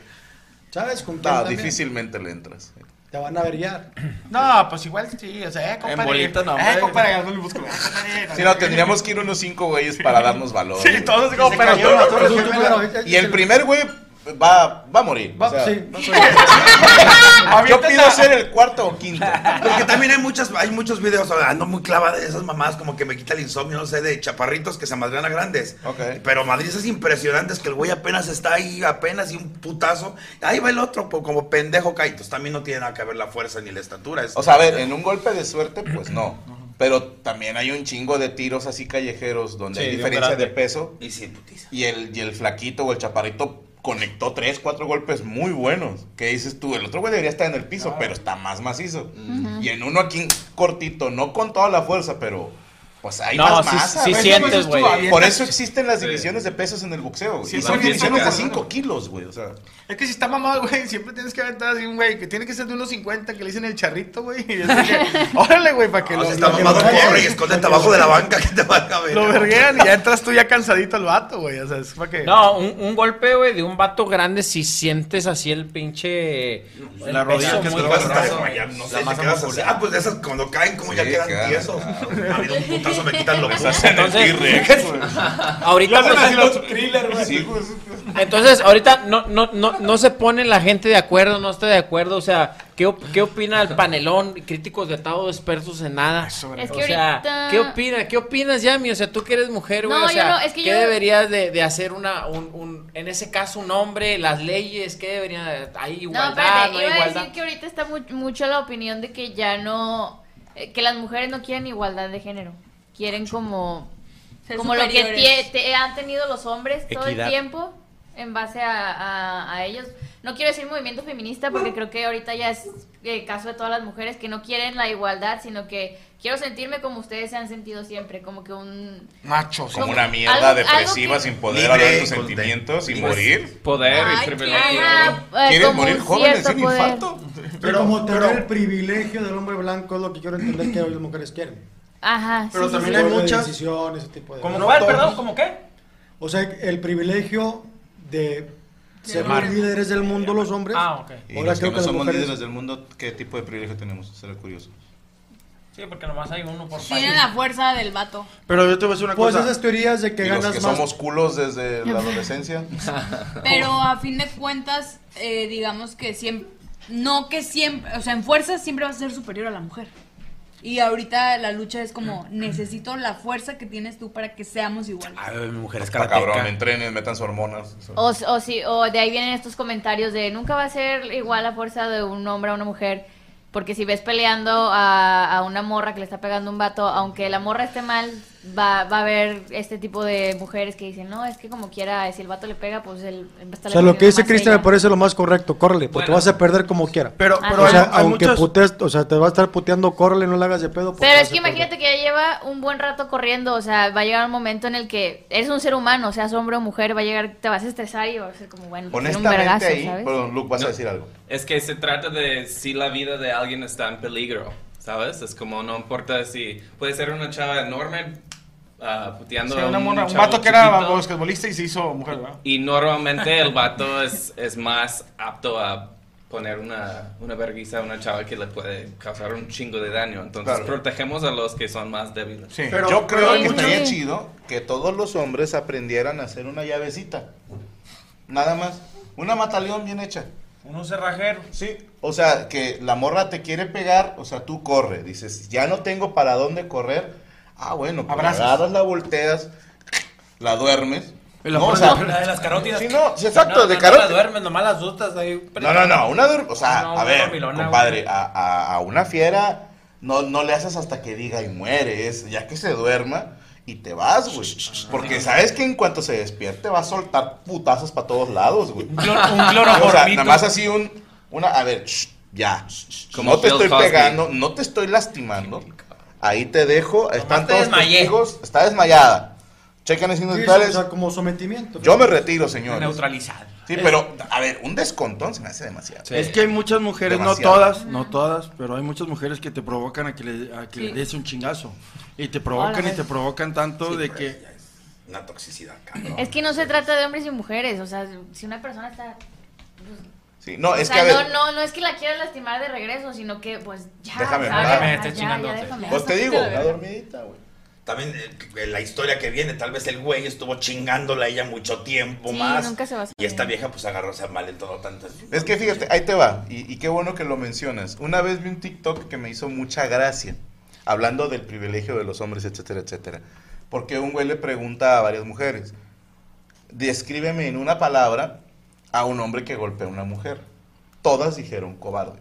¿Sabes? Con No, difícilmente le entras. Te van a averiar. No, pues igual sí, o sea, eh, compadre. bolita no, Eh, compadre. Eh, compadre, Si no, tendríamos que ir unos cinco güeyes para darnos valor. Sí, todos como pero la todos- gemela. Y el primer güey va, va a morir. Va- o sea, sí, va a Yo pido ser el cuarto o quinto. Porque también hay muchas, hay muchos videos, ando muy clavada de esas mamás, como que me quita el insomnio, no sé, de chaparritos que se madrean a grandes. Ok. Pero Madrid es impresionante, es que el güey apenas está ahí, apenas y un putazo. Ahí va el otro, como pendejo caitos. También no tiene nada que ver la fuerza ni la estatura. es- O sea, a ver, en un golpe de suerte, pues no. Pero también hay un chingo de tiros así callejeros donde Sí, hay diferencia de peso. Y sí, putiza. Y el, y el flaquito o el chaparrito conectó tres, cuatro golpes muy buenos. ¿Qué dices tú? El otro güey debería estar en el piso, pero está más macizo. Y en uno aquí cortito, no con toda la fuerza, pero pues hay No, más sí- masa. sí sientes, Pues, güey. Por eso existen las divisiones de pesos en el boxeo. Sí, y son divisiones de sí. 5 kilos, güey. O sea, Es que si está mamado, güey, siempre tienes que aventar así un güey que tiene que ser de unos 50 que le dicen el charrito, güey. Y es de que, órale, güey, para que No, lo, si está lo- mamado, corre y escóndete abajo de la banca que te van a ver. lo verguean y ya entras tú ya cansadito al vato, güey. O sea, es para que. No, un, un golpe, güey, de un vato grande si sientes así el pinche... el La rodilla peso que muy te Vas a estar desmayando. Ah, pues de esas cuando caen, como ya quedan tiesos. Ha habido un putazo, me quitan los Entonces-. Ahorita, pues, los thriller, güey. Sí, güey. entonces, ahorita no, no, no, no se pone la gente de acuerdo, no está de acuerdo, o sea, ¿qué, qué opina el panelón? Críticos de todo, expertos en nada. Eso, Es o que sea, ahorita- ¿qué opina? ¿Qué opinas, Yami? O sea, tú que eres mujer, güey, No, o sea, no, es que ¿qué yo- deberías de, de hacer una, un, un- en ese caso, un hombre, las leyes, qué deberían, de- hay No, igualdad, espérate, no hay iba a igualdad? decir que ahorita está mu- mucho la opinión de que ya no, eh, que las mujeres no quieren igualdad de género, quieren como, Ser como lo que te- han tenido los hombres todo el tiempo en base a, a- a ellos. No quiero decir movimiento feminista porque creo que ahorita ya es el caso de todas las mujeres que no quieren la igualdad, sino que quiero sentirme como ustedes se han sentido siempre, como que un... Macho, Como Como una mierda algo- depresiva algo que- sin poder Libre, hablar de tus sentimientos y libre. morir. Poder Ay, y qué- privilegio. Ajá, eh, ¿Quieren morir jóvenes sin poder. infarto? Pero como tener el privilegio del hombre blanco es lo que quiero entender que hoy las mujeres quieren. Ajá, Pero sí, también sí. hay de muchas- decisión, ese tipo de ¿Cómo No cuál, perdón? ¿Cómo qué? O sea, el privilegio de ser los líderes del mundo los hombres. Ah, ok. Y Ahora los que creo no que las somos mujeres- líderes del mundo, ¿qué tipo de privilegio tenemos? Será curioso. Sí, porque nomás hay uno por Tienen la fuerza del vato. Pero yo te voy a decir una Pues cosa. esas teorías de que Y los ganas que más. somos culos desde la adolescencia. Pero a fin de cuentas, eh, digamos que siempre, no que siempre, o sea, en fuerza siempre vas a ser superior a la mujer. Y ahorita la lucha es como, necesito la fuerza que tienes tú para que seamos iguales. Ay, mi mujer es Está cabrón, entrenen, metan sus hormonas. O, o, sí, o de ahí vienen estos comentarios de nunca va a ser igual la fuerza de un hombre a una mujer. Porque si ves peleando a, a una morra que le está pegando un vato, aunque la morra esté mal, va, va a haber este tipo de mujeres que dicen, no, es que como quiera, si el vato le pega, pues él O sea, lo que dice Cristian me parece lo más correcto. Córrele, porque Bueno. vas a perder como quiera. Pero, pero o sea, hay- hay aunque muchos- putes, o sea, te va a estar puteando, córrele, no le hagas de pedo. Pero es que perder. imagínate que ya lleva un buen rato corriendo, o sea, va a llegar un momento en el que eres un ser humano, seas hombre o mujer, va a llegar, te vas a estresar y va a ser como, bueno, pues, era un Honestamente vergazo, ahí, ¿sabes? perdón, Luke, vas a decir algo. Es que se trata de si la vida de alguien está en peligro, ¿sabes? Es como no importa si puede ser una chava enorme ah, puteando Sí, a una un, morra- un vato que era chiquito. basquetbolista y se hizo mujer, ¿verdad? Y normalmente el vato es, es más apto a poner una, una vergüenza a una chava que le puede causar un chingo de daño. Entonces Claro. protegemos a los que son más débiles. Pero yo creo que estaría chido que todos los hombres aprendieran a hacer una llavecita. Nada más. Una mataleón bien hecha. Un cerrajero. Sí. O sea, que la morra te quiere pegar, o sea, tú corre. Dices, ya no tengo para dónde correr. Ah, bueno, pues Abrazas. agarras, la volteas, la duermes. Y la No, o sea, de- La de las carótidas. Sí, no, sí, exacto, No, de no, carótida. No la duermes, nomás las dutas ahí. No, no, no, una o sea, No, a ver, dormilona, compadre, a, a- a una fiera no, no le haces hasta que diga y muere, es ya que se duerma y te vas, güey. Porque sabes que en cuanto se despierte va a soltar putazos para todos lados, güey. Un cloro- un O sea, nada más así un, una, a ver, shh, ya. Como no te estoy pegando, no te estoy lastimando. Ahí te dejo, están te todos desmayé. testigos, está desmayada. Checan los signos Sí, vitales. o sea, como sometimiento. Yo me retiro, señores. Neutralizado. Sí, pero, a ver, un descontón se me hace demasiado. Es que hay muchas mujeres, Demasiado. no todas, no todas, pero hay muchas mujeres que te provocan a que le, a que Sí. le des un chingazo. Y te provocan Hola, y te provocan tanto de que... Una toxicidad, cabrón. Es que no se trata de hombres y mujeres, o sea, si una persona está... Sí, no, o es sea, que a ver. no, no, no es que la quieras lastimar de regreso, sino que pues ya, Déjame, ¿sabes? déjame, ya, chingando. Pues te digo, una dormidita, güey. También eh, la historia que viene, tal vez el güey estuvo chingándola a ella mucho tiempo Sí, más. nunca se va a Y esta vieja pues agarró ese mal en todo tantas. Es que fíjate, ahí te va. Y, y qué bueno que lo mencionas. Una vez vi un TikTok que me hizo mucha gracia. Hablando del privilegio de los hombres, etcétera, etcétera. Porque un güey le pregunta a varias mujeres. Descríbeme en una palabra a un hombre que golpea a una mujer. Todas dijeron cobarde.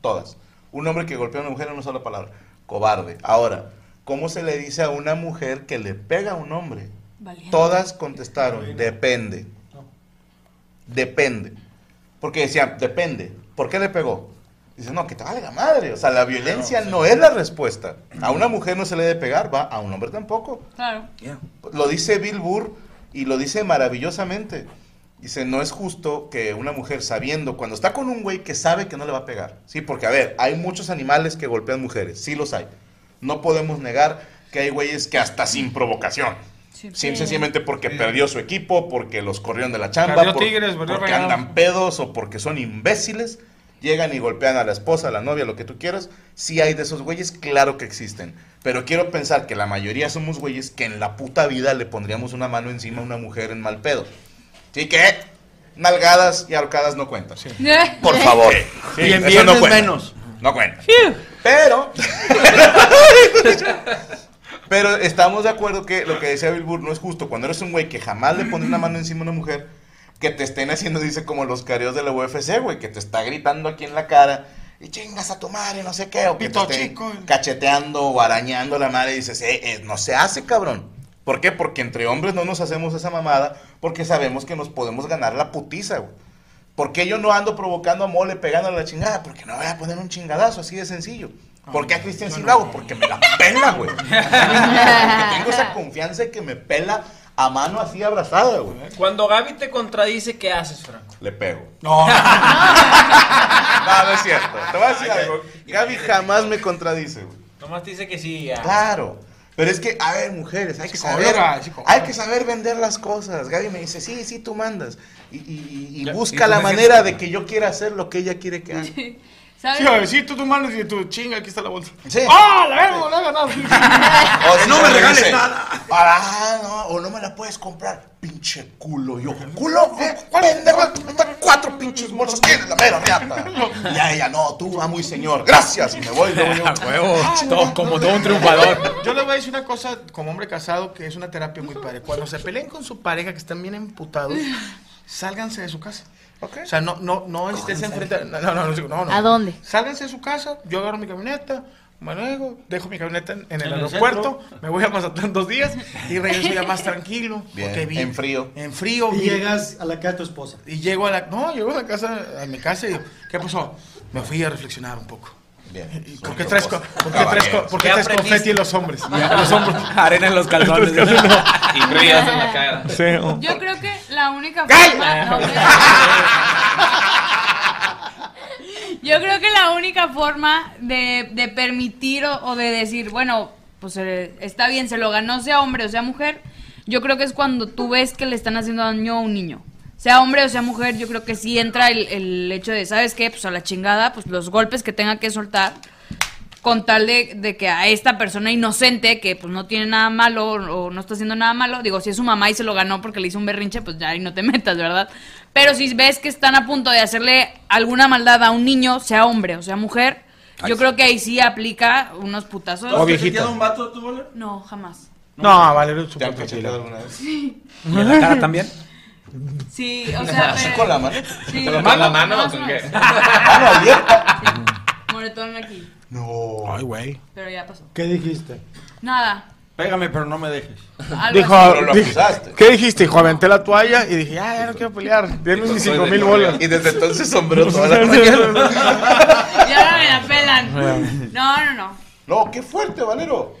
Todas. Un hombre que golpea a una mujer en una sola palabra. Cobarde. Ahora, ¿cómo se le dice a una mujer que le pega a un hombre? Valiente. Todas contestaron, depende. Depende. Porque decían, depende. ¿Por qué le pegó? Dice, no, que te valga madre. O sea, la violencia no es la respuesta. A una mujer no se le debe pegar, va, a un hombre tampoco. Claro. Lo dice Bill Burr y lo dice maravillosamente. Dice, no es justo que una mujer sabiendo, cuando está con un güey que sabe que no le va a pegar, ¿sí? Porque, a ver, hay muchos animales que golpean mujeres, sí los hay. No podemos negar que hay güeyes que hasta sin provocación. Sí. Sencillamente porque perdió su equipo, porque los corrieron de la chamba, por- Tigres, porque andan pedos o porque son imbéciles, llegan y golpean a la esposa, a la novia, lo que tú quieras. Sí hay de esos güeyes, claro que existen. Pero quiero pensar que la mayoría somos güeyes que en la puta vida le pondríamos una mano encima a una mujer en mal pedo. Así que, nalgadas y arcadas no cuentan. Por favor. Y en eso viernes cuenta. menos. No cuenta. Pero. Pero estamos de acuerdo que lo que decía Bill Burr no es justo. Cuando eres un güey que jamás le pone una mano encima a una mujer, que te estén haciendo, dice, como los careos de la UFC, güey, que te está gritando aquí en la cara y chingas a tu madre, no sé qué, o que te Pito esté chico. cacheteando o arañando la madre y dices, eh, eh, no se hace, cabrón. ¿Por qué? Porque entre hombres no nos hacemos esa mamada porque sabemos que nos podemos ganar la putiza, güey. ¿Por qué yo no ando provocando a mole pegando a la chingada? Porque no voy a poner un chingadazo, así de sencillo. ¿Por qué a Cristian sí lo hago? Porque me la pela, güey. Porque tengo esa confianza de que me pela a mano así abrazada, güey. Cuando Gaby te contradice, ¿qué haces, Franco? Le pego. No, No, no es cierto. Te voy a decir algo. Gaby jamás me contradice, güey. Nomás te dice que sí, ya. Claro. Pero es que, a ver, mujeres, hay que saber, hay que saber vender las cosas. Gaby me dice, sí, sí, tú mandas. Y, y- y Ya, busca la manera de que yo quiera hacer lo que ella quiere que haga. ¿Sabes? Sí, a ver, sí, tú, tú mandas y tú, chinga, aquí está la bolsa. Sí. ¡Ah, la verga, no le haga nada! O si no me le regales dice, nada. Ah, no, o no me la puedes comprar. Pinche culo. Yo, ¿culo? ¿Eh? Pendejo, hasta cuatro pinches bolsas tienes, la mera reata. Y ya ella, no, tú, va muy señor. Gracias. Y me voy. luego yo, A huevo, Ah, todo- no. como todo un triunfador. Yo les voy a decir una cosa como hombre casado que es una terapia muy padre. Cuando se peleen con su pareja que están bien emputados, sálganse de su casa. O sea, no, no, no estés enfrente. No, no, no, no, no. ¿A dónde? Sálganse de su casa, yo agarro mi camioneta, manejo, dejo mi camioneta en, en el En el aeropuerto, me voy a Mazatlán dos días y regreso ya más tranquilo. Bien, porque vi- en frío. En frío. Y vi- llegas a la casa de tu esposa. y llego a la. No, llego a la casa, a mi casa y digo, ¿qué pasó? Me fui a reflexionar un poco. Bien. ¿Y ¿Por qué traes, co- por qué traes, co- por qué ¿Qué traes confeti en los hombres? Los hombros. Arena en los calzones. Y rías en la cara. Sí, oh. Yo creo que la única forma. no. Yo creo que la única forma de, de permitir o, o de decir, bueno, pues eh, está bien, se lo ganó, sea hombre o sea mujer, yo creo que es cuando tú ves que le están haciendo daño a un niño. Sea hombre o sea mujer, yo creo que sí entra el, el hecho de, ¿sabes qué? Pues a la chingada, pues los golpes que tenga que soltar con tal de, de que a esta persona inocente que pues no tiene nada malo o no está haciendo nada malo, digo, si es su mamá y se lo ganó porque le hizo un berrinche, pues ya ahí no te metas, ¿verdad? Pero si ves que están a punto de hacerle alguna maldad a un niño, sea hombre o sea mujer, yo creo que ahí sí aplica unos putazos. O viejito. un vato tu bola? No, jamás. No, Valerio es ¿Te súper han alguna vez? Sí. ¿Y en la cara también? Sí, o sea, ¿Así pero- con la mano? Sí. ¿Con la mano o con o qué? ¿Mano abierta? Moretón aquí, No. Ay, güey. pero ya pasó. ¿Qué dijiste? Nada. Pégame, pero no me dejes. Algo Dijo, así. ¿qué dijiste? Hijo, aventé la toalla y dije, ya, ya no quiero pelear. Denme mis cinco mil bolas. Y desde entonces sombrero toda la mañana. Ya no me la pelan. No, no, no. No, qué fuerte, Valero.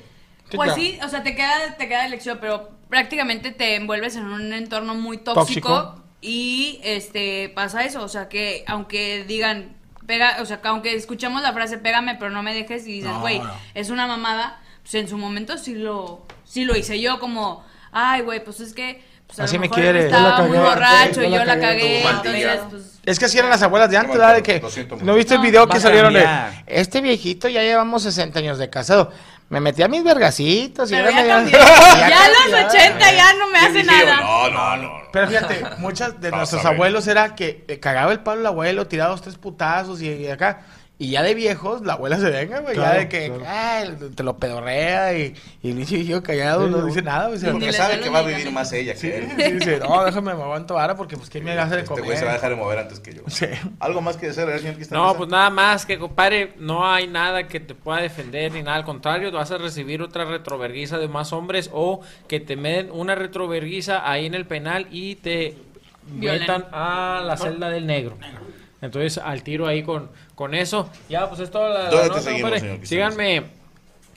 Pues sí, o sea, te queda, te queda elección, pero prácticamente te envuelves en un entorno muy tóxico, Tóxico. y este pasa eso, o sea que aunque digan pega, o sea que aunque escuchemos la frase pégame pero no me dejes y dices, güey, no. es una mamada, pues en su momento sí lo sí lo hice yo como, ay, güey, pues es que pues, Así me quiere. Estaba Yo la muy borracho yo y la yo la cagué, entonces pues Es que así eran las abuelas de antes, ¿verdad? De que, lo siento mucho. ¿no viste el No. video que salieron de, este viejito ya llevamos 60 años de casado, me metí a mis vergacitos y pero ya me- cambió. Ya a los cambió. 80 ya no me hace nada. No, no, no. Pero fíjate, muchas de nuestros abuelos era que eh, cagaba el palo el abuelo, tiraba dos, tres putazos y, y acá. Y ya de viejos, la abuela se venga, güey. ya Claro, de que claro. ay, te lo pedorrea y, y el niño yo callado no dice nada. güey, se- Porque sabe que va a vivir más ella Sí, que él. sí, dice, no, déjame, me aguanto ahora porque pues quién me hace de Este comer. güey se va a dejar de mover antes que yo. Sí. ¿Algo más que decir, señor? No, pues nada más que compadre, no hay nada que te pueda defender ni nada, al contrario, vas a recibir otra retroverguiza de más hombres o que te den una retroverguiza ahí en el penal y te Violen. metan a la celda del negro. Entonces, al tiro ahí con, con eso. Ya, pues es toda la, la ¿Dónde te nota, seguimos, compadre. señor Cristian Síganme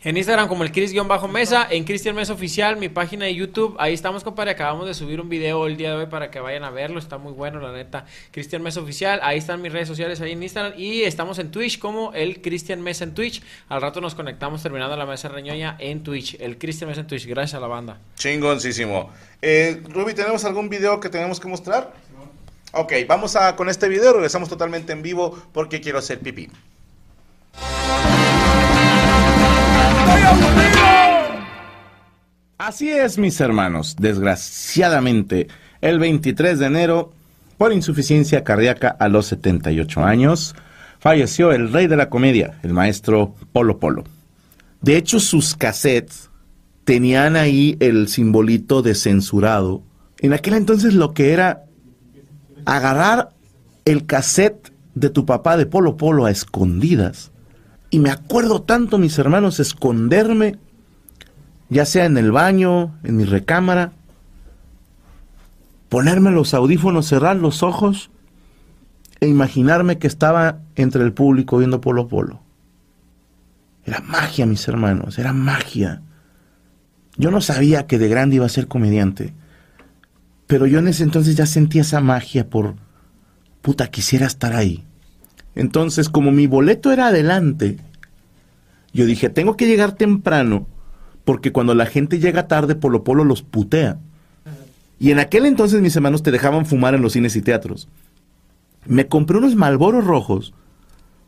en Instagram como el Cris-Mesa, en Cristian Mesa Oficial, mi página de YouTube. Ahí estamos, compadre. Acabamos de subir un video el día de hoy para que vayan a verlo. Está muy bueno, la neta. Cristian Mesa Oficial. Ahí están mis redes sociales, ahí en Instagram. Y estamos en Twitch como el Cristian Mesa en Twitch. Al rato nos conectamos terminando la mesa reñoña en Twitch. El Cristian Mesa en Twitch. Gracias a la banda. Chingoncísimo. Eh, Ruby, ¿tenemos algún video que tenemos que mostrar? Ok, vamos a con este video, regresamos totalmente en vivo porque quiero hacer pipí. Así es, mis hermanos. Desgraciadamente, el 23 de enero, por insuficiencia cardíaca a los 78 años, falleció el rey de la comedia, el maestro Polo Polo. De hecho, sus cassettes tenían ahí el simbolito de censurado. En aquel entonces lo que era agarrar el cassette de tu papá de Polo Polo a escondidas. Y me acuerdo tanto, mis hermanos, esconderme ya sea en el baño, en mi recámara, ponerme los audífonos, cerrar los ojos e imaginarme que estaba entre el público viendo Polo Polo. Era magia, mis hermanos, era magia. Yo no sabía que de grande iba a ser comediante, pero yo en ese entonces ya sentía esa magia por, puta, quisiera estar ahí. Entonces, como mi boleto era adelante, yo dije, tengo que llegar temprano porque cuando la gente llega tarde, Polo Polo los putea. Y en aquel entonces mis hermanos te dejaban fumar en los cines y teatros. Me compré unos malboros rojos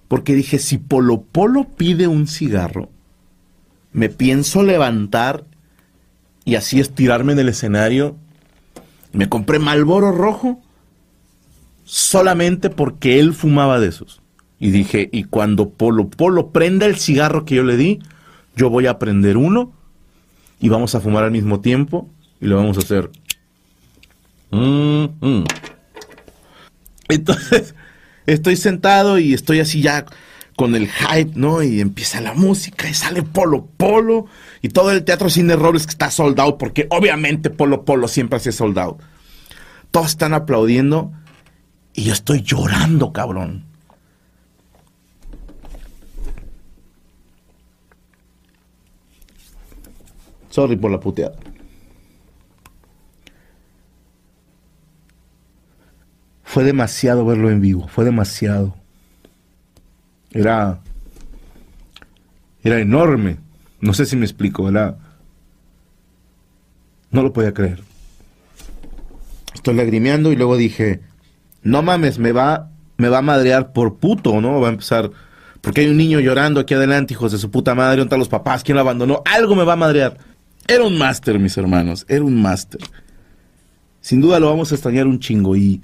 porque dije, si Polo Polo pide un cigarro, me pienso levantar y así estirarme en el escenario. Me compré Malboro rojo solamente porque él fumaba de esos. Y dije, y cuando Polo Polo prenda el cigarro que yo le di, yo voy a prender uno y vamos a fumar al mismo tiempo y lo vamos a hacer. Mm, mm. Entonces, estoy sentado y estoy así ya con el hype, ¿no? Y empieza la música y sale Polo Polo y todo el teatro Cine Robles que está soldado porque obviamente Polo Polo siempre hace soldado. Todos están aplaudiendo y yo estoy llorando, cabrón. Sorry por la puteada. Fue demasiado verlo en vivo, fue demasiado. Era. Era enorme. No sé si me explico, era. No lo podía creer. Estoy lagrimeando y luego dije, no mames, me va, me va a madrear por puto, ¿no? Va a empezar. Porque hay un niño llorando aquí adelante, hijos de su puta madre, ¿dónde están los papás? ¿Quién lo abandonó? Algo me va a madrear. Era un máster, mis hermanos, era un máster. Sin duda lo vamos a extrañar un chingo y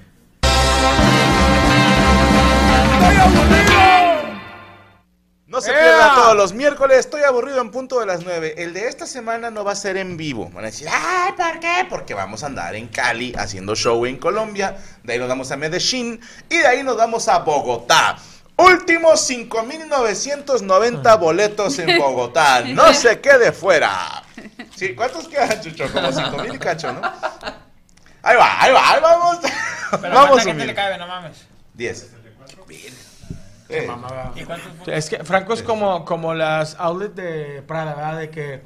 No se pierda todos los miércoles, estoy aburrido en punto de las 9. El de esta semana no va a ser en vivo. Van a decir, ay, ¿por qué? Porque vamos a andar en Cali haciendo show en Colombia. De ahí nos vamos a Medellín y de ahí nos vamos a Bogotá. Últimos 5.990 boletos en Bogotá. No se quede fuera. Sí, ¿Cuántos quedan, Chucho? Como 5.000 y cacho, ¿no? Ahí va, ahí va, ahí vamos. Pero vamos ¿cuánta gente humilde. le cabe? No mames. 10. Eh. ¿Y cuántos Es que Franco es como, como las outlets de Prada, ¿verdad? De que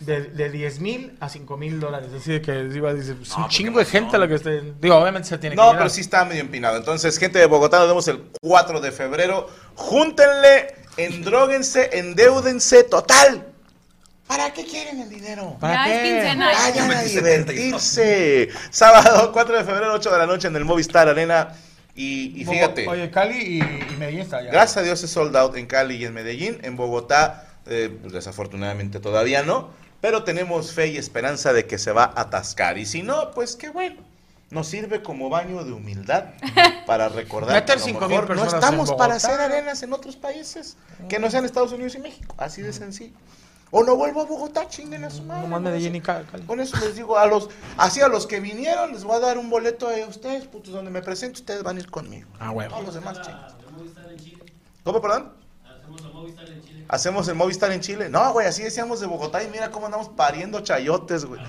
de, de 10 mil a 5 mil dólares. Así de que iba a decir, es un chingo de gente lo que esté. Digo, obviamente se tiene que No, pero sí está medio empinado. Entonces, gente de Bogotá, nos vemos el 4 de febrero. Júntenle, endróguense, endeudense, total. ¿Para qué quieren el dinero? ¿Para Ya qué? es. Vayan a divertirse. Sábado 4 de febrero, 8 de la noche en el Movistar Arena. Y, fíjate, Oye, Cali y, y Medellín está ya. gracias a Dios es sold out en Cali y en Medellín. En Bogotá, eh, pues, desafortunadamente todavía no. Pero tenemos fe y esperanza de que se va a atascar. Y si no, pues qué bueno. Nos sirve como baño de humildad para recordar que a lo 5,000 mejor no estamos para hacer arenas en otros países que no sean Estados Unidos y México. Así de sencillo. O no vuelvo a Bogotá, chinguen a su madre. ¿no? Medellín y Cali. Con eso les digo, a los, así a los que vinieron les voy a dar un boleto a ustedes, putos, donde me presento, ustedes van a ir conmigo. Ah, huevo. Todos los demás, chingos. ¿Cómo, perdón? Hacemos el Movistar en Chile. No, güey, así decíamos de Bogotá y mira cómo andamos pariendo chayotes, güey. No,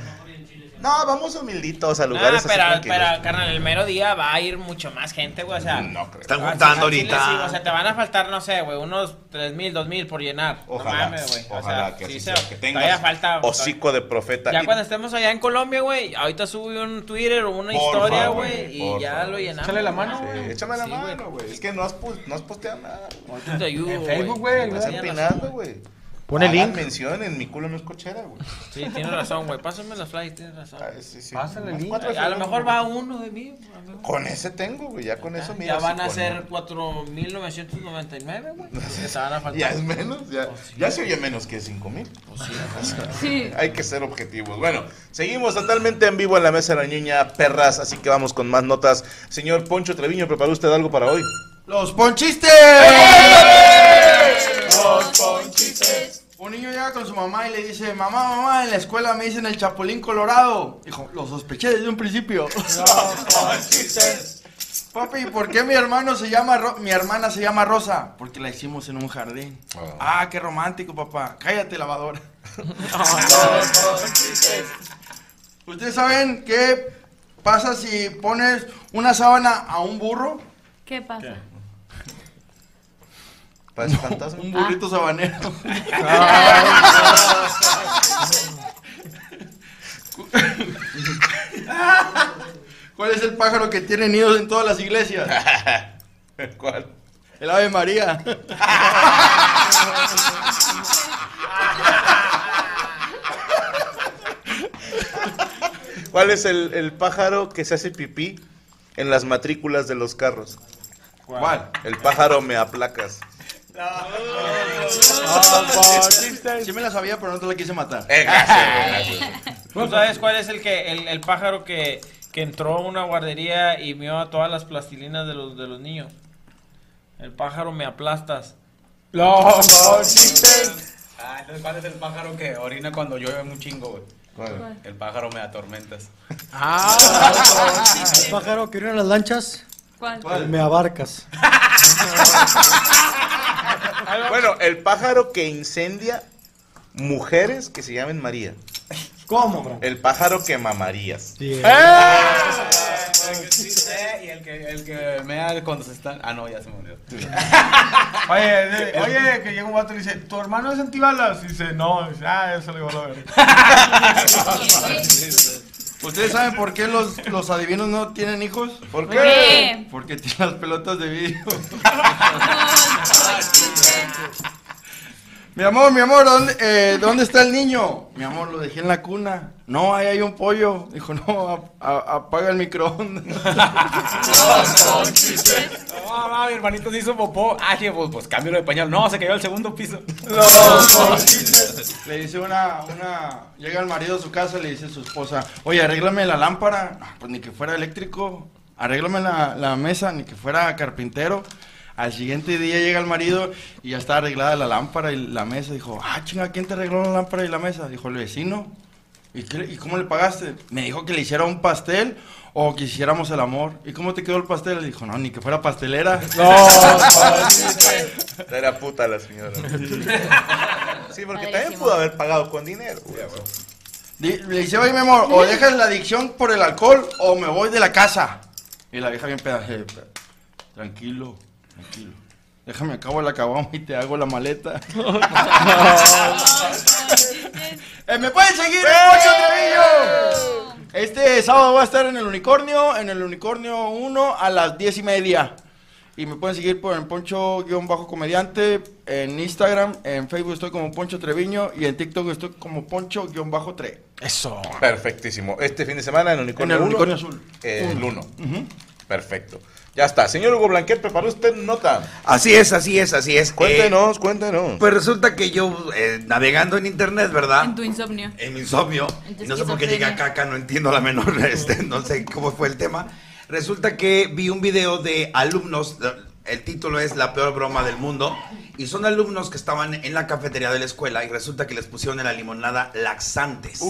vamos humilditos a Ah, lugares así pero, tranquilos. pero, carnal, el mero día va a ir mucho más gente, güey. O sea, no creo. Están juntando sí, ahorita. sí, o sea, te van a faltar, no sé, güey, unos 3 mil, 2 mil por llenar. Ojalá, no mames, güey. O ojalá sea, que sí sea, que todavía tengas falta. hocico de profeta. Ya Y- cuando estemos allá en Colombia, güey, ahorita sube un Twitter o una Por historia, favor, güey, y ya favor. lo llenamos. Échale la mano, Sí, güey. échame la Sí, mano, güey. Es que no has, no has posteado nada. güey. Ahorita te ayudo, En Facebook, güey, Estás empinando, güey. Pon el Hagan link. mención en mi culo no es cochera, güey. Sí, tienes razón, güey. Pásame los flyers, tienes razón. Ah, sí, sí. Pásale el link. cuatro A lo mejor güey. va uno de mí. Con ese tengo, güey. Ya con eso, mira. Ya van sí, a con- ser 4.999, güey. Ya te van a faltar. Ya es menos, ya, ya se oye menos que 5 mil. Sí. Hay que ser objetivos. Bueno, seguimos totalmente en vivo en la mesa de la niña perras, así que vamos con más notas. Señor Poncho Treviño, ¿preparó usted algo para hoy? ¡Los ponchistes! Un niño llega con su mamá y le dice, mamá, mamá, en la escuela me dicen el chapulín colorado. Dijo, lo sospeché desde un principio. Papi, ¿por qué mi hermano se llama Ro- mi hermana se llama Rosa? Porque la hicimos en un jardín. Ah, qué romántico, papá. Cállate, lavadora. ¿Ustedes saben qué pasa si pones una sábana a un burro? ¿Qué pasa? ¿Parece fantasma? Un burrito sabanero. ¿Cuál es el pájaro que tiene nidos en todas las iglesias? ¿Cuál? El Ave María. ¿Cuál es el, el pájaro que se hace pipí en las matrículas de los carros? ¿Cuál? El pájaro me aplacas. Sí me la sabía, pero no te la quise matar. Eh, gracias, güey, gracias. ¿Tú sabes cuál es el que el, el pájaro que, que entró a una guardería y vio a todas las plastilinas de los, de los niños? El pájaro me aplastas. Los Ah, entonces, ¿cuál es el pájaro que orina cuando llueve un chingo, güey? ¿Cuál? El pájaro me atormentas. Ah, el pájaro que en las lanchas. ¿Cuál? Me abarcas. Bueno, el pájaro que incendia mujeres que se llamen María. ¿Cómo, bro? El pájaro que mamarías. Eh, Y el que, el que mea cuando se están. Ah, no, ya se me olvidó. Oye, de- oye, que llega un vato y dice, ¿tu hermano es antibalas? Y dice, no, dice, ah, eso le va a ver. ¿Ustedes saben por qué los, los adivinos no tienen hijos? ¿Por qué? qué? Porque tienen las pelotas de vidrio. mi amor, mi amor, ¿dónde, eh, ¿dónde está el niño? Mi amor, lo dejé en la cuna. No, ahí hay un pollo. Dijo, no, a- a- apaga el microondas. No, no, mi hermanito se hizo popó. Ah, pues, pues cámbialo de pañal. No, se cayó al segundo piso. Le dice una, una, llega el marido a su casa y le dice a su esposa, oye, arréglame la lámpara, Ah, pues ni que fuera eléctrico, arréglame la, la mesa, ni que fuera carpintero. Al siguiente día llega el marido y ya está arreglada la lámpara y la mesa. Dijo, ah, chinga, ¿quién te arregló la lámpara y la mesa? Dijo, el vecino. ¿Y, qué- ¿Y cómo le pagaste? Me dijo que le hiciera un pastel o que hiciéramos el amor. ¿Y cómo te quedó el pastel? Le dijo, no, ni que fuera pastelera. Era puta la señora. Sí, porque también pudo haber pagado con dinero. Di- Le dice, oye, mi amor, o dejas la adicción por el alcohol o me voy de la casa. Y la vieja bien pedaje, tranquilo, tranquilo. Déjame acabo la caguama y te hago la maleta. Eh, ¿Me pueden seguir en Poncho Trevillo? Este sábado voy a estar en el Unicornio, en el Unicornio 1 a las 10 y media. Y me pueden seguir por el Poncho-comediante, en Instagram, en Facebook estoy como Poncho Treviño y en TikTok estoy como Poncho-3. Eso. Perfectísimo. Este fin de semana en Unicornio En el 1, Unicornio Azul. eh, el Uno. 1. Perfecto. Ya está. Señor Hugo Blanquet, ¿preparó usted nota? Así es, así es, así es. Cuéntenos, cuéntenos. Pues resulta que yo, eh, navegando en internet, ¿verdad? En tu insomnio. en mi insomnio. Y no sé por qué llegué acá, acá no entiendo la menor, este, no sé cómo fue el tema. Resulta que vi un video de alumnos, el título es La peor broma del mundo, y son alumnos que estaban en la cafetería de la escuela y resulta que les pusieron en la limonada laxantes.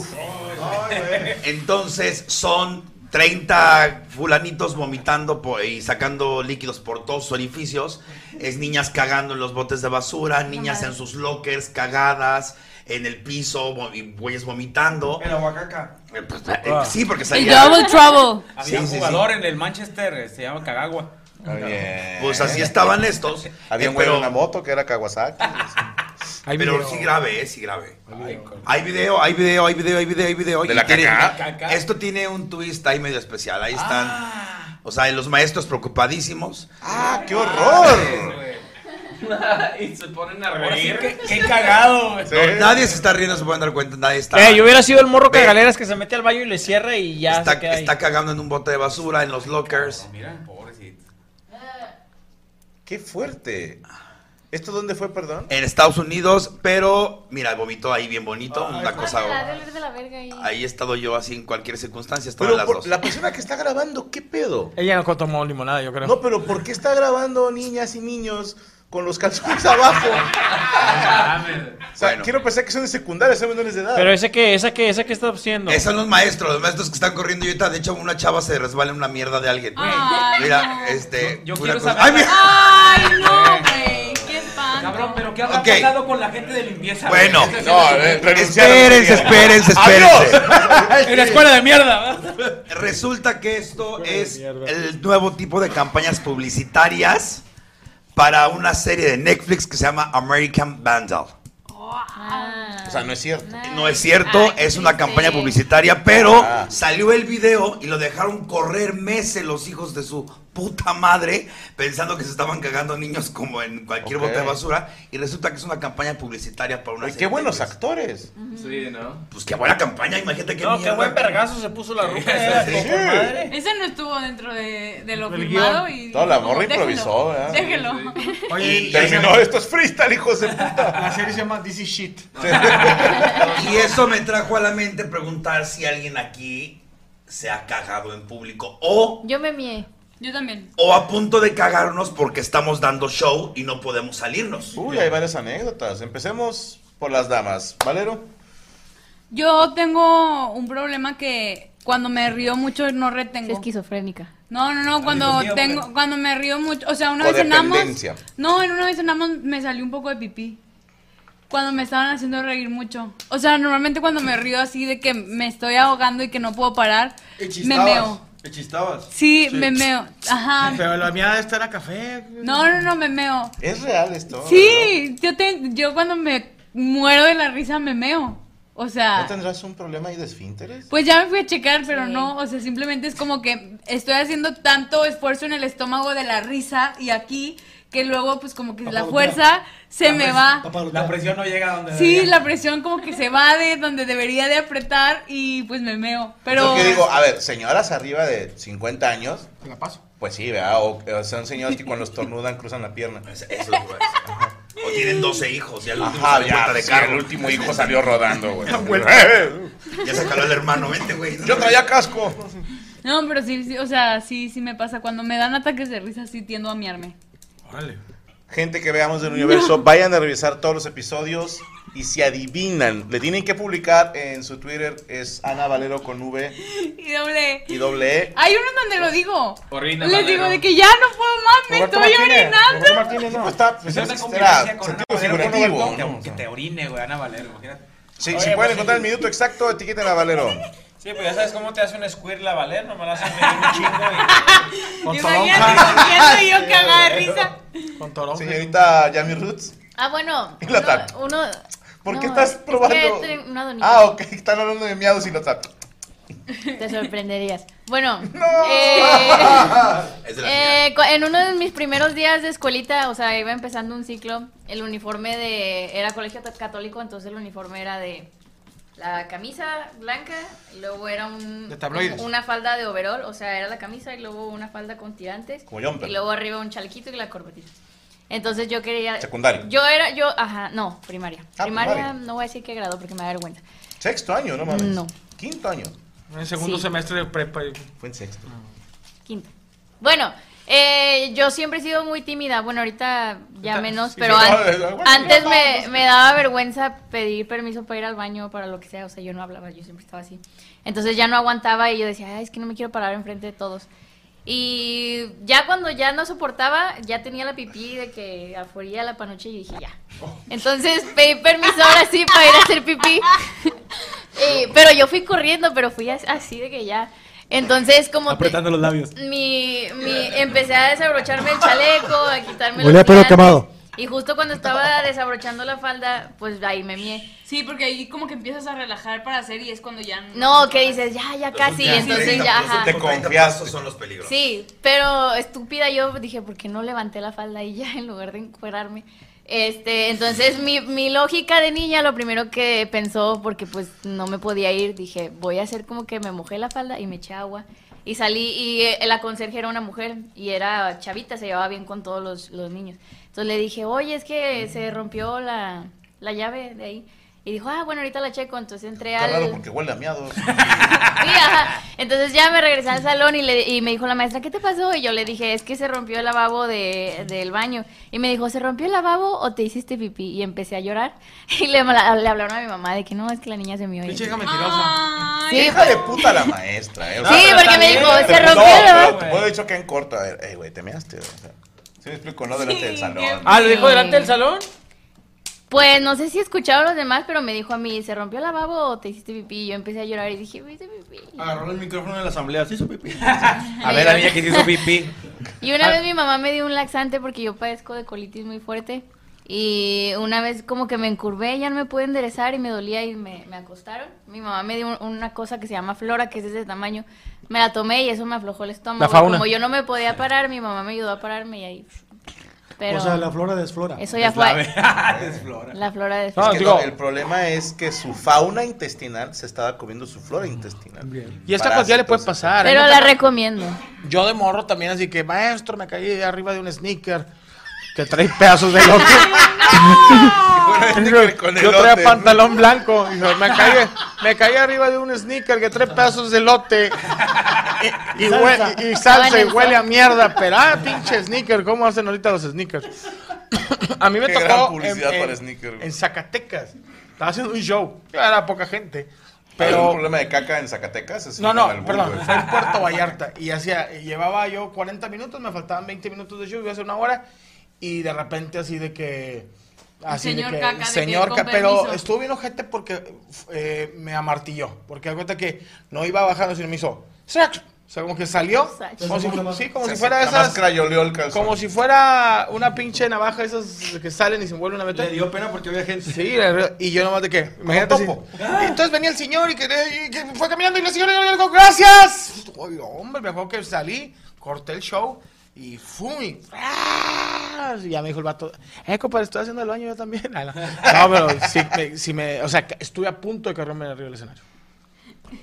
Entonces son 30 fulanitos vomitando por- y sacando líquidos por todos sus orificios. Es niñas cagando en los botes de basura, niñas en sus lockers cagadas, en el piso, güeyes vomitando. En Aguacaca. Eh, pues, eh, sí, porque salía... El Double Trouble. Había Sí, un sí, sí. jugador en el Manchester, eh, se llama Cagagua. Pues así estaban estos. Había un güey en una moto que era Kawasaki. pero sí grave, eh, sí grave. Hay video, hay video, hay video, hay video, hay video. ¿De y la tiene- caca? Esto tiene un twist ahí medio especial. Ahí están. O sea, los maestros preocupadísimos. ¡Ah, qué horror! y se ponen a sí, reír. qué, qué cagado, güey. No, nadie se está riendo, se pueden dar cuenta. Nadie está. Eh, yo hubiera sido el morro cagaleras que se mete al baño y le cierra y ya Está, se queda ahí. está cagando en un bote de basura, en los lockers. Mira, pobrecito. ¡Qué fuerte! ¿Esto dónde fue, perdón? En Estados Unidos, pero mira, vomitó ahí bien bonito. una cosa. De la verga ahí. Ahí he estado yo así en cualquier circunstancia. Estaba Pero en las por- dos. la persona que está grabando, ¿qué pedo? Ella no tomó limonada, yo creo. No, pero ¿por qué está grabando niñas y niños con los calzones abajo? O sea, Bueno. quiero pensar que son de secundaria, son menores de edad. Pero ese que, esa que, esa que está haciendo. Esos son los maestros, los maestros que están corriendo y ahorita, de hecho, una chava se resbala en una mierda de alguien. Ay, Mira, no. este. Yo quiero cosa- saber- ¡Ay, mira! Ay, no, güey. Cabrón, pero ¿qué habrá Ok. pasado con la gente de limpieza? Bueno? No, eh, espérense, espérense, espérense. En la escuela de mierda. ¿verdad? Resulta que esto es el nuevo tipo de campañas publicitarias para una serie de Netflix que se llama American Vandal. Ah. O sea, no es cierto. No es cierto, Ay, es una campaña publicitaria, pero Ah. salió el video y lo dejaron correr meses los hijos de su puta madre pensando que se estaban cagando niños como en cualquier Ok. bote de basura y resulta que es una campaña publicitaria para una qué de buenos actores. Sí, ¿no? Pues qué buena campaña, imagínate qué No, qué mierda. buen vergazo se puso la ruca. Sí. eh, madre. Ese no estuvo dentro de, de lo filmado guion. y... Toda la morra déjelo, improvisó, ¿verdad? Déjelo. Oye, Y terminó, esto es freestyle, hijos de puta. La serie se llama This is Shit. Y eso me trajo a la mente preguntar si alguien aquí se ha cagado en público o, Yo me mié. Yo también. o a punto de cagarnos porque estamos dando show y no podemos salirnos. Uy, hay varias anécdotas. Empecemos por las damas. ¿Valero? Yo tengo un problema que cuando me río mucho no retengo. Es esquizofrénica. No, no, no, cuando mío, tengo, cuando me río mucho, o sea, una vez cenamos, no, en una vez cenamos me salió un poco de pipí. Cuando me estaban haciendo reír mucho. O sea, normalmente cuando me río así de que me estoy ahogando y que no puedo parar, me meo. ¿Te chistabas? Sí, me meo. Ajá. Pero la mía de esta era café. No, no, no, me meo. Es real esto. Sí, yo, te, yo cuando me muero de la risa me meo. O sea... ¿No tendrás un problema ahí de esfínteres? Pues ya me fui a checar, pero no, o sea, simplemente es como que estoy haciendo tanto esfuerzo en el estómago de la risa y aquí que luego pues como que la fuerza se me va. La presión no llega a donde Sí, debería. la presión como que se va de donde debería de apretar y pues me meo. Pero Yo que digo, a ver, señoras arriba de 50 años. Te la paso. Pues sí, ¿verdad? O, o son señoras que cuando estornudan cruzan la pierna. Eso es. O tienen 12 hijos, ya el último Ajá, ya, de sí, carro. el último hijo salió rodando, güey. Ya se caló el hermano, vente, güey. Yo traía casco. no, pero sí, sí, o sea, sí, sí me pasa. Cuando me dan ataques de risa sí tiendo a miarme. Órale. Gente que veamos del universo, vayan a revisar todos los episodios y si adivinan, le tienen que publicar en su Twitter, es Ana Valero con V Y doble. y doble E. Hay uno donde lo digo. Orina, Les Valero. digo de que ya no puedo más, me Roberto estoy Martínez, orinando. Martínez, no, está, pues, Es con sentido figurativo. ¿no? Que te orine, güey, Ana Valero, imagínate. Sí, Oye, si pueden pues, encontrar sí. el minuto exacto, etiqueten a Valero. Sí, pues ya sabes cómo te hace un squirt la Valer, nomás la hacen reír un chingo y... Con Imagínate cogiendo y yo cagada de risa. Con toronja. Señorita Yami Roots. Ah, bueno. Y la uno- tap. uno, ¿Por no, qué estás es probando? tengo una donita. Ah, ok, están hablando de miados y lo tap. Te sorprenderías. Bueno, No. eh, eh, en uno de mis primeros días de escuelita, o sea, iba empezando un ciclo, el uniforme de era colegio ca- católico, entonces el uniforme era de la camisa blanca, y luego era un, De tabloides. una falda de overol, o sea, era la camisa y luego una falda con tirantes Como jumper. y luego arriba un chalequito y la corbatita. Entonces yo quería Secundaria. Yo era yo, ajá, no, primaria. Ah, primaria, primaria. no voy a decir qué grado porque me da vergüenza. Sexto año, no mames. No. Quinto año. En segundo Sí. semestre de prepa. Fue en sexto. Quinto. Bueno, eh, yo siempre he sido muy tímida. Bueno, ahorita ya menos, pero antes me, me daba vergüenza pedir permiso para ir al baño, para lo que sea. O sea, yo no hablaba, yo siempre estaba así. Entonces ya no aguantaba y yo decía, Ay, es que no me quiero parar enfrente de todos. Y ya cuando ya no soportaba, ya tenía la pipí de que afuera la panoche y dije, ya. Entonces pedí permiso ahora sí para ir a hacer pipí. Y- pero yo fui corriendo, pero fui as- así de que ya. Entonces, como te- Apretando los labios. mi, mi, empecé a desabrocharme el chaleco, a quitarme Huele a los pelo quemado. Y justo cuando estaba desabrochando la falda, pues ahí me mié. Sí, porque ahí como que empiezas a relajar para hacer y es cuando ya No, que dices, ya, ya casi, últimos entonces 30 ya, ajá. Te confiaste. son los peligros. Sí, pero estúpida yo dije, ¿por qué no levanté la falda y ya en lugar de encuerarme? Este, entonces mi, mi lógica de niña, lo primero que pensó, porque pues no me podía ir, dije, voy a hacer como que me mojé la falda y me eché agua. Y salí y eh, la conserje era una mujer y era chavita, se llevaba bien con todos los, los niños. Entonces le dije, oye, es que se rompió la, la llave de ahí. Y dijo, ah, bueno, ahorita la checo. Entonces entré Qué al... raro porque huele a miados. Sí, ajá. Entonces ya me regresé al salón y, le, y me dijo la maestra, ¿qué te pasó? Y yo le dije, es que se rompió el lavabo de, del baño. Y me dijo, ¿se rompió el lavabo o te hiciste pipí? Y empecé a llorar. Y le, le hablaron a mi mamá de que no, es que la niña se. Y- Pinche hija mentirosa. Sí, Hija de puta la maestra, eh. O Sí, porque me dijo, se rompió el lavabo. Te puedo dicho que en corto. A ver, eh, güey, te measte. O sea, ¿sí me explico? No delante del salón. Ah, ¿lo dijo delante del salón? Pues no sé si escucharon los demás, pero me dijo a mí, ¿se rompió el lavabo o te hiciste pipí? Y yo empecé a llorar y dije, "Me hice pipí. Agarró el micrófono en la asamblea, sí su pipí. A ver, la niña que se hizo pipí. Y una vez mi mamá me dio un laxante porque yo padezco de colitis muy fuerte. Y una vez como que me encurvé, ya no me pude enderezar y me dolía y me, me acostaron. Mi mamá me dio un- una cosa que se llama flora, que es de ese tamaño. Me la tomé y eso me aflojó el estómago. La fauna. Como yo no me podía parar, mi mamá me ayudó a pararme y ahí... Pero O sea, la flora desflora. Eso ya fue... La flora de Es que no, el problema es que su fauna intestinal se estaba comiendo su flora intestinal. Y esta cualquiera le puede pasar. Pero la recomiendo. Yo de morro también, así que, maestro, me caí arriba de un sneaker que trae pedazos de elote. con Yo traía pantalón blanco. y me, caí, me caí arriba de un sneaker que trae pedazos de elote. Y, y, Salsa. hue- y salsa y huele a mierda. Pero, ah, pinche sneaker. ¿Cómo hacen ahorita los sneakers? a mí me Qué tocó gran publicidad en, para en- sneaker, en Zacatecas. Estaba haciendo un show. Era poca gente. Pero un problema de caca en Zacatecas no, no, perdón, fue en Puerto Vallarta. Y hacía, y llevaba yo 40 minutos, me faltaban 20 minutos de show, iba a hacer una hora. Y de repente así de que... Así señor de que, caca de señor que con ca- pero permiso. estuvo bien ojete porque eh, me amartilló. Porque cuenta que no iba bajando, sino me hizo... ¡sac! O sea, como que salió. Como si, sí, como Se- si fuera esas... el. Como si fuera una pinche navaja esas que salen y se vuelven a meter. Le dio pena porque había gente. Sí, y yo nomás de que, imagínate así. Y entonces venía el señor y que, y que fue caminando y la señora le dijo, gracias. Oye, hombre, me acuerdo que salí, corté el show y fui. Y ya me dijo el vato, eh, compadre, estoy haciendo el baño yo también. Ah, No, pero sí, me, o sea, estuve a punto de correrme arriba del escenario.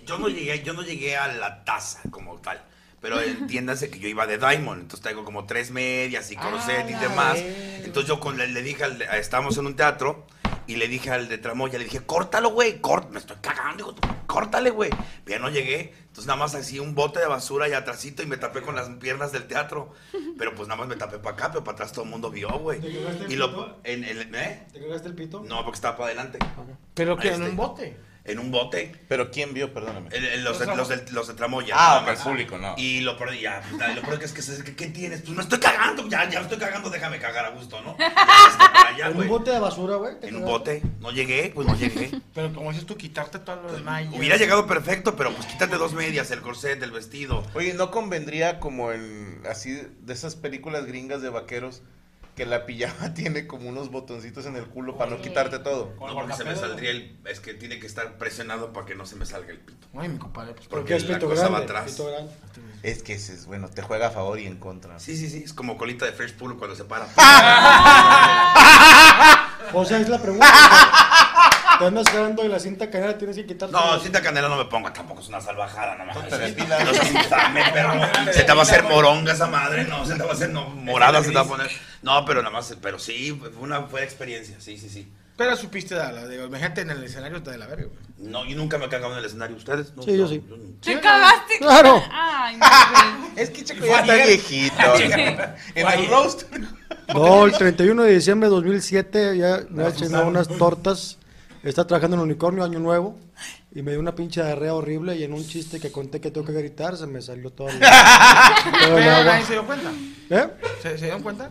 Yo no llegué, yo no llegué a la taza como tal. Pero entiéndase que yo iba de Diamond, entonces traigo como tres medias y corset y demás. Entonces yo con le, le dije estábamos en un teatro y le dije al de Tramoya, le dije, córtalo, güey, cort, me estoy cagando, digo, tú, córtale, güey. Pero ya no llegué, entonces nada más así un bote de basura y atrásito y me tapé con las piernas del teatro. Pero pues nada más me tapé para acá, pero para atrás todo el mundo vio, güey. ¿Te cagaste el Y lo, pito? en, en- ¿eh? ¿Te cagaste el pito? No, porque estaba para adelante. ¿Pero qué, en Este, un bote? En un bote. ¿Pero quién vio? Perdóname. El- el- los, de, los, de, los de Tramoya. Ah, ok, público, no. Y lo peor, ya, lo peor que es que, se- que- ¿qué tienes? Pues me estoy cagando, ya, ya me estoy cagando, déjame cagar a gusto, ¿no? Allá, ¿En un bote de basura, güey? ¿Te En un bote. No llegué, pues no llegué. Pero como dices tú, quitarte todo lo demás. Hubiera llegado perfecto, pero pues quítate dos medias, el corset, el vestido. Oye, ¿no convendría como en así de esas películas gringas de vaqueros que la pijama tiene como unos botoncitos en el culo para no quitarte todo? No, porque se me saldría el... Es que tiene que estar presionado para que no se me salga el pito. Ay, mi compadre, pues, Porque la cosa va atrás. Es que ese es, bueno, te juega a favor y en contra. Sí, sí, sí, es como colita de Fresh Pool cuando se para. O sea, es la pregunta. Te andas quedando de la cinta canela, tienes que quitarte. No, cinta canela no me pongo, tampoco es una salvajada, no mames. Se te va a hacer moronga esa madre, no, se te va a hacer no, morada, se te va a poner. No, pero nada más, pero sí, fue una buena experiencia, sí, sí, sí. Pero supiste darla, digo, imagínate en el escenario está de la verga, güey. No, yo nunca me he cagado en el escenario, ¿ustedes? No, Sí, yo no, sí. no. ¿Te cagaste? Claro. Ay, no. Es que Checo ya está viejito. Sí. en el roast. No, el 31 de diciembre de 2007 ya me había cenado unas tortas. Está trabajando en Unicornio, Año Nuevo. Y me dio una pinche diarrea horrible. Y en un chiste que conté que tengo que gritar, se me salió todo el, todo el Pero agua. nadie se dio cuenta. ¿Eh? ¿Se, se dieron cuenta?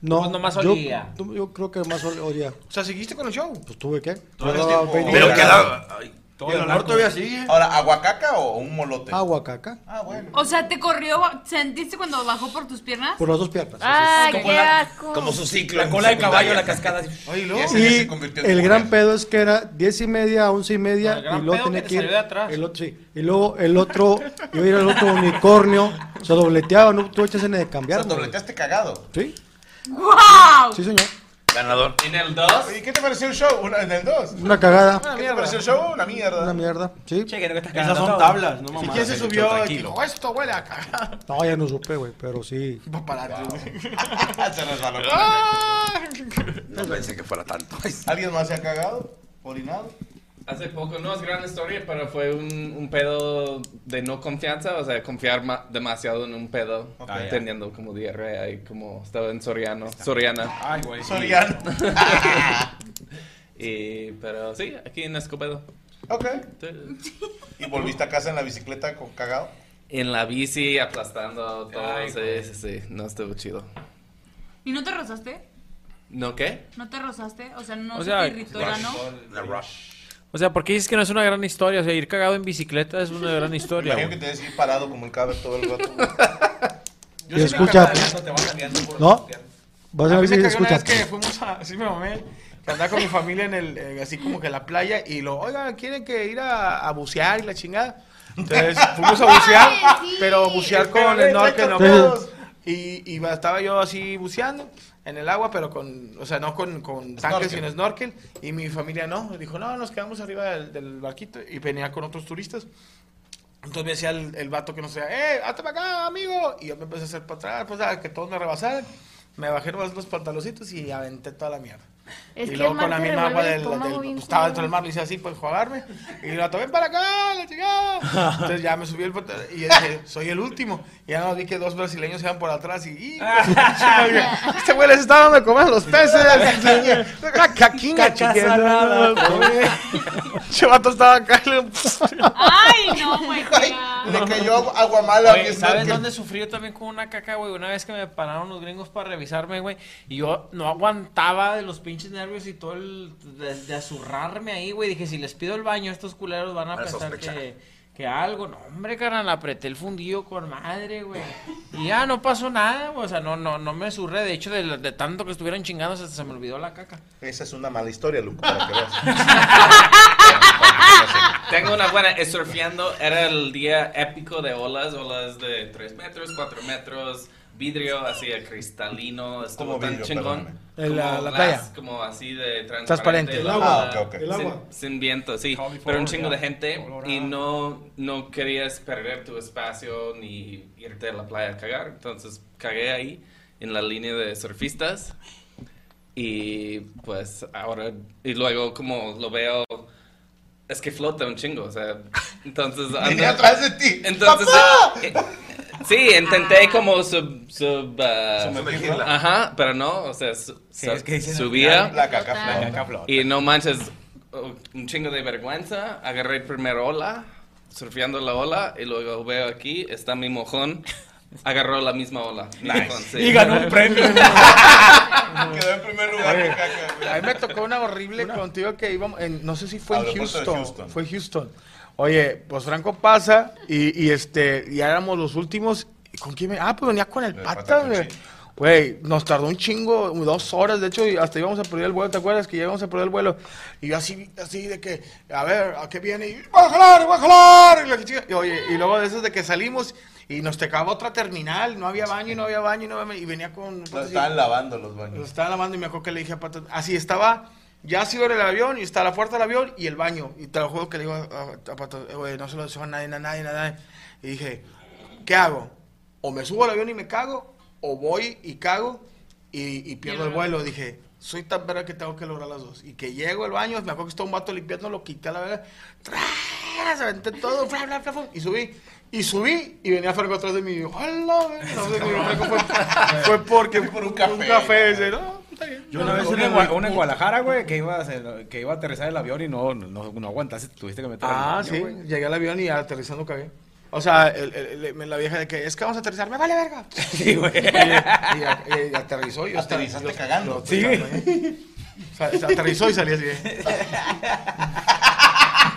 No, Pues nomás yo, olía. yo creo que más ol- olía. O sea, ¿seguiste con el show? Pues tuve que. Todo el Llevaba tiempo. 20 Pero días. queda. ay, ¿Y el olor todavía sigue? Ahora, ¿aguacaca o un molote? Agua caca. Ah, bueno. O sea, ¿te corrió? ¿Sentiste cuando bajó por tus piernas? Por las dos piernas. ¡Ah, Como qué la- asco! Como su ciclo. La cola de caballo, la cascada. Oye, Y luego. Y convirtió en el mujer. gran pedo es que era diez y media, once y media, el gran y luego pedo tenía que ir. atrás. El otro, sí. Y luego el otro, iba a ir al otro unicornio, se dobleteaba, no tuve chance de O cambiar. sea, dobleteaste cagado. Sí, ¡Wow! sí, señor. Ganador. En el 2, ¿Y qué te pareció el show? Una- en el 2. Una cagada, ¿Qué te pareció el show? Una mierda. una mierda. Sí. Che, que no que estás Esas cagando son todo. tablas, no ¿Y mamá. quién se subió? y dijo, esto huele a cagada. No, ya no supe, güey, pero sí. Paparazzi. se resbaló. No pensé que fuera tanto. ¿Alguien más se ha cagado? ¿Orinado? Hace poco, no es gran historia, pero fue un, un pedo de no confianza, o sea, confiar ma- demasiado en un pedo, teniendo como diarrea y como estaba en Soriano, Soriana. Ay, güey. Soriano. Y, pero sí, aquí en Escobedo. Ok. ¿Y volviste a casa en la bicicleta con cagado? En la bici, aplastando todo, Ay, sí, güey. sí, sí, no estuvo chido. ¿Y no te rozaste? ¿No qué? ¿No te rozaste? O sea, no O se sea, te irritó el ano. La rush. O sea, ¿por qué dices que no es una gran historia? O sea, ir cagado en bicicleta es una gran historia. Imagino que güey. te debes ir parado como el caber todo el rato. Y escucha, Te vas saliendo por ¿no? Vas a a ver mí si me cagó una vez escuchas. que fuimos a, sí me mamé, que andaba con mi familia en el, eh, así como que en la playa y lo, oigan, ¿quieren que ir a, a bucear y la chingada? Entonces fuimos a bucear, Ay, sí. pero bucear con Espérame, snorkel, no Entonces- y, y va- estaba yo así buceando en el agua, pero con, o sea, no con, con tanques, sino snorkel. Y mi familia no. Dijo, no, nos quedamos arriba del, del barquito y venía con otros turistas. Entonces me decía el, el vato que no sea, ¡eh, hazte para acá, amigo! Y yo me empecé a hacer para atrás, pues a que todos me rebasaran. Me bajé nomás los pantaloncitos y aventé toda la mierda. Es y que luego con la misma agua del, pues, estaba dentro del mar, le hice así, pues jugarme. Y vato, ven para acá, la chingada. Entonces ya me subí el y yo dije, soy el último. Y ya no vi que dos brasileños se iban por atrás y, ¡y! este güey les estaba dando de comer los peces. La caquinga, chiquita. Estaba acá. Ay, no, my God. Le cayó agua mala. Güey, ¿sabes dónde sufrí yo también con una caca, güey? Una vez que me pararon los gringos para revisarme, güey, y yo no aguantaba de los pinches nervios y todo el... de, de azurrarme ahí, güey. Dije, si les pido el baño, estos culeros van a pensar sospechar. que, que algo. No, hombre, carnal, apreté el fundillo con madre, güey. Y ya no pasó nada, güey. O sea, no, no, no me zurré. De hecho, de, de tanto que estuvieron chingados, hasta se me olvidó la caca. Esa es una mala historia, Luco, para que veas. Tengo una buena. Surfeando era el día épico de olas, olas de 3 metros, 4 metros, vidrio así de cristalino, estuvo ¿Cómo tan vidrio? chingón. En la- Como la glass, playa. Como así de transparente. Transparente. El agua. Ah, ok, ok. El sin- agua. Sin, viento, sí. Pero un chingo de gente y no, no querías perder tu espacio ni irte a la playa a cagar. Entonces cagué ahí en la línea de surfistas. Y pues ahora, y luego como lo veo, es que flota un chingo, o sea, entonces... Anda- atrás de ti. Entonces, ¡Papá! eh, sí, intenté como sub... sub ah, Sumergirla. Ajá, pero no, o sea, su- subía La caca Flota. flota. Caca flota. y no manches, oh, un chingo de vergüenza, agarré el primer ola, surfeando la ola, y luego veo aquí, está mi mojón, agarró la misma ola. mi mojón, sí. Y ganó un premio. Quedó en primer lugar Oye, caca. A mí me tocó una horrible contigo que íbamos, en- no sé si fue en Aeropuerto de Houston, Houston. Fue Houston. Oye, pues Franco pasa y, y este, ya éramos los últimos. ¿Y ¿Con quién me? Ah, pues venía con el El pata, güey. Nos tardó un chingo, dos horas, de hecho, hasta íbamos a perder el vuelo, ¿te acuerdas? Que ya íbamos a perder el vuelo. Y yo así, así de que, a ver, ¿a qué viene? Y, voy a jalar, voy a jalar. Y, la chica- y oye, y luego de esos de que salimos y nos tocaba otra terminal, no había baño, y no había baño, y no había, y venía con... Lo estaban lavando los lo baños. estaba lavando y me acuerdo que le dije a Pato, así estaba, ya se iba el avión y está la puerta del avión y el baño. Y te lo juro que le digo a, a Pato, "Eh, güey, no se lo deseo a nadie, a nadie, a nadie. Y dije, ¿qué hago? O me subo al avión y me cago, o voy y cago y, y pierdo el vuelo. Dije, soy tan verga que tengo que lograr las dos. Y que llego al baño, me acuerdo que estaba un vato limpiando, lo quité a la verga, ¡tras! aventé todo, bla, bla, bla, y subí. Y subí y venía Franco atrás de mí y yo, ¡hola! verga". No sé, Franco fue, fue porque Por un café. un café ese, ¿no? Está bien. Yo una vez una, en Gua- una en Guadalajara, güey, que iba, a hacer- que iba a aterrizar el avión y no, no, no aguantaste, tuviste que meter al Ah, baño, sí, güey. llegué al avión y aterrizando cagué. O sea, el- el- el- la vieja de que es que vamos a aterrizar, me vale verga. Sí, güey. Y, y- y aterrizó y yo Aterrizaste cagando. yo- Sí. O sea, se aterrizó y salí así.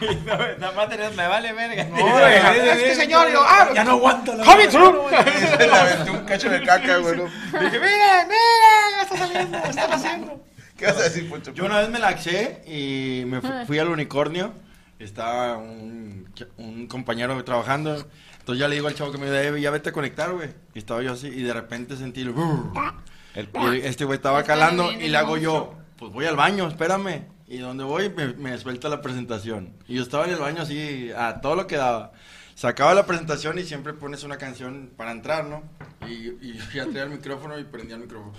Nada más tenías, me vale verga. No, güey, es que señor, yo, ah, Ya no aguanto la coming through. Le aventé un cacho de caca, güey. Dije, miren, miren, está saliendo, ¿qué están haciendo? ¿Qué vas a decir, Poncho? Yo una vez me laxé y me fu- fui al unicornio. Estaba un, un compañero trabajando. Entonces ya le digo al chavo que me dice, ya vete a conectar, güey. Y estaba yo así y de repente sentí el... el- y este güey estaba Está calando y le hago yo, pues voy al baño, espérame. Y donde voy me, me suelta la presentación. Y yo estaba en el baño así, a todo lo que daba. Sacaba la presentación y siempre pones una canción para entrar, ¿no? Y, y yo ya traía el micrófono y prendía el micrófono.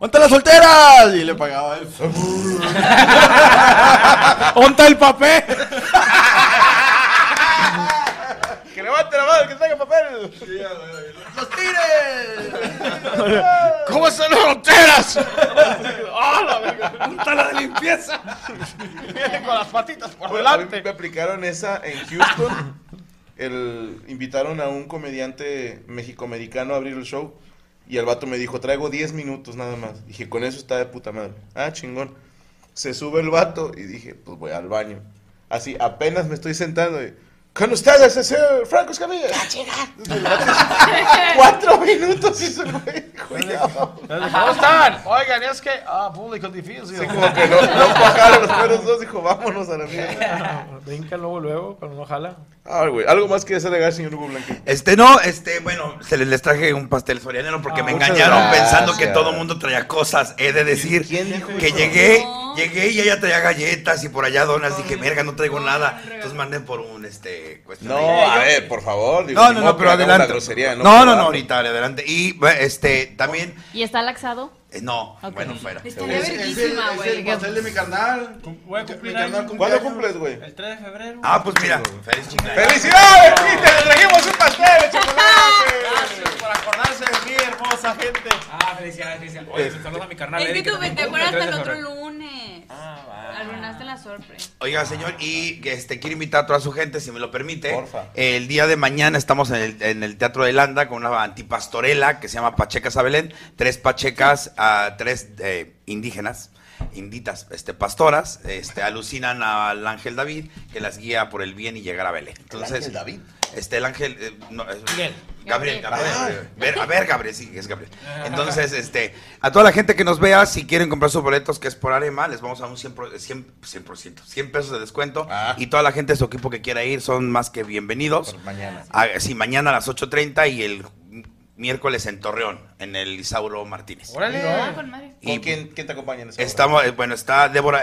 ¡Onta las solteras! Y le pagaba él. ¡Onta el papel! ¡Que levante la mano, que traiga papel! ¡Los tires! ¿Cómo están las fronteras? ¡Ah, la verga! ¡Onta la de limpieza! Viene con las patitas por delante. me aplicaron esa en Houston. El, invitaron a un comediante mexicoamericano a abrir el show. Y el vato me dijo, traigo 10 minutos nada más. Dije, con eso está de puta madre. Ah, chingón. Se sube el vato y dije, pues voy al baño. Así, apenas me estoy sentando y... Con ustedes, el señor Franco Escamilla. Cuatro minutos hizo el güey. Cuidado. ¿Cómo están? Oigan, es que. Ah, público difícil. Sí, como que no, no cuajaron los primeros dos, dijo, vámonos a la mierda. Brinca luego, luego, cuando no jala. Ah, güey, algo más que agregar, señor Hugo. Este, no, este, bueno, se les, les traje un pastel sorianero porque Ah, me engañaron gracias. pensando que todo el mundo traía cosas. He de decir que eso? llegué, llegué y ella traía galletas y por allá donas. Dije, verga, no traigo nada. Entonces mandé por un, este, cuestión No, a ver, por favor. digo, No, no, no, pero adelante. grosería, no, no, no, ahorita, adelante. Y, este, también, ¿Y está laxado? Eh, no, bueno, fuera. Estaría Es, es el, es el pastel de mi carnal. Voy a Mi cumplir carnal ¿Cuándo cumples, güey? El 3 de febrero. Ah, pues mira, feliz. ¡Felicidades! Sí, te trajimos un pastel de chocolate. Gracias por acordarse de mí, hermosa gente. Ah, felicidades, felicidades. Oye, saludos a mi carnal. Es que tú también te acuerdas el 3 hasta el otro lunes. Arruinaste la sorpresa. Oiga, señor, y que este, quiero invitar a toda su gente, si me lo permite. Porfa. El día de mañana estamos en el, en el Teatro de Landa con una antipastorela que se llama Pachecas a Belén. Tres pachecas, ah, tres eh, indígenas, inditas, este, pastoras, este, alucinan al ángel David que las guía por el bien y llegar a Belén. Entonces, ángel David? Este, el ángel... eh, no, es- Miguel. Gabriel, Gabriel. Gabriel. Ver- a ver, Gabriel, sí, es Gabriel. Entonces, este, a toda la gente que nos vea, si quieren comprar sus boletos, que es por Arema, les vamos a dar un 100%, por- 100, 100%, 100 pesos de descuento. Ah. Y toda la gente de su equipo que quiera ir son más que bienvenidos. Por mañana. Ah, sí, mañana a las 8.30 y el miércoles en Torreón, en el Isauro Martínez. Órale. Ah, con madre. ¿Con Y quién, quién te acompaña en obra? Estamos, eh, bueno, está Débora,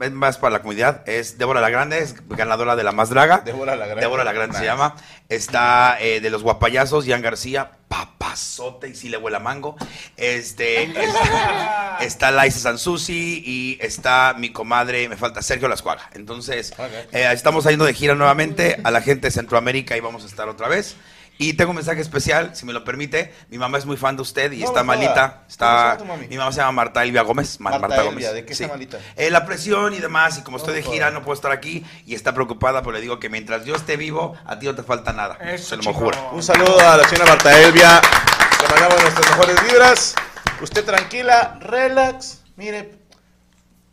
es, más para la comunidad, es Débora la Grande, es ganadora de la más draga. Débora la Grande. Débora la Grande se llama. Está eh, de los guapayazos, Ian García, papazote y si le huele a mango. Este, está, está Laisa Sansusi y está mi comadre, me falta Sergio Lascuaga. Entonces, eh, estamos saliendo de gira nuevamente a la gente de Centroamérica y vamos a estar otra vez. Y tengo un mensaje especial, si me lo permite. Mi mamá es muy fan de usted y No, está malita. ¿Cómo se Está, llama tu mami? mi mamá se llama Marta Elvia Gómez. Ma- Marta Marta, Elvia, Gómez. ¿de qué está malita? Eh, la presión y demás, y como estoy de gira, no puedo estar aquí y está preocupada, pero le digo que mientras yo esté vivo, a ti no te falta nada. Eso, se lo juro. Un saludo a la señora Marta Elvia. Le mandamos nuestras mejores vibras. Usted tranquila, relax. Mire,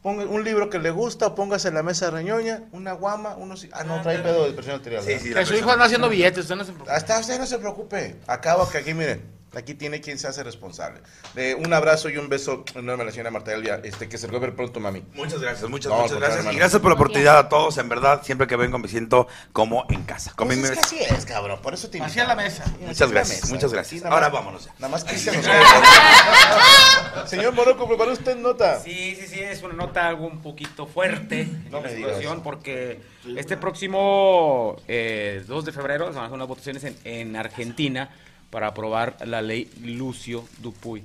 ponga un libro que le gusta, póngase en la mesa reñoña, una guama, unos... Ah, no, trae pedo de presión arterial. Sí, sí, Que su hijo anda haciendo billetes, usted no se preocupe. Hasta usted no se preocupe. Acabo que aquí, miren, aquí tiene quien se hace responsable. De un abrazo y un beso enorme a la señora Marta Elvia. Este, que se recupere pronto, mami. Muchas gracias, muchas, No, muchas gracias. hermano. Y gracias por la oportunidad a todos, en verdad. Siempre que vengo me siento como en casa. Como Pues en es mi- que así es, cabrón. Por eso te Así a la mesa. Muchas gracias, muchas gracias. nada Ahora más- vámonos ya. Nada más Cristian nos cae. Señor Morocco, ¿preparó usted nota? Sí, sí, sí, es una nota algo un poquito fuerte No en la situación porque este próximo eh, 2 de febrero se van a hacer unas votaciones en, en Argentina para aprobar la ley Lucio Dupuy.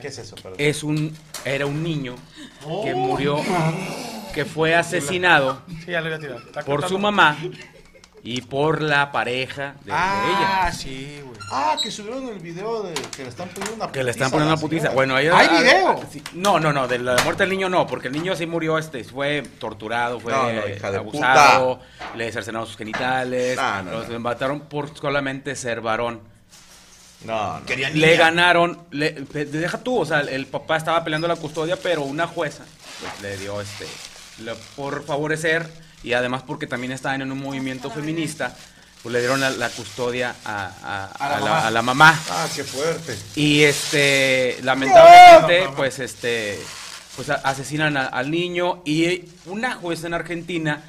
¿Qué es eso? Perdón. Es un, era un niño que Oh. murió, que fue asesinado Sí, ya lo iba a tirar. Está por su mamá y por la pareja de, de Ah, ella. sí, güey. Ah, que subieron el video de que le están poniendo una Que le están putiza poniendo una putiza. Bueno, ella, ¿Hay video? sí, no, no, no, de la muerte del niño no, porque el niño sí murió, este, fue torturado, fue No, no, hija de abusado, le cercenaron sus genitales, No, no, los no. embataron por solamente ser varón. No, no. Quería Le ganaron, le, deja tú, o sea, el papá estaba peleando la custodia, pero una jueza pues, le dio este, le- por favorecer y además porque también estaban en un movimiento feminista, pues le dieron la, la custodia a, a- A la a la, mamá. a la mamá. Ah, qué fuerte. Y este, lamentablemente, pues este, pues asesinan a- al niño y una jueza en Argentina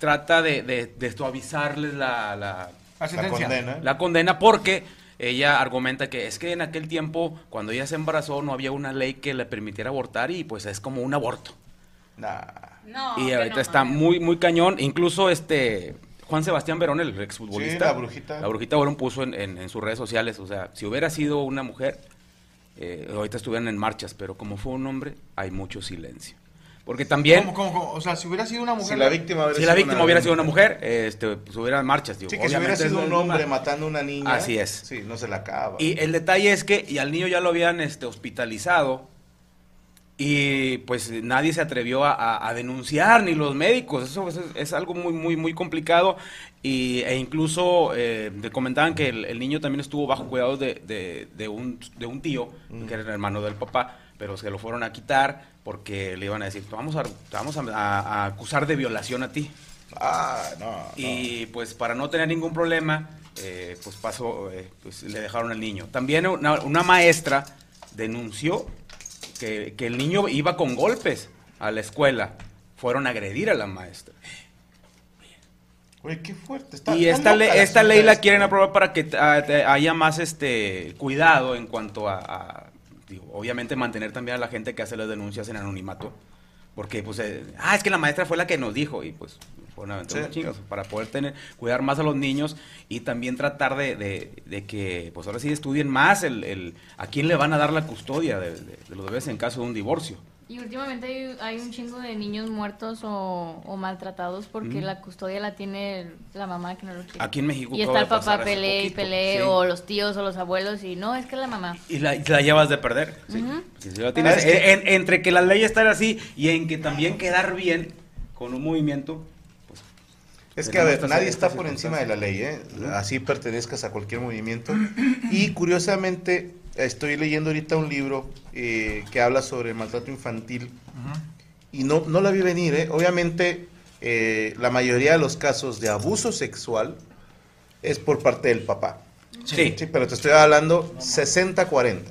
trata de, de, de suavizarles la, la, La La sentencia. condena. la condena porque ella argumenta que es que en aquel tiempo, cuando ella se embarazó, no había una ley que le permitiera abortar y pues es como un aborto. Nah. No, y ahorita no está muy, muy cañón. Incluso este Juan Sebastián Verón, el exfutbolista. Sí, la brujita. La brujita Verón puso en, en- en sus redes sociales, o sea, si hubiera sido una mujer, eh, ahorita estuvieran en marchas, pero como fue un hombre, hay mucho silencio. Porque también... ¿Cómo, cómo, cómo? O sea, si hubiera sido una mujer. Si la víctima hubiera Si sido la víctima una- hubiera sido una mujer, este, pues hubieran marchas. Digo, Sí, que si hubiera sido un una- hombre matando a una niña. Así es. Sí, no se la acaba. Y el detalle es que y al niño ya lo habían este, hospitalizado y pues nadie se atrevió a, a- a denunciar, ni los médicos. Eso es, es algo muy, muy, muy complicado. Y, e incluso eh, te comentaban que el, el niño también estuvo bajo cuidado de, de- de un, de un tío, que era el hermano del papá, pero se lo fueron a quitar porque le iban a decir, te vamos a, te vamos a, a- a acusar de violación a ti. Ah, no. Y pues para no tener ningún problema, eh, pues pasó, eh, pues le dejaron al niño. También una, una maestra denunció que, que el niño iba con golpes a la escuela. Fueron a agredir a la maestra. Qué fuerte. Está, y esta, la esta ley la quieren aprobar para que ah, haya más este cuidado en cuanto a, a, digo, obviamente mantener también a la gente que hace las denuncias en anonimato. Porque, pues, eh, ah, es que la maestra fue la que nos dijo y pues fueron a aventar Sí. para poder tener, cuidar más a los niños y también tratar de, de- de que, pues ahora sí estudien más el, el- a quién le van a dar la custodia de los bebés en caso de un divorcio. Y últimamente hay, hay un chingo de niños muertos o, o maltratados porque Mm. la custodia la tiene la mamá que no lo quiere. Aquí en México Y está el papá hace pele y poquito, pele sí. o los tíos o los abuelos y no, es que es la mamá. Y la, la llevas de perder. sí. Ujú. Si la tienes- ¿Sabes qué? en- entre que la ley está así y en que también quedar bien con un movimiento. pues, Es que, a ver, nadie está por encima de la ley, ¿eh? Así pertenezcas a cualquier movimiento. Y curiosamente, estoy leyendo ahorita un libro eh, que habla sobre el maltrato infantil. Y no, no la vi venir, ¿eh? Obviamente, eh, la mayoría de los casos de abuso sexual es por parte del papá. Sí. Sí, pero te estoy hablando 60-40.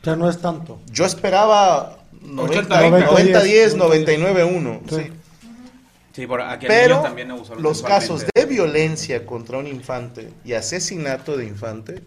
O sea, no es tanto. Yo esperaba 90, 90, 90-10, 90, 99-1. Sí. sí. Sí, por aquí Pero también los casos de violencia contra un infante y asesinato de infante,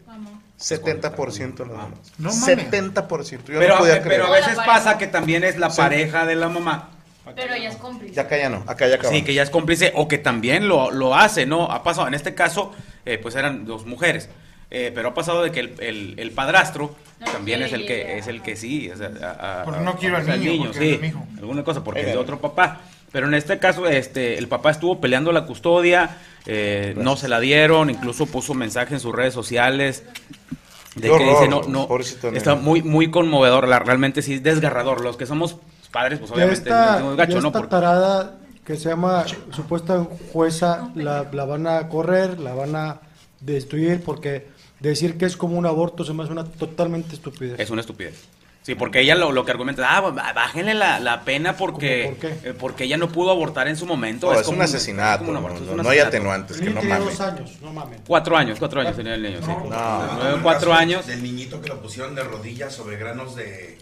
70% nada más. No mames. 70%. Yo Pero, no podía pero a creer. veces pasa que también es la Sí. pareja de la mamá. Pero ya es cómplice. Ya acá ya no, acá ya acabamos. Sí, que ya es cómplice o que también lo, lo hace, ¿no? Ha pasado, en este caso, eh, pues eran dos mujeres. Eh, pero ha pasado de que el, el- el padrastro también es el que es el que sí, o sea, a- a- Porque no quiero al niño, porque sí, es mi hijo. alguna cosa, porque Eh, es de otro papá. Pero en este caso, este, el papá estuvo peleando la custodia, eh, no se la dieron, incluso puso mensaje en sus redes sociales de Qué que horror, dice no, no, está muy, muy conmovedor, la- realmente sí es desgarrador. Los que somos padres, pues obviamente esta, sentimos gacho, ¿no? esta Por- tarada que se llama supuesta jueza, la, la van a correr, la van a destruir porque decir que es como un aborto se me hace una totalmente estupidez. Es una estupidez. Sí, porque ella lo, lo que argumenta, ah, bájenle la, la pena porque, eh, porque ella no pudo abortar en su momento. No, es como un asesinato, como un no, aborto, es no, un no hay asesinato. atenuantes, que no mames. dos años, no mames. Cuatro años, cuatro años tenía el niño, sí. No, un cuatro años. Del niñito que lo pusieron de rodillas sobre granos de,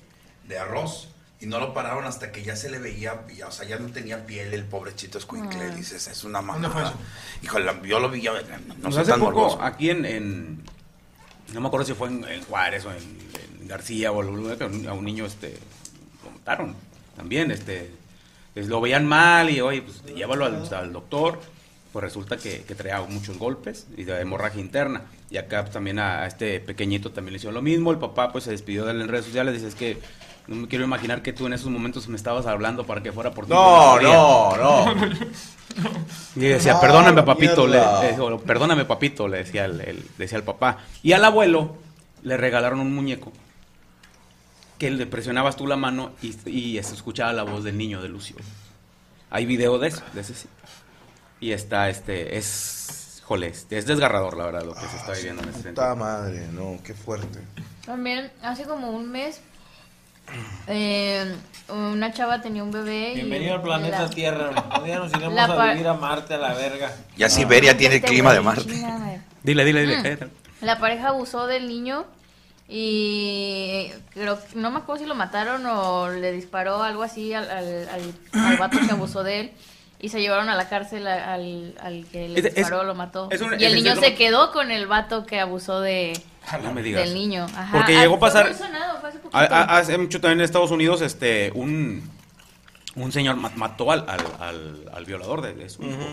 de arroz. Y no lo pararon hasta que ya se le veía, ya, o sea, ya no tenía piel el pobrecito escuincle. Ah. Dices, es una ¿Dónde fue mamada. Híjole, yo lo vi, yo, no Pues soy hace tan poco, morboso. aquí en, en- no me acuerdo si fue en, en Juárez o en, en García o a un niño este, lo mataron también, este, pues, lo veían mal y oye, pues llévalo al, al doctor, pues resulta que, que traía muchos golpes y de hemorragia interna. Y acá pues, también a, a este pequeñito también le hicieron lo mismo, el papá pues se despidió de él en redes sociales, dice es que no me quiero imaginar que tú en esos momentos me estabas hablando para que fuera por ti. No, no, sabía". no. Y decía, perdóname, papito. Le, mierda. le dijo, perdóname, papito, le decía el, el- decía el papá. Y al abuelo le regalaron un muñeco que le presionabas tú la mano y, y se escuchaba la voz del niño de Lucio. Hay video de eso, de ese sí. Y está, este, es, jole, este, es desgarrador, la verdad, lo que se está viviendo en ese. Puta madre, no, qué fuerte. También hace como un mes eh, una chava tenía un bebé y Bienvenido al planeta la- Tierra. Un día nos iremos a vivir a Marte a la verga. Ya Siberia tiene Este clima de Marte. Dile, dile, dile. Mm. cállate. La pareja abusó del niño y creo que- no me acuerdo si lo mataron o le disparó algo así al, al, al- al vato que abusó de él y se llevaron a la cárcel a- al, al que le Es- es- disparó, lo mató. es un- y el niño se quedó con el vato que abusó de No me digas. del niño. Ajá. Porque Ah, llegó a pasar- muy sonado, fue hace ha- Hace mucho también en Estados Unidos, este, un, un señor ma- mató al, al, al- al violador de, de su hijo.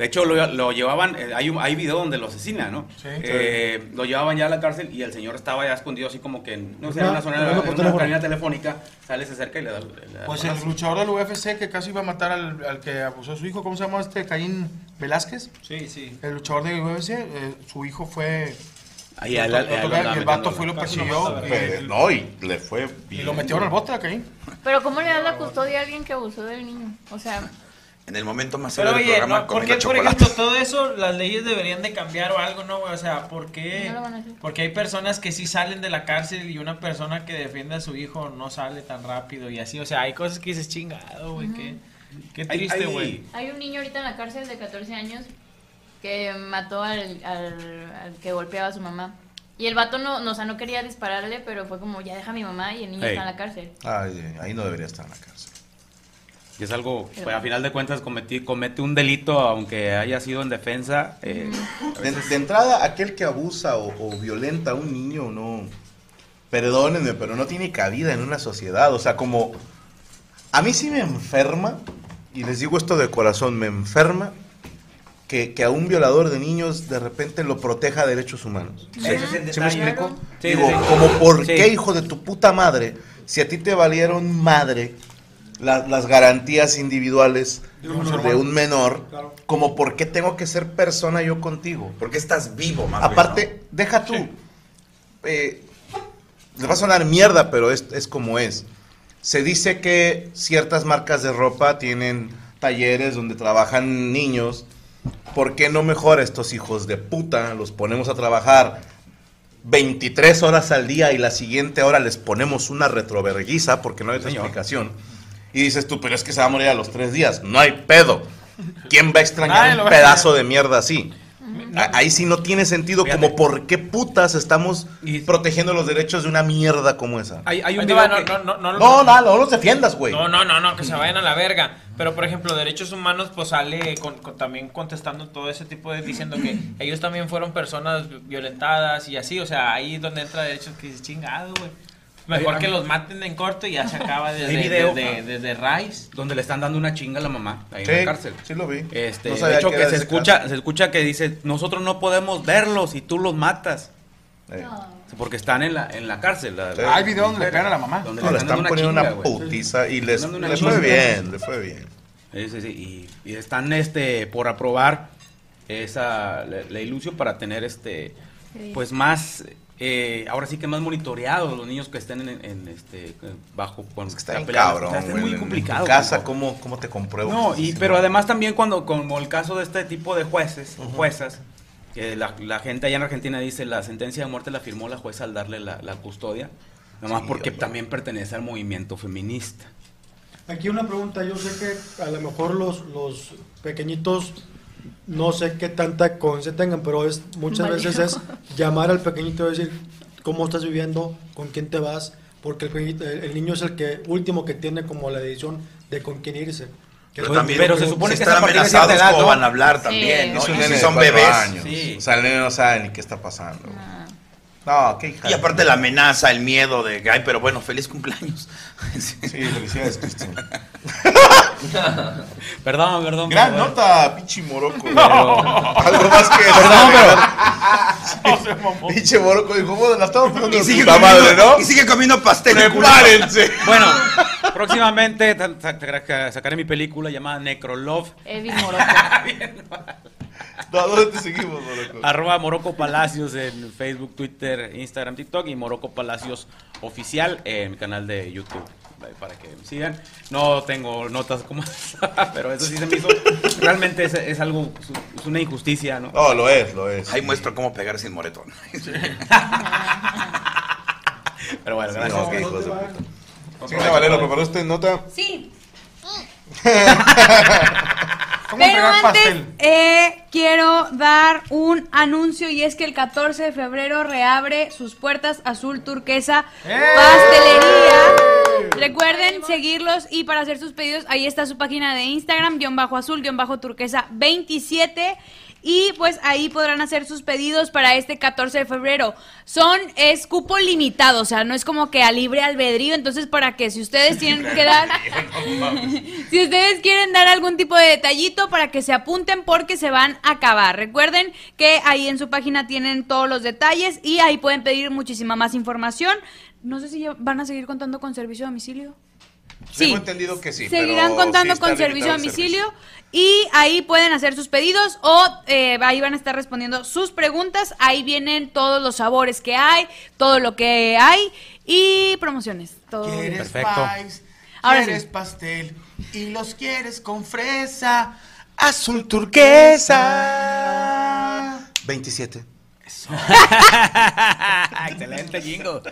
De hecho, lo, lo llevaban, eh, hay, un, hay video donde lo asesina, ¿no? Sí. Eh, Lo llevaban ya a la cárcel y el señor estaba ya escondido así como que, en- no sé, en Una- zona, hablando en por una teléfono. cabina telefónica, sale, se acerca y le da, le da Pues el luchador del UFC que casi iba a matar al, al que abusó a su hijo, ¿cómo se llama este? Caín Velázquez. Sí, sí. El luchador del UFC, eh, su hijo fue... Ahí, y el vato fue y lo persiguió. y- no, y le fue Y bien. lo metieron al bote a Caín. Pero ¿cómo le das la custodia a alguien que abusó del niño? O sea, En el momento más Pero serio del oye, programa ¿no? ¿por qué, por ejemplo, todo eso, las leyes deberían de cambiar o algo, no, güey? O sea, ¿por qué? No. Porque hay personas que sí salen de la cárcel y una persona que defiende a su hijo no sale tan rápido y así. O sea, hay cosas que dices chingado, güey, que... Qué Hay- triste, hay- güey. Hay un niño ahorita en la cárcel de 14 años que mató al, al- al que golpeaba a su mamá. Y el vato no, no, o sea, no quería dispararle, pero fue como, ya deja a mi mamá y el niño está en la cárcel. Ay, ahí no debería estar en la cárcel. Y es algo, Pero- pues, a final de cuentas, cometí, comete un delito, aunque haya sido en defensa. eh, De, entrada, aquel que abusa o, o violenta a un niño, no. Perdónenme, pero no tiene cabida en una sociedad. O sea, como. A mí sí me enferma, y les digo esto de corazón, me enferma que, que a un violador de niños de repente lo proteja derechos humanos. Sí. Ese es el ¿Sí me explico? Sí, Digo, como por Sí. qué, hijo de tu puta madre, si a ti te valieron madre la- las garantías individuales De un de menor. un menor, como por qué tengo que ser persona yo contigo. Porque estás vivo, más bien, Aparte, deja tú. eh, les va a sonar mierda, pero es, es como es. Se dice que ciertas marcas de ropa tienen talleres donde trabajan niños. ¿Por qué no mejor a estos hijos de puta los ponemos a trabajar 23 horas al día y la siguiente hora les ponemos una retroverguiza porque no hay otra explicación? Y dices tú, pero es que se va a morir a los tres días. No hay pedo. ¿Quién va a extrañar un pedazo de mierda así? Ahí sí no tiene sentido como por qué putas estamos protegiendo los derechos de una mierda como esa. Hay, hay un va, que- no, no, no, No, no, no los defiendas, güey. No, no, no, no, que se vayan a la verga. Pero, por ejemplo, Derechos Humanos, pues sale con, con- también contestando todo ese tipo de. diciendo que ellos también fueron personas violentadas y así. O sea, ahí es donde entra Derechos que dices, chingado, güey. Mejor que los maten en corto y ya se acaba desde, video desde, desde Rice. donde le están dando una chinga a la mamá ahí Sí, en la cárcel. sí lo vi. Este, No de hecho que se escucha, caso. se escucha que dice, nosotros no podemos verlos y tú los matas. Eh. Porque están en la, en la cárcel. la- Sí. Hay video donde le pegan a la mamá. Donde No, le están poniendo una chinga, putiza y les, le fue bien, le fue bien. Sí, sí, sí, Y, y están este por aprobar esa la, la ilusión para tener este Sí. pues más eh, ahora sí que más monitoreados los niños que estén en, en, este bajo cuando Está bien peleando. cabrón, está güey. muy En complicado. casa, compa. ¿cómo, ¿cómo te compruebo? No, y, pero además también cuando, como el caso de este tipo de jueces juezas, que la, la gente allá en Argentina dice la sentencia de muerte la firmó la jueza al darle la, la custodia, nomás Sí, porque hombre. también pertenece al movimiento feminista. Aquí una pregunta, yo sé que a lo mejor los, los pequeñitos no sé qué tanta conciencia tengan, pero es muchas veces es llamar al pequeñito y decir cómo estás viviendo, con quién te vas, porque el, pequeñito- el- niño es el que último que tiene como la decisión de con quién irse. Que Pero también, pero se supone si que están amenazados, cierta edad, ¿cómo ¿no? van a hablar Sí. también? ¿no? Y si son bebés. años. Sí. O sea, el nene no sabe ni qué está pasando. Ah. No, qué hija. Y aparte la amenaza, el miedo de que, ay, pero bueno, feliz cumpleaños. Sí, felicidades, Cristian. Perdón, perdón. Gran pero- nota, pinche moroco. Pero- Algo más que Perdón, pero. Pinche moroco dijo, bueno, la estamos pasando Y sigue, puta comiendo, madre, ¿no? y sigue comiendo pastel. Prepárense. Bueno, próximamente sacaré mi película llamada Necrolove. Evis Morocco. No, ¿dónde te seguimos, moroco? Arroba Morocco Palacios en Facebook, Twitter, Instagram, TikTok y Morocco Palacios Oficial en mi canal de YouTube. Para que me sigan. No tengo notas como esa, pero eso sí se me hizo. Realmente es, es algo, es una injusticia, ¿no? No, lo es, lo es. Ahí muestro cómo pegar sin moretón. Pero bueno, Sí, gracias. no, de puta. Señora Valero, ¿preparó usted nota? Sí. ¿Cómo Pero antes pastel? eh, quiero dar un anuncio y es que el 14 de febrero reabre sus puertas azul turquesa ¡Eh! pastelería. Recuerden seguirlos y para hacer sus pedidos ahí está su página de Instagram guion bajo azul guion bajo turquesa 27 y pues ahí podrán hacer sus pedidos para este 14 de febrero. Son, es cupo limitado, o sea, no es como que a libre albedrío, entonces para que si ustedes tienen que dar... Si ustedes quieren dar algún tipo de detallito para que se apunten porque se van a acabar. Recuerden que ahí en su página tienen todos los detalles y ahí pueden pedir muchísima más información. No sé si van a seguir contando con servicio a domicilio. Tengo entendido que sí. Seguirán pero contando sí con servicio a domicilio y ahí pueden hacer sus pedidos o eh, ahí van a estar respondiendo sus preguntas. Ahí vienen todos los sabores que hay, todo lo que hay y promociones. Todo. ¿Quieres Perfecto. pies? Ahora ¿Quieres sí. pastel? Y los quieres con fresa, azul turquesa. 27. Excelente, Jingo.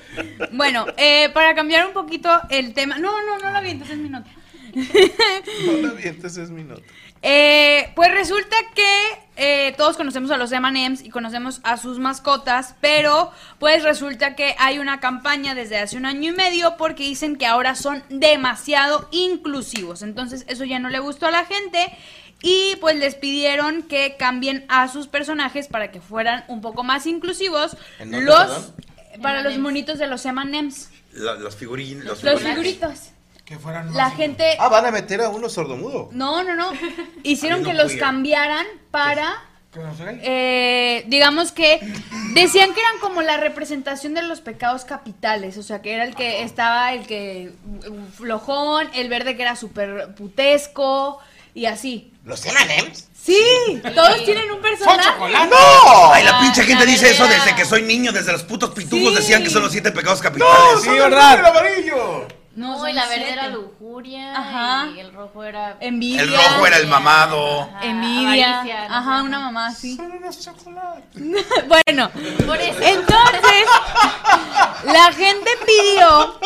Bueno, eh, para cambiar un poquito el tema. No, no, no lo avientes, es mi nota. No la avientes, es mi nota. Eh, pues resulta que eh, todos conocemos a los M&M's y conocemos a sus mascotas, pero pues resulta que hay una campaña desde hace un año y medio porque dicen que ahora son demasiado inclusivos. Entonces eso ya no le gustó a la gente y pues les pidieron que cambien a sus personajes para que fueran un poco más inclusivos. ¿En dónde, Los perdón? para los monitos de los M&M's, La- los figurín, los, los figuritos. Que fueran La gente Ah, van a meter a uno sordomudo. no, no, no. Hicieron que los cambiaran para ¿Que no sé? eh, digamos que decían que eran como la representación de los pecados capitales, o sea, que era el que estaba el que flojón, el verde que era súper putesco y así. ¿Los M&M's? Sí, todos tienen un personaje. ¡No! Ay, la pinche gente dice eso desde que soy niño, desde los putos pitufos decían que son los siete pecados capitales. el amarillo. No, No, y la verde siete. era lujuria Ajá. y el rojo era Envidia. El rojo era el mamado. Ajá, Envidia. avaricia, no Ajá, sé. una mamá así. Bueno, Por eso. entonces la gente pidió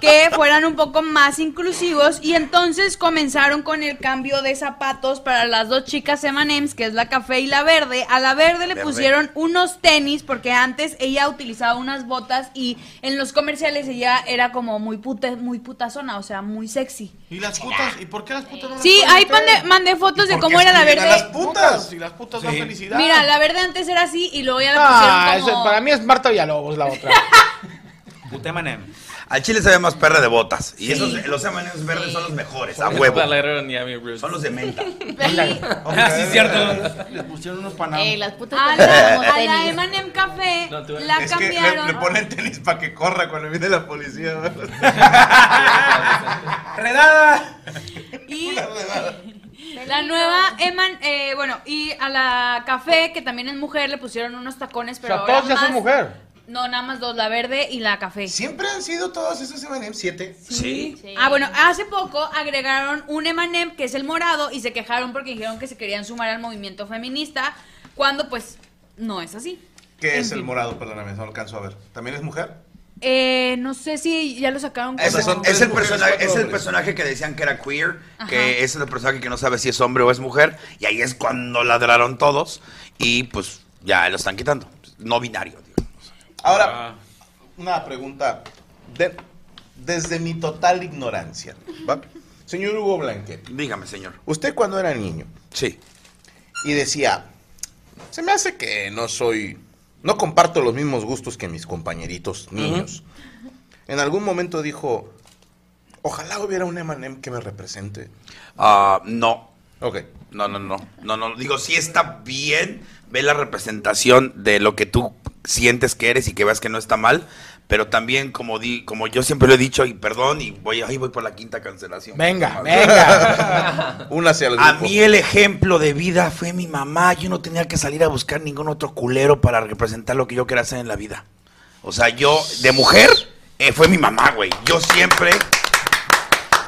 que fueran un poco más inclusivos y entonces comenzaron con el cambio de zapatos para las dos chicas M&M's, que es la café y la verde. A la verde le Verde. pusieron unos tenis porque antes ella utilizaba unas botas y en los comerciales ella era como muy puta, muy putazona, o sea, muy sexy. ¿Y las putas? ¿Y por qué las putas no las Sí, pueden ahí meter? mandé, mandé fotos de cómo era la verde. las putas? Y las putas dan felicidad. Mira, la verde antes era así y luego ya la Ah, pusieron como... eso- para mí es Marta Villalobos la otra. Al chile se ve más perra de botas. Y esos, los M&M's verdes son los mejores, a huevo. Son los de menta. Ah, sí, cierto. Les pusieron unos panam. Ey, las putas A la, a la. M&M Café No, tú- la Es que le, cambiaron. le ponen tenis para que corra cuando viene la policía. ¡Redada! Y la nueva Eman, eh, bueno, y a la café, que también es mujer, le pusieron unos tacones, O pero sea, ahora todos ya son más- mujer. No, nada más dos, la verde y la café. Siempre han sido todos esos M&M's, siete. Sí. Sí. Ah, bueno, hace poco agregaron un M&M que es el morado y se quejaron porque dijeron que se querían sumar al movimiento feminista, cuando pues no es así. ¿Qué En es el fin. morado? Perdóname, no alcanzo a ver. ¿También es mujer? Eh, no sé si ya lo sacaron como... Ese es, son es el mujeres, personaje, cuatro es el hombres. personaje que decían que era queer, Ajá. que es el personaje que no sabe si es hombre o es mujer, y ahí es cuando ladraron todos, y pues ya lo están quitando. No binario, Ahora, una pregunta. de- desde mi total ignorancia. ¿va? Señor Hugo Blanquet, Dígame, señor. usted cuando era niño Sí. y decía, se me hace que no soy, no comparto los mismos gustos que mis compañeritos niños. En algún momento dijo, ojalá hubiera un M&M que me represente. Ah, no. Ok. No, no, no. No, no. Digo, sí está bien ver la representación de lo que tú sientes que eres y que veas que no está mal. Pero también, como di, como yo siempre lo he dicho, y perdón, y voy, ahí voy por la quinta cancelación. Venga, venga. Una hacia el A mí el ejemplo de vida fue mi mamá. Yo no tenía que salir a buscar ningún otro culero para representar lo que yo quería hacer en la vida. O sea, yo, de mujer, eh, fue mi mamá, güey. Yo siempre,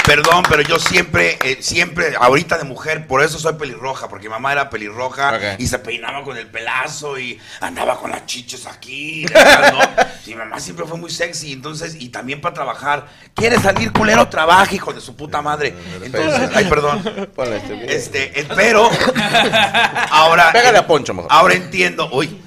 perdón, pero yo siempre, eh, siempre, ahorita de mujer, por eso soy pelirroja, porque mi mamá era pelirroja y se peinaba con el pelazo y andaba con las chiches aquí. ¿no? Mi mamá siempre fue muy sexy, entonces, y también para trabajar. ¿Quiere salir culero? Trabaja, hijo de su puta madre. Entonces, ay, perdón. Este. Este, eh, pero ahora Pégale a Poncho mejor. Ahora entiendo, uy.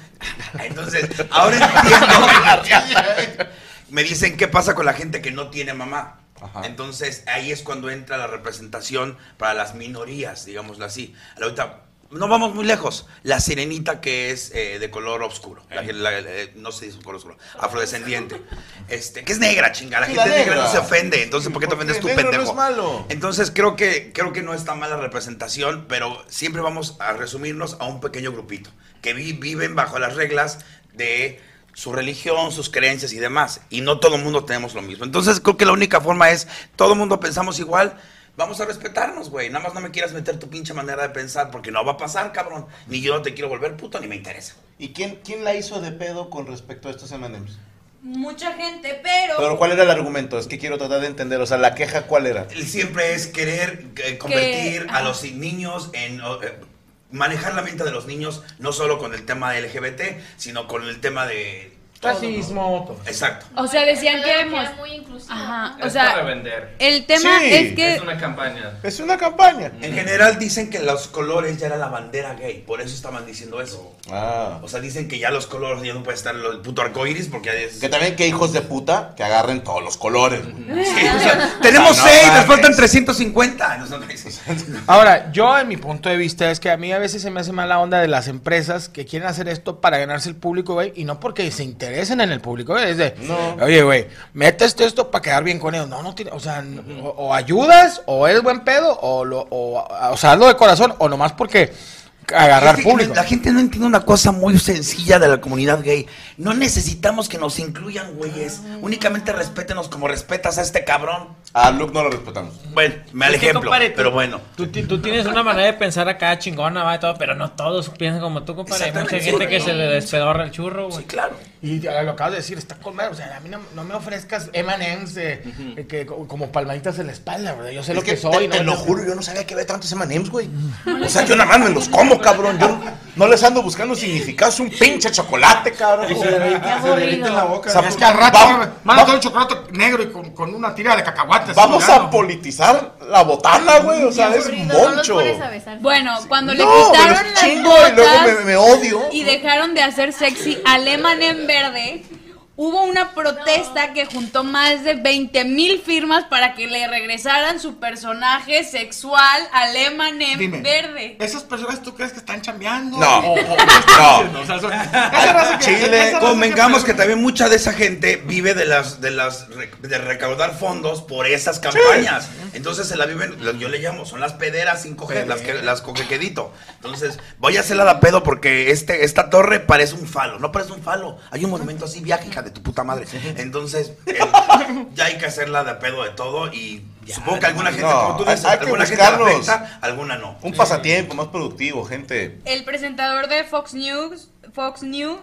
Entonces, ahora entiendo. Me dicen qué pasa con la gente que no tiene mamá. Entonces, ahí es cuando entra la representación para las minorías, digámoslo así. Ahorita no vamos muy lejos. La sirenita que es eh, de color oscuro, la que- la- eh, no se dice color oscuro, afrodescendiente, este, que es negra, chinga. La Sí, gente la negra no se ofende. Entonces, ¿por qué te ofendes tú, negro no pendejo? es malo. Entonces creo que, creo que no está mal la representación, pero siempre vamos a resumirnos a un pequeño grupito que vi- viven bajo las reglas de su religión, sus creencias y demás. Y no todo el mundo tenemos lo mismo. Entonces creo que la única forma es, todo el mundo pensamos igual, vamos a respetarnos, güey. Nada más no me quieras meter tu pinche manera de pensar porque no va a pasar, cabrón. Ni yo no te quiero volver puto, ni me interesa. ¿Y quién, quién la hizo de pedo con respecto a estos M&M's? Mucha gente, pero... Pero ¿cuál era el argumento? Es que quiero tratar de entender. O sea, la queja, ¿cuál era? Siempre es querer eh, convertir Que- a los niños en... eh, manejar la mente de los niños, no solo con el tema LGBT, sino con el tema de Racismo. Exacto. O sea, decían que Era éramos... muy inclusivo. Ajá, o Es sea, para vender. el tema Sí. es que... Es una campaña. Es una campaña. En general dicen que los colores ya era la bandera gay, por eso estaban diciendo eso. Ah. O sea, dicen que ya los colores ya no puede estar lo- el puto arco iris porque ya es... Que también que hijos de puta que agarren todos los colores. güey. Sí, o sea, tenemos No seis, nos mames. faltan 350. No son- Ahora, yo en mi punto de vista es que a mí a veces se me hace mala onda de las empresas que quieren hacer esto para ganarse el público, güey, y no porque se interesen en el público, es de, oye, güey, metes esto para quedar bien con ellos. No, no tiene, o sea, o, o ayudas, o eres buen pedo, o, lo, o, o sea, hazlo de corazón, o nomás porque agarrar público. La gente no entiende una cosa muy sencilla de la comunidad gay. No necesitamos que nos incluyan, güeyes. Únicamente respétenos como respetas a este cabrón. A Luke no lo respetamos. Bueno, mal Es ejemplo, pero bueno. Tú, tú tienes una manera de pensar acá chingona, va, y todo, pero no todos piensan como tú, compadre. Hay mucha gente sí, que no. se le despedorra el churro, güey. claro. Y lo acabas de decir, está con madre, O sea, a mí no, no me ofrezcas M&M's eh, eh, que, como palmaditas en la espalda, ¿verdad? Yo sé lo que, que soy. te, te no- lo juro, yo no sabía que había tantos M&M's, güey. O sea, yo nada más me los como, cabrón. Yo no les ando buscando significado. Es un pinche chocolate, cabrón. Y se derrite- en la boca. O sea, es que al rato va- manda va- todo el chocolate negro y con, con una tira de cacahuates. Vamos así, a politizar la botana, güey. O sea, es moncho. Bueno, cuando le quitaron las chingo y luego botas me- me odio. y dejaron de hacer sexy al verde, hubo una protesta que juntó más de 20 mil firmas para que le regresaran su personaje sexual al Emanem Dime, verde. ¿Esas personas tú crees que están chambeando? No. O- o- o- No. O sea, son- esa raza que- Chile, convengamos que- que también mucha de esa gente vive de las de las de recaudar fondos por esas campañas. Entonces se la viven, yo le llamo, son las pederas 5G, las que las coquequedito. Entonces, voy a hacerla de pedo porque este esta torre parece un falo, no parece un falo. Hay un movimiento así, viaja hija de tu puta madre. Entonces, eh, ya hay que hacerla de pedo de todo y supongo que alguna gente No, como tú dices, hay que alguna gente la buscarlos. afecta, alguna no. Un pasatiempo más productivo, gente. El presentador de Fox News, Fox News,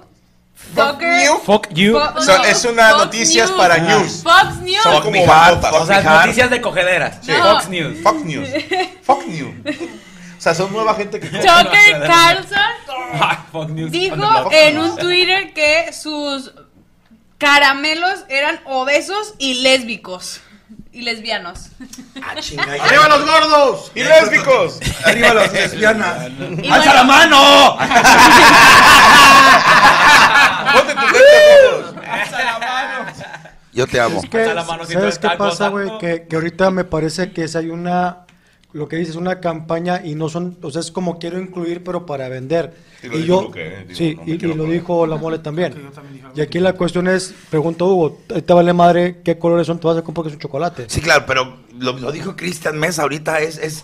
Fox Tucker- News? Fuck you. Fo- sea, no, es una Fox noticias News. para news. Fox News. Son Fuck como batotas. O sea, noticias de cogederas. Sí. Fox News. Fox News. Fox News. O sea, son nueva gente que... Tucker Carlson dijo en un Twitter que sus caramelos eran obesos y lésbicos. Y lesbianos. Ah. ¡Arriba los gordos! ¡Y lésbicos! Arriba las lesbianas. Y ¡Alza bueno- la mano! Ponte tus lentes, Yo te amo. Es que, Alza la mano si ¿sabes qué pasa, güey? Que, que ahorita me parece que si hay una, lo que dices, una campaña y no son, o sea, es como quiero incluir, pero para vender. Sí, lo y dijo yo, Luque, eh, sí, no y, y lo dijo la mole también. Y aquí la cuestión es, pregunto Hugo, ¿te vale madre qué colores son? Te vas a comprar que es un chocolate. Sí, claro, pero lo, lo dijo Cristian Mesa ahorita, es, es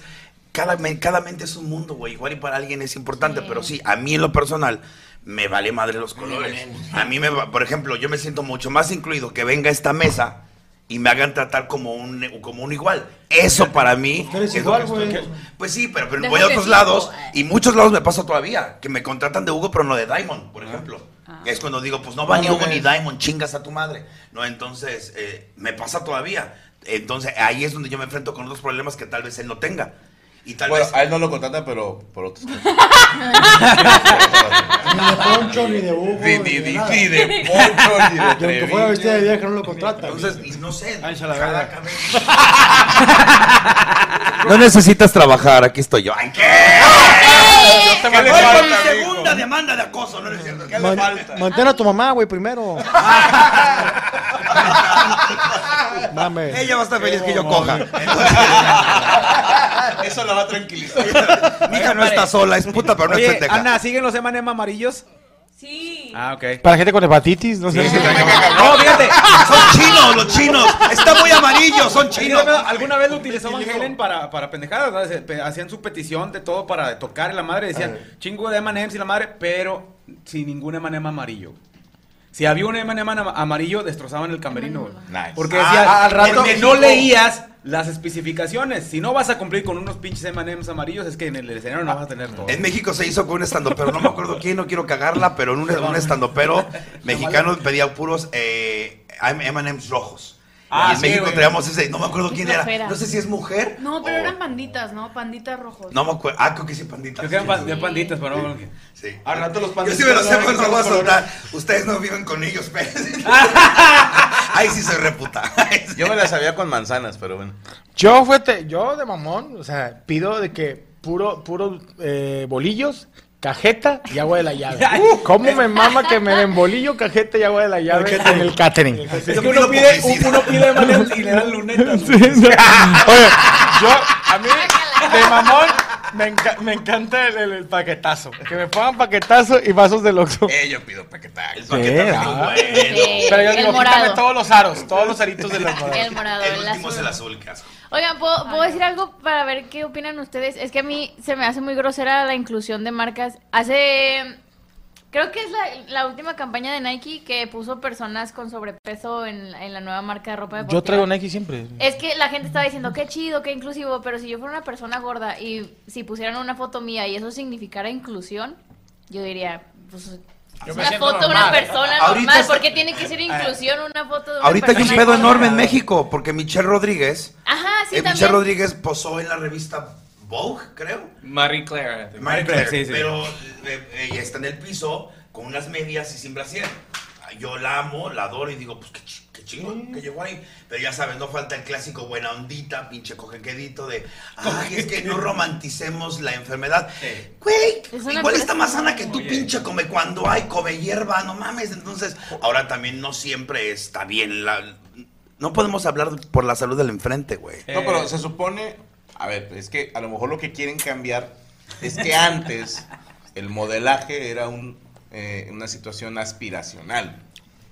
cada, me- cada mente es un mundo, güey. Igual y para alguien es importante, pero sí, a mí en lo personal me vale madre los colores. A mí, me va- por ejemplo, yo me siento mucho más incluido que venga esta mesa y me hagan tratar como un, como un igual. Eso para mí... Eres es lo igual, que estoy- güey. Pues sí, pero, pero voy a otros lados o- y muchos lados me pasa todavía, que me contratan de Hugo pero no de Diamond, por ejemplo. Es cuando digo, pues no va ni Hugo ni Diamond, chingas a tu madre. No, entonces eh, me pasa todavía. Entonces ahí es donde yo me enfrento con otros problemas que tal vez él no tenga. Y tal Bueno, vez... a él no lo contratan, pero por otros. Ni de Poncho, ni de Hugo, Ni, ni ni, de ni, de Poncho, ni de Y aunque fuera vestida de vieja, no lo contratan. Entonces, y no sé. Ay, se la cada No necesitas trabajar, aquí estoy yo. ¡Ay, qué! ¿Qué le Voy por mi segunda demanda de acoso, no es cierto. ¿Qué le falta? mantén a tu mamá, güey, primero. Mames. Ella va a estar feliz que yo coja. Eso la va a tranquilizar. Mi hija no está sola, es puta, pero no es Oye, pendeja. Ana, ¿siguen los M&M amarillos? Sí. Ah, ok. Para gente con hepatitis, no sé. No, fíjate. Son chinos, los chinos. Está muy amarillo, son chinos. ¿Alguna, vez lo utilizó Van Halen para, para pendejadas? Hacían su petición de todo para tocar y la madre decían chingo de M&M's y la madre, pero sin ningún M&M amarillo. Si había un M&M ama- amarillo, destrozaban el camerino. Nice. Porque Ah, decía, al rato- en no leías las especificaciones. Si no vas a cumplir con unos pinches M&M's amarillos, es que en el escenario no vas a tener todo. En México se hizo con un estando, pero no me acuerdo quién, no quiero cagarla, pero en un, un estandopero mexicano pedía puros eh, M&M's rojos. y en sí, México traíamos ese, no me acuerdo quién era. No sé si es mujer. No, pero o- eran panditas, ¿no? Panditas rojos. No me acuerdo. Ah, creo que sí, panditas. Creo que eran de panditas, pero no. Sí. Al rato los Yo panditas sí me lo sé, pero no con voy a los soltar. Ustedes no viven con ellos, pero. Ahí sí soy reputa. Yo me la sabía con manzanas, pero bueno. Yo, fuerte, yo de mamón, o sea, pido de que puro, puro eh, bolillos, cajeta y agua de la llave. Uh, ¿Cómo me mama que me den bolillo, cajeta y agua de la llave en el catering? Es que uno pide, uno pide y le dan lunetas. Sí, no. Oye, yo, a mí, de mamón, me, enca- me encanta el, el- el paquetazo. Que me pongan paquetazo y vasos del Oxxo. Eh, yo pido paquetazo. Sí, ah. Sí, Pero yo el digo, morado. quítame todos los aros, todos los aritos de los morados. El morado, el, El último azul. es el azul. Oigan, ¿puedo, ¿puedo decir algo para ver qué opinan ustedes? Es que a mí se me hace muy grosera la inclusión de marcas. Hace... Creo que es la, la última campaña de Nike que puso personas con sobrepeso en, en la nueva marca de ropa deportiva. Yo traigo Nike siempre. Es que la gente estaba diciendo, qué chido, qué inclusivo, pero si yo fuera una persona gorda y si pusieran una foto mía y eso significara inclusión, yo diría, pues... Yo una foto de una normal. persona Ahorita normal, está- ¿por qué tiene que ser inclusión una foto de una Ahorita hay un pedo enorme en México, porque Michelle Rodríguez. Ajá, sí, eh, también. Michelle Rodríguez posó en la revista Vogue, creo. Marie Claire. Marie Claire, Sí, sí. pero eh, ella está en el piso con unas medias y sin brasier. Yo la amo, la adoro y digo, pues qué, ch- qué chingón que llegó ahí. Pero ya sabes, no falta el clásico buena ondita, pinche cojequedito de, ay, es que no romanticemos la enfermedad. Güey, Es igual está más sana que tú, pinche come cuando hay, come hierba, no mames. Entonces, ahora también no siempre está bien la... No podemos hablar por la salud del enfrente, güey. No, pero se supone, a ver, es que a lo mejor lo que quieren cambiar es que antes el modelaje era un, eh, una situación aspiracional.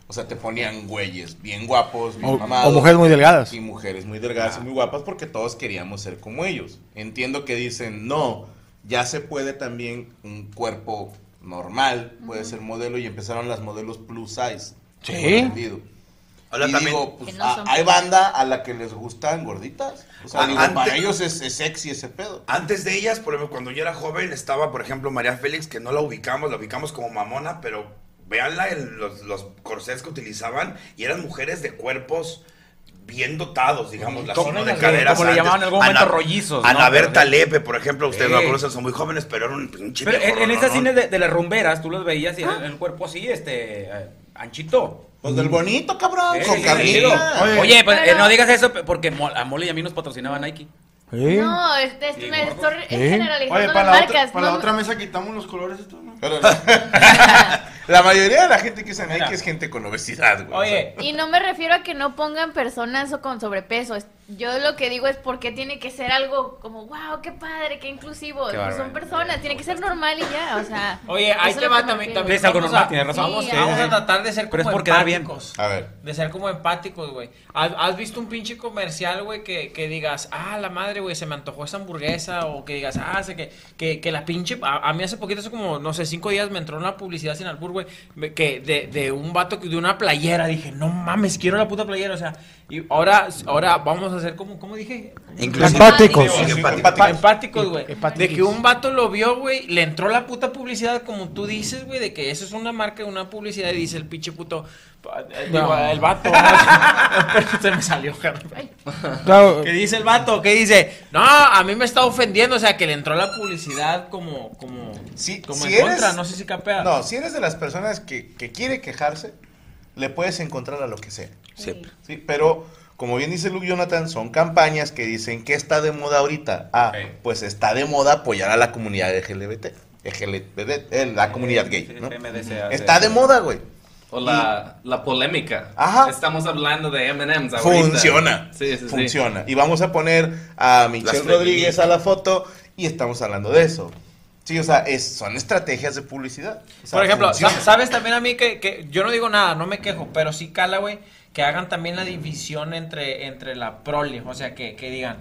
O sea, te ponían güeyes bien guapos, bien O- mamados. o mujeres muy delgadas. Y mujeres muy delgadas y muy guapas porque todos queríamos ser como ellos. Entiendo que dicen, no, ya se puede también un cuerpo normal, puede ser modelo y empezaron las modelos plus size. Sí. Ahora y también- digo, pues, no a- hay banda a la que les gustan gorditas. O sea, Ah, digo, antes- para ellos es, es sexy ese pedo. Antes de ellas, por ejemplo, cuando yo era joven, estaba, por ejemplo, María Félix, que no la ubicamos, la ubicamos como mamona, pero véanla, el- los, los corsés que utilizaban, y eran mujeres de cuerpos bien dotados, digamos, las Como- uno de como caderas. le antes. llamaban en algún momento rollizos, ¿no? Ana Berta Pero- Lepe, por ejemplo, ustedes no la conocen, son muy jóvenes, pero era un pinche Pero en, viejo en esas rolonón. cines de, de las rumberas, tú los veías y era el cuerpo así, este, eh, anchito. Pues del bonito, cabrón, Sí, con sí, carnita. sí. Oye, Oye, pues, eh, no digas eso porque a Mole y a mí nos patrocinaba Nike. No, este, este, Sí, me gordo. estoy Sí. generalizando Oye, las para la, marcas. otra, para la no- otra mesa quitamos los colores estos, ¿no? Pero- la mayoría de la gente que usa Nike es gente con obesidad, güey. Oye, Y no me refiero a que no pongan personas o con sobrepeso. Es- Yo lo que digo es porque tiene que ser algo como, wow, qué padre, qué inclusivo. Qué Pues son personas, tiene que ser normal y ya, o sea. Oye, ahí te es va también. también Es algo normal, tienes razón. Vamos, Sí, vamos ajá. a tratar de ser Pero es como por bien. empáticos. A ver. De ser como empáticos, güey. ¿Has, has visto un pinche comercial, güey, que, que digas, ah, la madre, güey, se me antojó esa hamburguesa? O que digas, ah, sé que, que, que la pinche. A, a mí hace poquito, hace como, no sé, cinco días me entró una publicidad sin albur, güey, me- que de, de un vato, que- de una playera. Dije, no mames, quiero la puta playera. O sea, y ahora, ahora vamos a hacer como, ¿cómo dije? Inclusive. Empáticos. Empáticos, empáticos, güey. Empáticos. De que un vato lo vio, güey, le entró la puta publicidad, como tú dices, güey, de que eso es una marca, una publicidad, y dice el pinche puto. eh, Digo, No. el vato. Se me salió. Claro. ¿Qué dice el vato? ¿Qué dice? No, a mí me está ofendiendo, o sea, que le entró la publicidad como, como, Sí, como si en eres- contra, no sé si capea. No, si eres de las personas que, que quiere quejarse, le puedes encontrar a lo que sea. Siempre. Sí, pero como bien dice Luke Jonathan, son campañas que dicen que está de moda ahorita. Ah, Sí. pues está de moda apoyar a la comunidad LGBT. LGBT, eh, la comunidad gay, ¿no? Está de moda, güey. O la, la polémica. Ajá. Estamos hablando de M&M's ahorita. Funciona. Sí, sí, sí. Funciona. Y vamos a poner a Michelle Las Rodríguez a la foto y estamos hablando de eso. Sí, o sea, es, son estrategias de publicidad. O sea, Por ejemplo, funciona. sa- ¿sabes también a mí que, que yo no digo nada, no me quejo, pero sí cala, güey, que hagan también la división entre, entre la prole, o sea, que, que digan,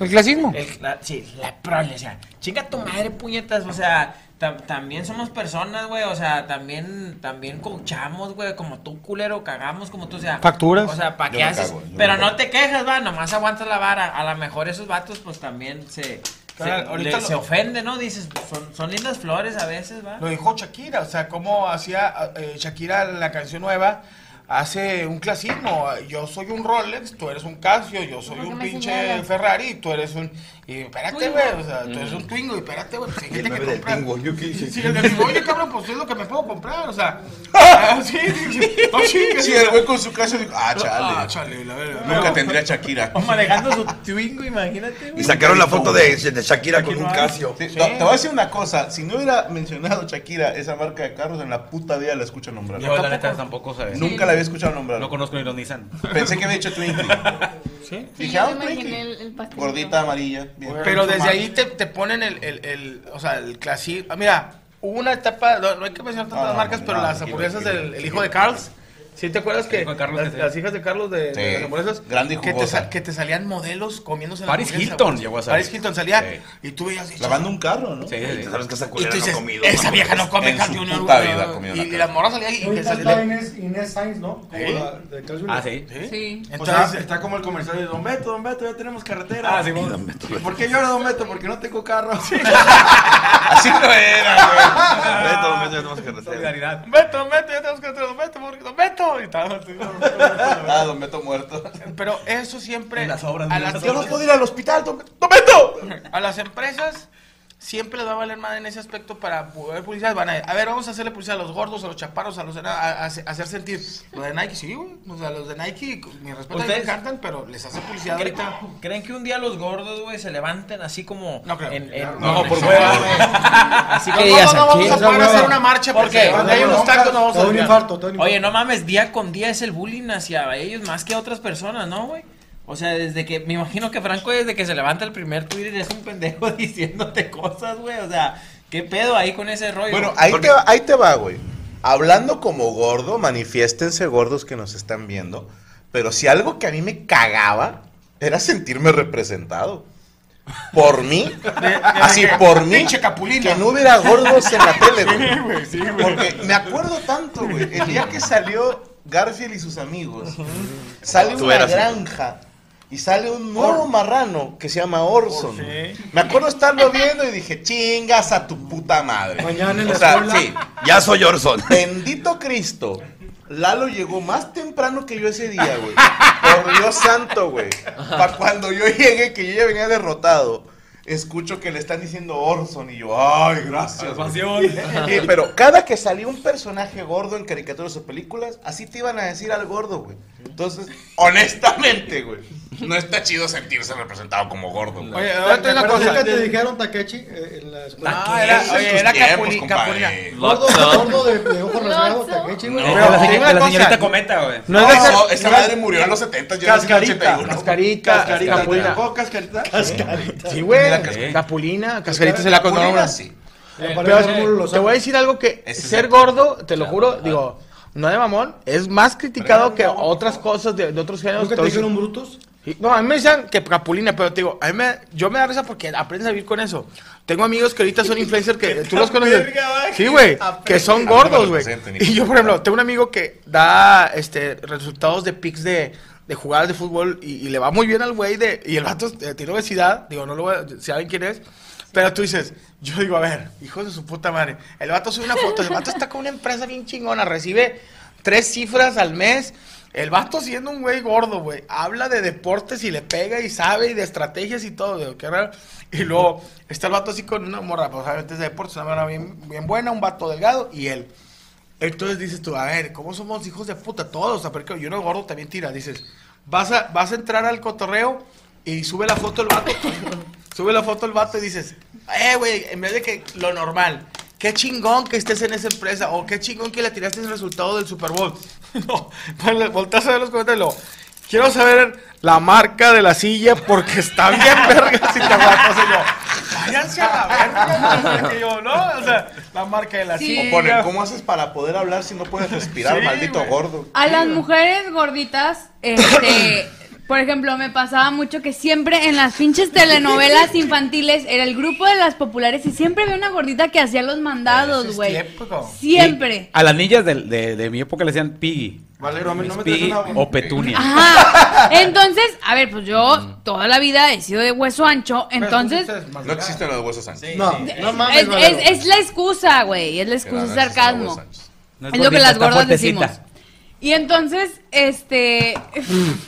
El clasismo. el- la- sí, la prole, o sea, chinga tu madre, puñetas, o sea, tam- también somos personas, güey, o sea, también, también coachamos, güey, como tú, culero, cagamos como tú, o sea. Facturas. O sea, ¿para qué haces? cago, Pero no te quejas, va, nomás aguantas la vara, a lo mejor esos vatos, pues también se... Se, ahorita le- lo- se ofende, ¿no? Dices, son, son lindas flores a veces, ¿va? Lo dijo Shakira, o sea, cómo hacía eh, Shakira la canción nueva. Hace un clasismo. Yo soy un Rolex, tú eres un Casio, yo soy ¿Por qué un pinche señalas? Ferrari, tú eres un... Y espérate, güey, o sea, tú eres Mm. un Twingo, y espérate, güey, pues hay gente que del compra... Twingo, ¿yo qué hice? Sí, el de Twingo, oye, cabrón, pues es lo que me puedo comprar, o sea... ah, sí, sí, sí, no chingues. Sí, el güey con su caso dijo, ah, chale. Ah, chale, la. Nunca tendría Shakira. O manejando su Twingo, imagínate. Y sacaron la foto de, de Shakira con un Casio. Sí, no, te voy a decir una cosa, si no hubiera mencionado Shakira esa marca de carros, en la puta vida la escucho nombrar. Yo, la neta, tampoco sabes. Nunca la había escuchado nombrar. No conozco ni los Nissan. Pensé que había dicho Twinkie. ¿Sí? Sí, Dije, ah, Twinkie. Gordita amarilla. Pero desde ahí te, te ponen el, el, el, o sea, el clásico. Ah, mira, hubo una etapa, no, no hay que mencionar tantas marcas, no, pero no, las hamburguesas del el hijo de Carls. ¿Sí te acuerdas que de las, sí. las hijas de Carlos de, de Sí. las hamburguesas Grande y que te, que te salían modelos comiéndose la Paris hamburguesa, Hilton llegó a ser. Paris Hilton salía Sí. y tú veías Lavando un carro, ¿no? Sí, Y sí. tú sabes que esa culera no ha comido. esa vieja no come En su Jr., puta güey". vida ha comido y, y la morra salía y ¿No te está salía Inés, Inés Sainz, no? Como ¿Eh? la de Carlos. Ah, sí. Sí. O Entonces, sea, está como el comercial de Don Beto, Don Beto, ya tenemos carretera. Ah, sí, bueno. ¿Y ¿Por qué llora Don Beto? Porque no tengo carro. Así no era, güey. Beto, Beto, ya tenemos carretera. Solidaridad. Beto, Beto, ya tenemos que hacer Don Beto, porque Don Beto. Y tal. Ah, Don Beto muerto. Pero eso siempre. En las obras a las Yo no puedo ir al hospital, Don Beto. ¡Don Beto! a las empresas siempre les va a valer más en ese aspecto para poder publicidad. Van a, a ver, vamos a hacerle publicidad a los gordos, a los chaparros, a los ena- a, a- a hacer sentir. Los de Nike, sí, güey. O sea, los de Nike, mi respeto, encantan, pero les hace publicidad ¿Creen, ahorita. creen que un día los gordos, güey, se levanten así como. No creo. En, en- No, por hueva. güey. Así que No, no, no, vamos a poder hacer una marcha ¿Por porque qué? donde hay unos tacos no vamos a Oye, no mames, día con día es el bullying hacia ellos más que a otras personas, ¿no, güey? O sea, desde que, me imagino que Franco desde que se levanta el primer Twitter es un pendejo diciéndote cosas, güey. O sea, ¿qué pedo ahí con ese rollo? Bueno, ahí Porque- te, va, ahí te va, güey. Hablando como gordo, manifiéstense gordos que nos están viendo. Pero si algo que a mí me cagaba era sentirme representado. Por mí, así por mí, Pinche capulina. que no hubiera gordos en la tele, güey. Porque me acuerdo tanto, güey. El día que salió Garfield y sus amigos, sale Tú una granja y sale un nuevo marrano que se llama Orson. Me acuerdo estarlo viendo y dije, chingas a tu puta madre. Mañana en O la sea, escuela. sí, Ya soy Orson. Bendito Cristo. Lalo llegó más temprano que yo ese día, güey. Por Dios santo, güey. Para cuando yo llegué, que yo ya venía derrotado, escucho que le están diciendo Orson y yo, ay, gracias. güey". Sí, pero cada que salía un personaje gordo en caricaturas o películas, así te iban a decir al gordo, güey. Entonces, honestamente, güey, no está chido sentirse representado como gordo, güey. Oye, ¿Te ahora te una cosa. que te dijeron Takechi eh, en la escuela? No, era, Esos oye, tus era tiempos, capuli, compadre. capulina. Gordo, gordo de, de ojos rasgados, Lotso. Takechi, güey. No. Pero la, señora- la cosa. señorita comenta, güey. No es de esa no es- madre murió en los 70, yo nací en el Cascarita, 81. cascarita, Cascarita, ¿te capulina. tocó cascarita? Sí, güey. Mira, cascarita. Capulina, cascarita se la Capulina, conoce. sí. Pero los te voy a decir algo que Ese es ser el- gordo, te lo juro, digo, no de mamón, es más criticado que otras cosas de, de otros géneros. ¿Nunca te Te voy a decir- dijeron brutos? No, a mí me dicen que capulina, pero te digo, a mí me, yo me da risa porque aprendes a vivir con eso. Tengo amigos que ahorita son influencers que tú los conoces. Sí, güey, que son A mí no me gordos, güey. presenten, Y yo, por ejemplo, tengo un amigo que da este resultados de pics de, de jugadas de fútbol y, y le va muy bien al güey de y el vato eh, tiene obesidad, digo, no lo voy a, si saben quién es, pero tú dices, yo digo, a ver, hijos de su puta madre, el vato sube una foto, el vato está con una empresa bien chingona, recibe tres cifras al mes. El vato siendo un güey gordo, güey, habla de deportes y le pega y sabe y de estrategias y todo, güey, qué raro. Y luego está el vato así con una morra, pues obviamente es de deportes, una morra bien, bien buena, un vato delgado y él. Entonces dices tú, a ver, ¿cómo somos hijos de puta todos? O sea, porque yo no gordo también tira. Dices, vas a, vas a entrar al cotorreo y sube la foto el vato. sube la foto el vato y dices, eh, güey, en vez de que lo normal, qué chingón que estés en esa empresa o qué chingón que le tiraste el resultado del Super Bowl. no, volteas a ver los comentarios quiero saber la marca de la silla porque está bien verga si te aguantas. Y yo, váyanse a la verga. Y yo, no, o sea, la marca de la O silla. ponen, ¿cómo haces para poder hablar si no puedes respirar, Sí, maldito gordo? A las mujeres gorditas, este, por ejemplo, me pasaba mucho que siempre en las pinches telenovelas infantiles era el grupo de las populares y siempre había una gordita que hacía los mandados, güey. Siempre. A las niñas de, de, de mi época le decían Piggy. Valero, a mí no me Piggy una- o Petunia. Ajá. Entonces, a ver, pues yo toda la vida he sido de hueso ancho, entonces No existen los huesos anchos. No, no mames, es, es- es la excusa, güey, es la excusa, es sarcasmo. No Es lo que las gordas decimos. Y entonces, este...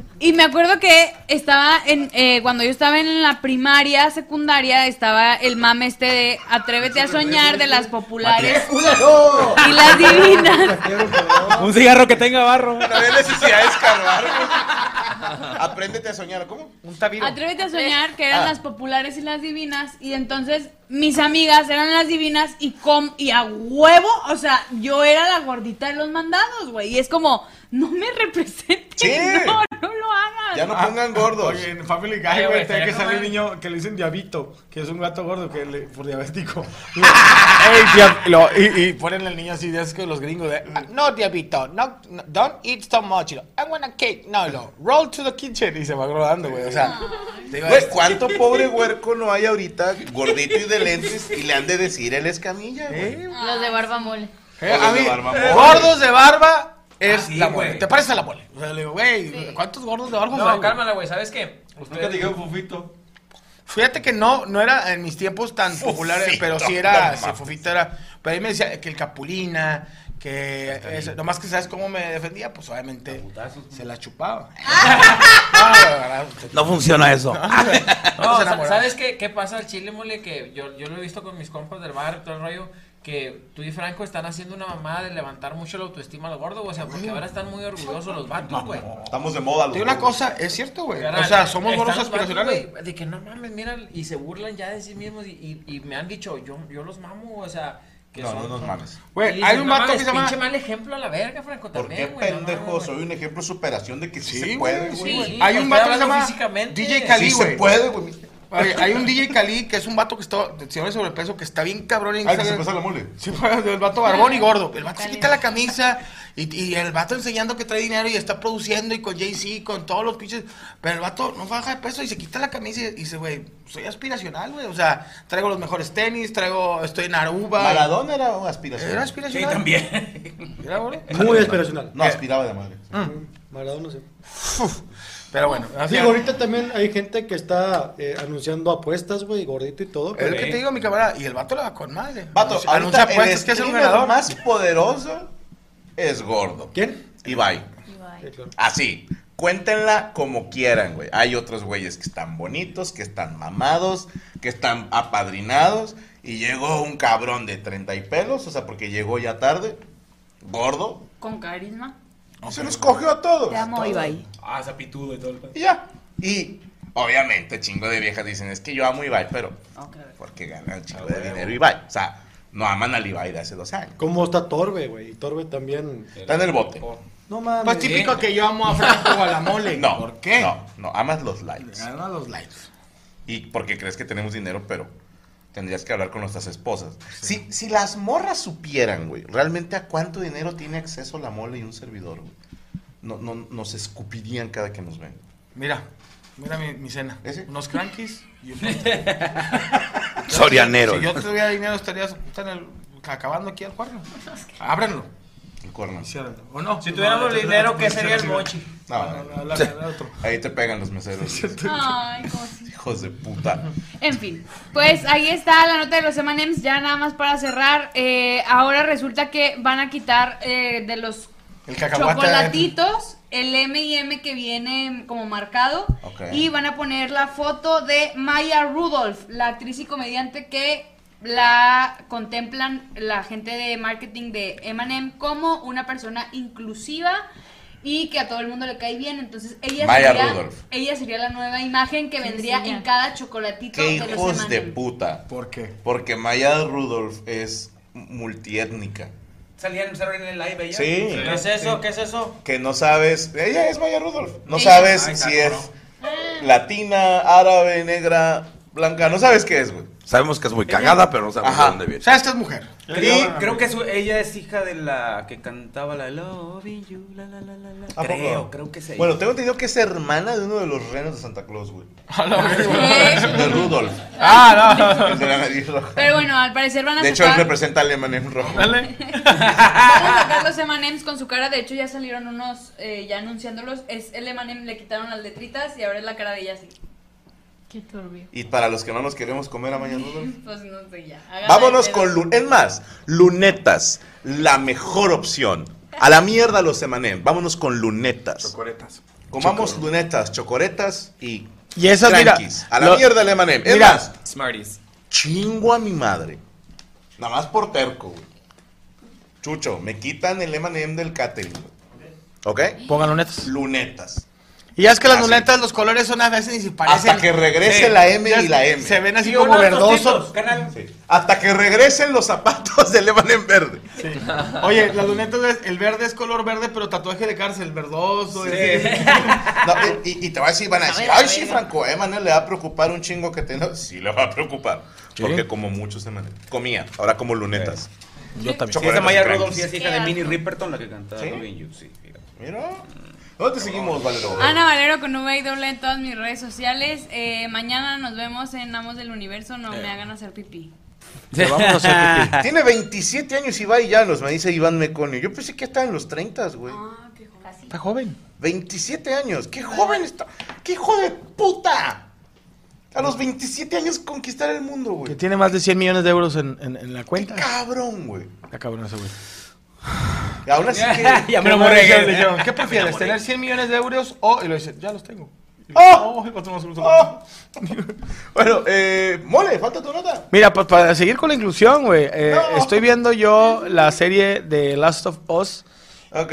Y me acuerdo que estaba en, eh, cuando yo estaba en la primaria, secundaria, estaba el mame este de Atrévete a soñar de las populares y las divinas. Un cigarro que tenga barro. No hay necesidad de escarbar. Apréndete a soñar, ¿cómo? Un tabiro. Atrévete a soñar que eran Ah. las populares y las divinas. Y entonces mis amigas eran las divinas y com y a huevo, o sea, yo era la gordita de los mandados, güey. Y es como, no me representen, Sí. no, no lo hagan. Ya no pongan gordos. Oye, en Family Guy, Ay, güey, tiene que salir niño que le dicen diabito, que es un gato gordo que le, por diabético. Y, "Ey, dia-" lo- y, y ponen al niño así, de es que los gringos de, "Ah, no, diabito, no, no, don't eat so much. Y lo, I want a cake. No, lo, roll to the kitchen. Y se va rodando, güey. O sea, te Güey, ¿cuánto pobre huerco no hay ahorita, gordito y de lentes, y le han de decir el escamilla, güey? Los de barba mole. Eh, a mí, de barba mole. gordos de barba es Ah, la güey. mole. ¿Te parece la mole? O sea, le digo, güey, ¿cuántos gordos de barba No, cálmala, güey. ¿Sabes qué? Nunca te digo Fufito. Fíjate que no, no era en mis tiempos tan populares, pero sí era, no sí, mames. Fufito era. Pero ahí me decía que el Capulina, que eso, nomás que sabes cómo me defendía, pues obviamente se la chupaba. No funciona eso. No, sa- enamorados. ¿sabes qué, qué pasa al chile, mole? Que yo, yo lo he visto con mis compas del bar y todo el rollo. Que tú y Franco están haciendo una mamada de levantar mucho la autoestima a los gordos, güey. O sea, porque ahora están muy orgullosos los vatos, güey. Estamos de moda los Te digo una gordos. cosa, es cierto, güey. O sea, somos están gordos los vatos, aspiracionales. güey, De que no mames, mira, y se burlan ya de sí mismos y, y, y me han dicho, yo, yo los mamo, o sea, que No, son... no nos mames. Güey, hay un "No vato que mames, se llama- Pinche mal ejemplo a la verga, Franco, ¿Por qué también, güey, no pendejo? mames, Soy un ejemplo de superación de que sí, Sí, se puede, güey, güey. sí. Hay un estoy vato que se hablando llama físicamente. DJ Cali, Sí güey. se puede, güey. Oye, hay un DJ Cali que es un vato que está, señor de sobrepeso, que está bien cabrón en Ay, que se pasa la mole. Sí, el vato barbón y gordo. El vato se quita la camisa y, y el vato enseñando que trae dinero y está produciendo y con Jay-Z, con todos los pinches. Pero el vato no baja de peso y se quita la camisa y dice, güey, soy aspiracional, güey. O sea, traigo los mejores tenis, traigo, estoy en Aruba. Maradona era un aspiracional. Era aspiracional. Sí, también. Era, güey. Muy aspiracional. No, aspiraba de madre. Maradona sí. Pero bueno, Sí, ahorita también hay gente que está eh, anunciando apuestas, güey, gordito y todo. Es lo que te digo, mi camarada. Y el vato le va con madre. Vato, Anuncia- ahorita anuncia el apuestas que es un streamer ganador. más poderoso es gordo. ¿Quién? Ibai. Así. Cuéntenla como quieran, güey. Hay otros güeyes que están bonitos, que están mamados, que están apadrinados. Y llegó un cabrón de 30 y pelos, o sea, porque llegó ya tarde, gordo. Con carisma. Se los cogió a todos. Te amo, Ibai. Ah, zapitudo y todo el pedo. Y ya. Y obviamente, chingo de viejas dicen, es que yo amo a Ibai, pero porque gana un chingo de dinero Ibai. O sea, no aman al Ibai de hace dos años. ¿Cómo está Torbe, güey? Y Torbe también. Está en el bote. No mames. Pues típico que yo amo a Franco o a la mole. No. ¿Por qué? No, no, amas los likes. Gana los likes. Y porque crees que tenemos dinero, pero tendrías que hablar con nuestras esposas. Si, si las morras supieran, güey, realmente a cuánto dinero tiene acceso la mole y un servidor, güey, no, no, nos escupirían cada que nos ven. Mira, mira mi, mi cena. Unos crankies y un Sorianero. Si yo tuviera dinero, estarías en el- acabando aquí al cuerno. Ábranlo. El cuerno. ¿O no? Si tuviéramos No, dinero, ¿qué sería el no, mochi? No, No, no. Ahí te pegan los meseros. Ay, cosita. Hijos de puta. En fin, pues ahí está la nota de los M&M's. Ya nada más para cerrar. eh, ahora resulta que van a quitar eh, de los El chocolatitos el M&M que viene como marcado y van a poner la foto de Maya Rudolph, la actriz y comediante que la contemplan la gente de marketing de M&M como una persona inclusiva y que a todo el mundo le cae bien. Entonces ella Maya sería, Rudolph. ella sería la nueva imagen que vendría en cada chocolatito ¡Qué de los de puta! ¿Por qué? Porque Maya Rudolph es multiétnica. Salían, en el live ella. Sí. ¿Qué es eso? ¿Qué es eso? Que no sabes. Ella es Maya Rudolph. No Ella. sabes Ay, si es latina, árabe, negra, blanca. No sabes qué es, güey. Sabemos que es muy cagada, pero no sabemos Ajá. de dónde viene. O sea, esta es mujer. Creo, creo que su- ella es hija de la que cantaba la Loving You, la la la la la. ¿A Creo, poco? creo que es ella. Bueno, tengo entendido que es hermana de uno de los renos de Santa Claus, güey. De Rudolph. Ah, no. El de la nariz roja. Pero bueno, al parecer van a De hecho, él sacar, representa al M&M rojo. van a sacar los M&M's con su cara. De hecho, ya salieron unos eh, ya anunciándolos. Es el M&M, le quitaron las letritas y ahora es la cara de ella así. Qué turbio. Y para los que no nos queremos comer a Maya Rudolph. Pues no sé ya. Vámonos con lunetas. Es más, lunetas. La mejor opción A la mierda los M&M. Vámonos con lunetas. Chocoretas. Comamos lunetas, chocoretas y Y esas, mira. A la lo- mierda el M&M. Es Mira. más, Smarties. chingo a mi madre. Nada más por terco, güey. Chucho, me quitan el M&M del catering. ¿Ok? Pongan lunetas. Lunetas. Y ya es que las Así. lunetas, los colores son a veces ni se parecen. Hasta que regrese Sí. la M y la M. Se ven así Y como verdosos. Hasta que regresen los zapatos del M&M verde. Oye, las lunetas, es- el verde es color verde, pero tatuaje de cárcel, verdoso. Sí. ese- No, y, y te va a decir, van a decir, ay, sí, Franco, a Emanuel le va a preocupar un chingo que tenga. Sí, le va a preocupar. Porque como muchos Emanuel. Comía, ahora como lunetas. Yo también. Esa Maya sí es hija de Minnie Riperton, la que cantaba ¿Sí? Loving You, sí. Mira. ¿Dónde te seguimos, Valero? Ana Valero con V y doble en todas mis redes sociales. Eh, mañana nos vemos en Amos del Universo. No me hagan hacer pipí. Te vamos a hacer pipí. Tiene 27 años Ibai Llanos, me dice Iván Meconio. Yo pensé que estaba en los 30, güey. Está joven. 27 años. ¡Qué joven está! ¡Qué hijo de puta! A los 27 años conquistar el mundo, güey. Que tiene más de 100 millones de euros en, en- en la cuenta. Cabrón, güey. Está cabrón ese güey. Y aún así que... Ya me dijeron, Dijeron, ¿Qué prefieres? ¿Tener 100 millones de euros o.? Y lo dice, ya los tengo. Y ¡Oh! oh. ¡Oh! Bueno, eh, mole, falta tu nota. Mira, pues para seguir con la inclusión, güey, eh, estoy viendo yo la serie de Last of Us.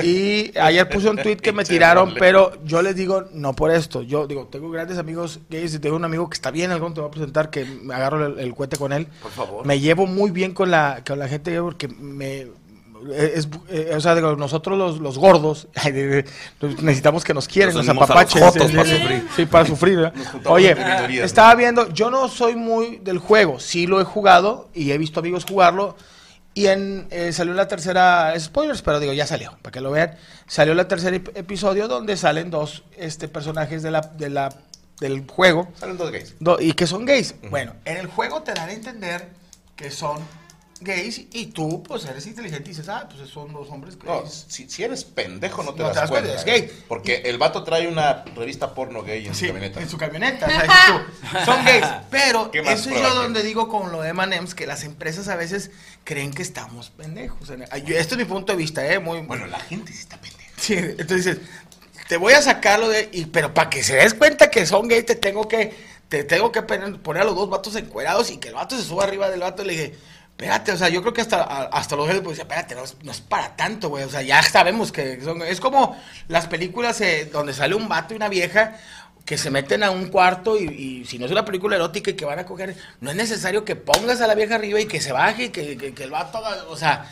Y ayer puse un tweet que me tiraron, pero yo les digo, no por esto. Yo digo, tengo grandes amigos gays y tengo un amigo que está bien, algún te voy a presentar, que me agarro el, el cohete con él. Por favor. Me llevo muy bien con la, con la gente porque me... Es, eh, o sea, digo, nosotros los, los gordos necesitamos que nos quieran, Nos los unimos a los apapaches. jotos sí, para sufrir. Sí, para sufrir. Nos Oye, estaba viendo, yo no soy muy del juego, sí lo he jugado y he visto amigos jugarlo. Y en, eh, salió la tercera, spoilers, pero digo, ya salió, para que lo vean. Salió la tercer ep- episodio donde salen dos este, personajes de la, de la, del juego. Salen dos gays. Do- y que son gays. Bueno, en el juego te dan a entender que son gays y tú, pues, eres inteligente y dices, ah, pues son dos hombres gays. No, si, si eres pendejo no te No das te das cuenta. es gay. Porque el vato trae una revista porno gay en su camioneta. En su camioneta. o sea, dices tú, son gays. Pero ¿Qué más eso es yo donde digo con lo de M&M's que las empresas a veces creen que estamos pendejos. Este es mi punto de vista, ¿eh? Muy, bueno, la gente sí está pendeja. Sí, entonces dices, te voy a sacarlo de... Y, pero para que se des cuenta que son gays, te tengo que... Te tengo que poner poner a los dos vatos encuerados y que el vato se suba arriba del vato y le dije... Espérate, o sea, yo creo que hasta, hasta los jefes pues espérate, no es, no es para tanto, güey. O sea, ya sabemos que son... Es como las películas eh, donde sale un vato y una vieja que se meten a un cuarto y, y si no es una película erótica y que van a coger, no es necesario que pongas a la vieja arriba y que se baje y que, que- que el vato o sea,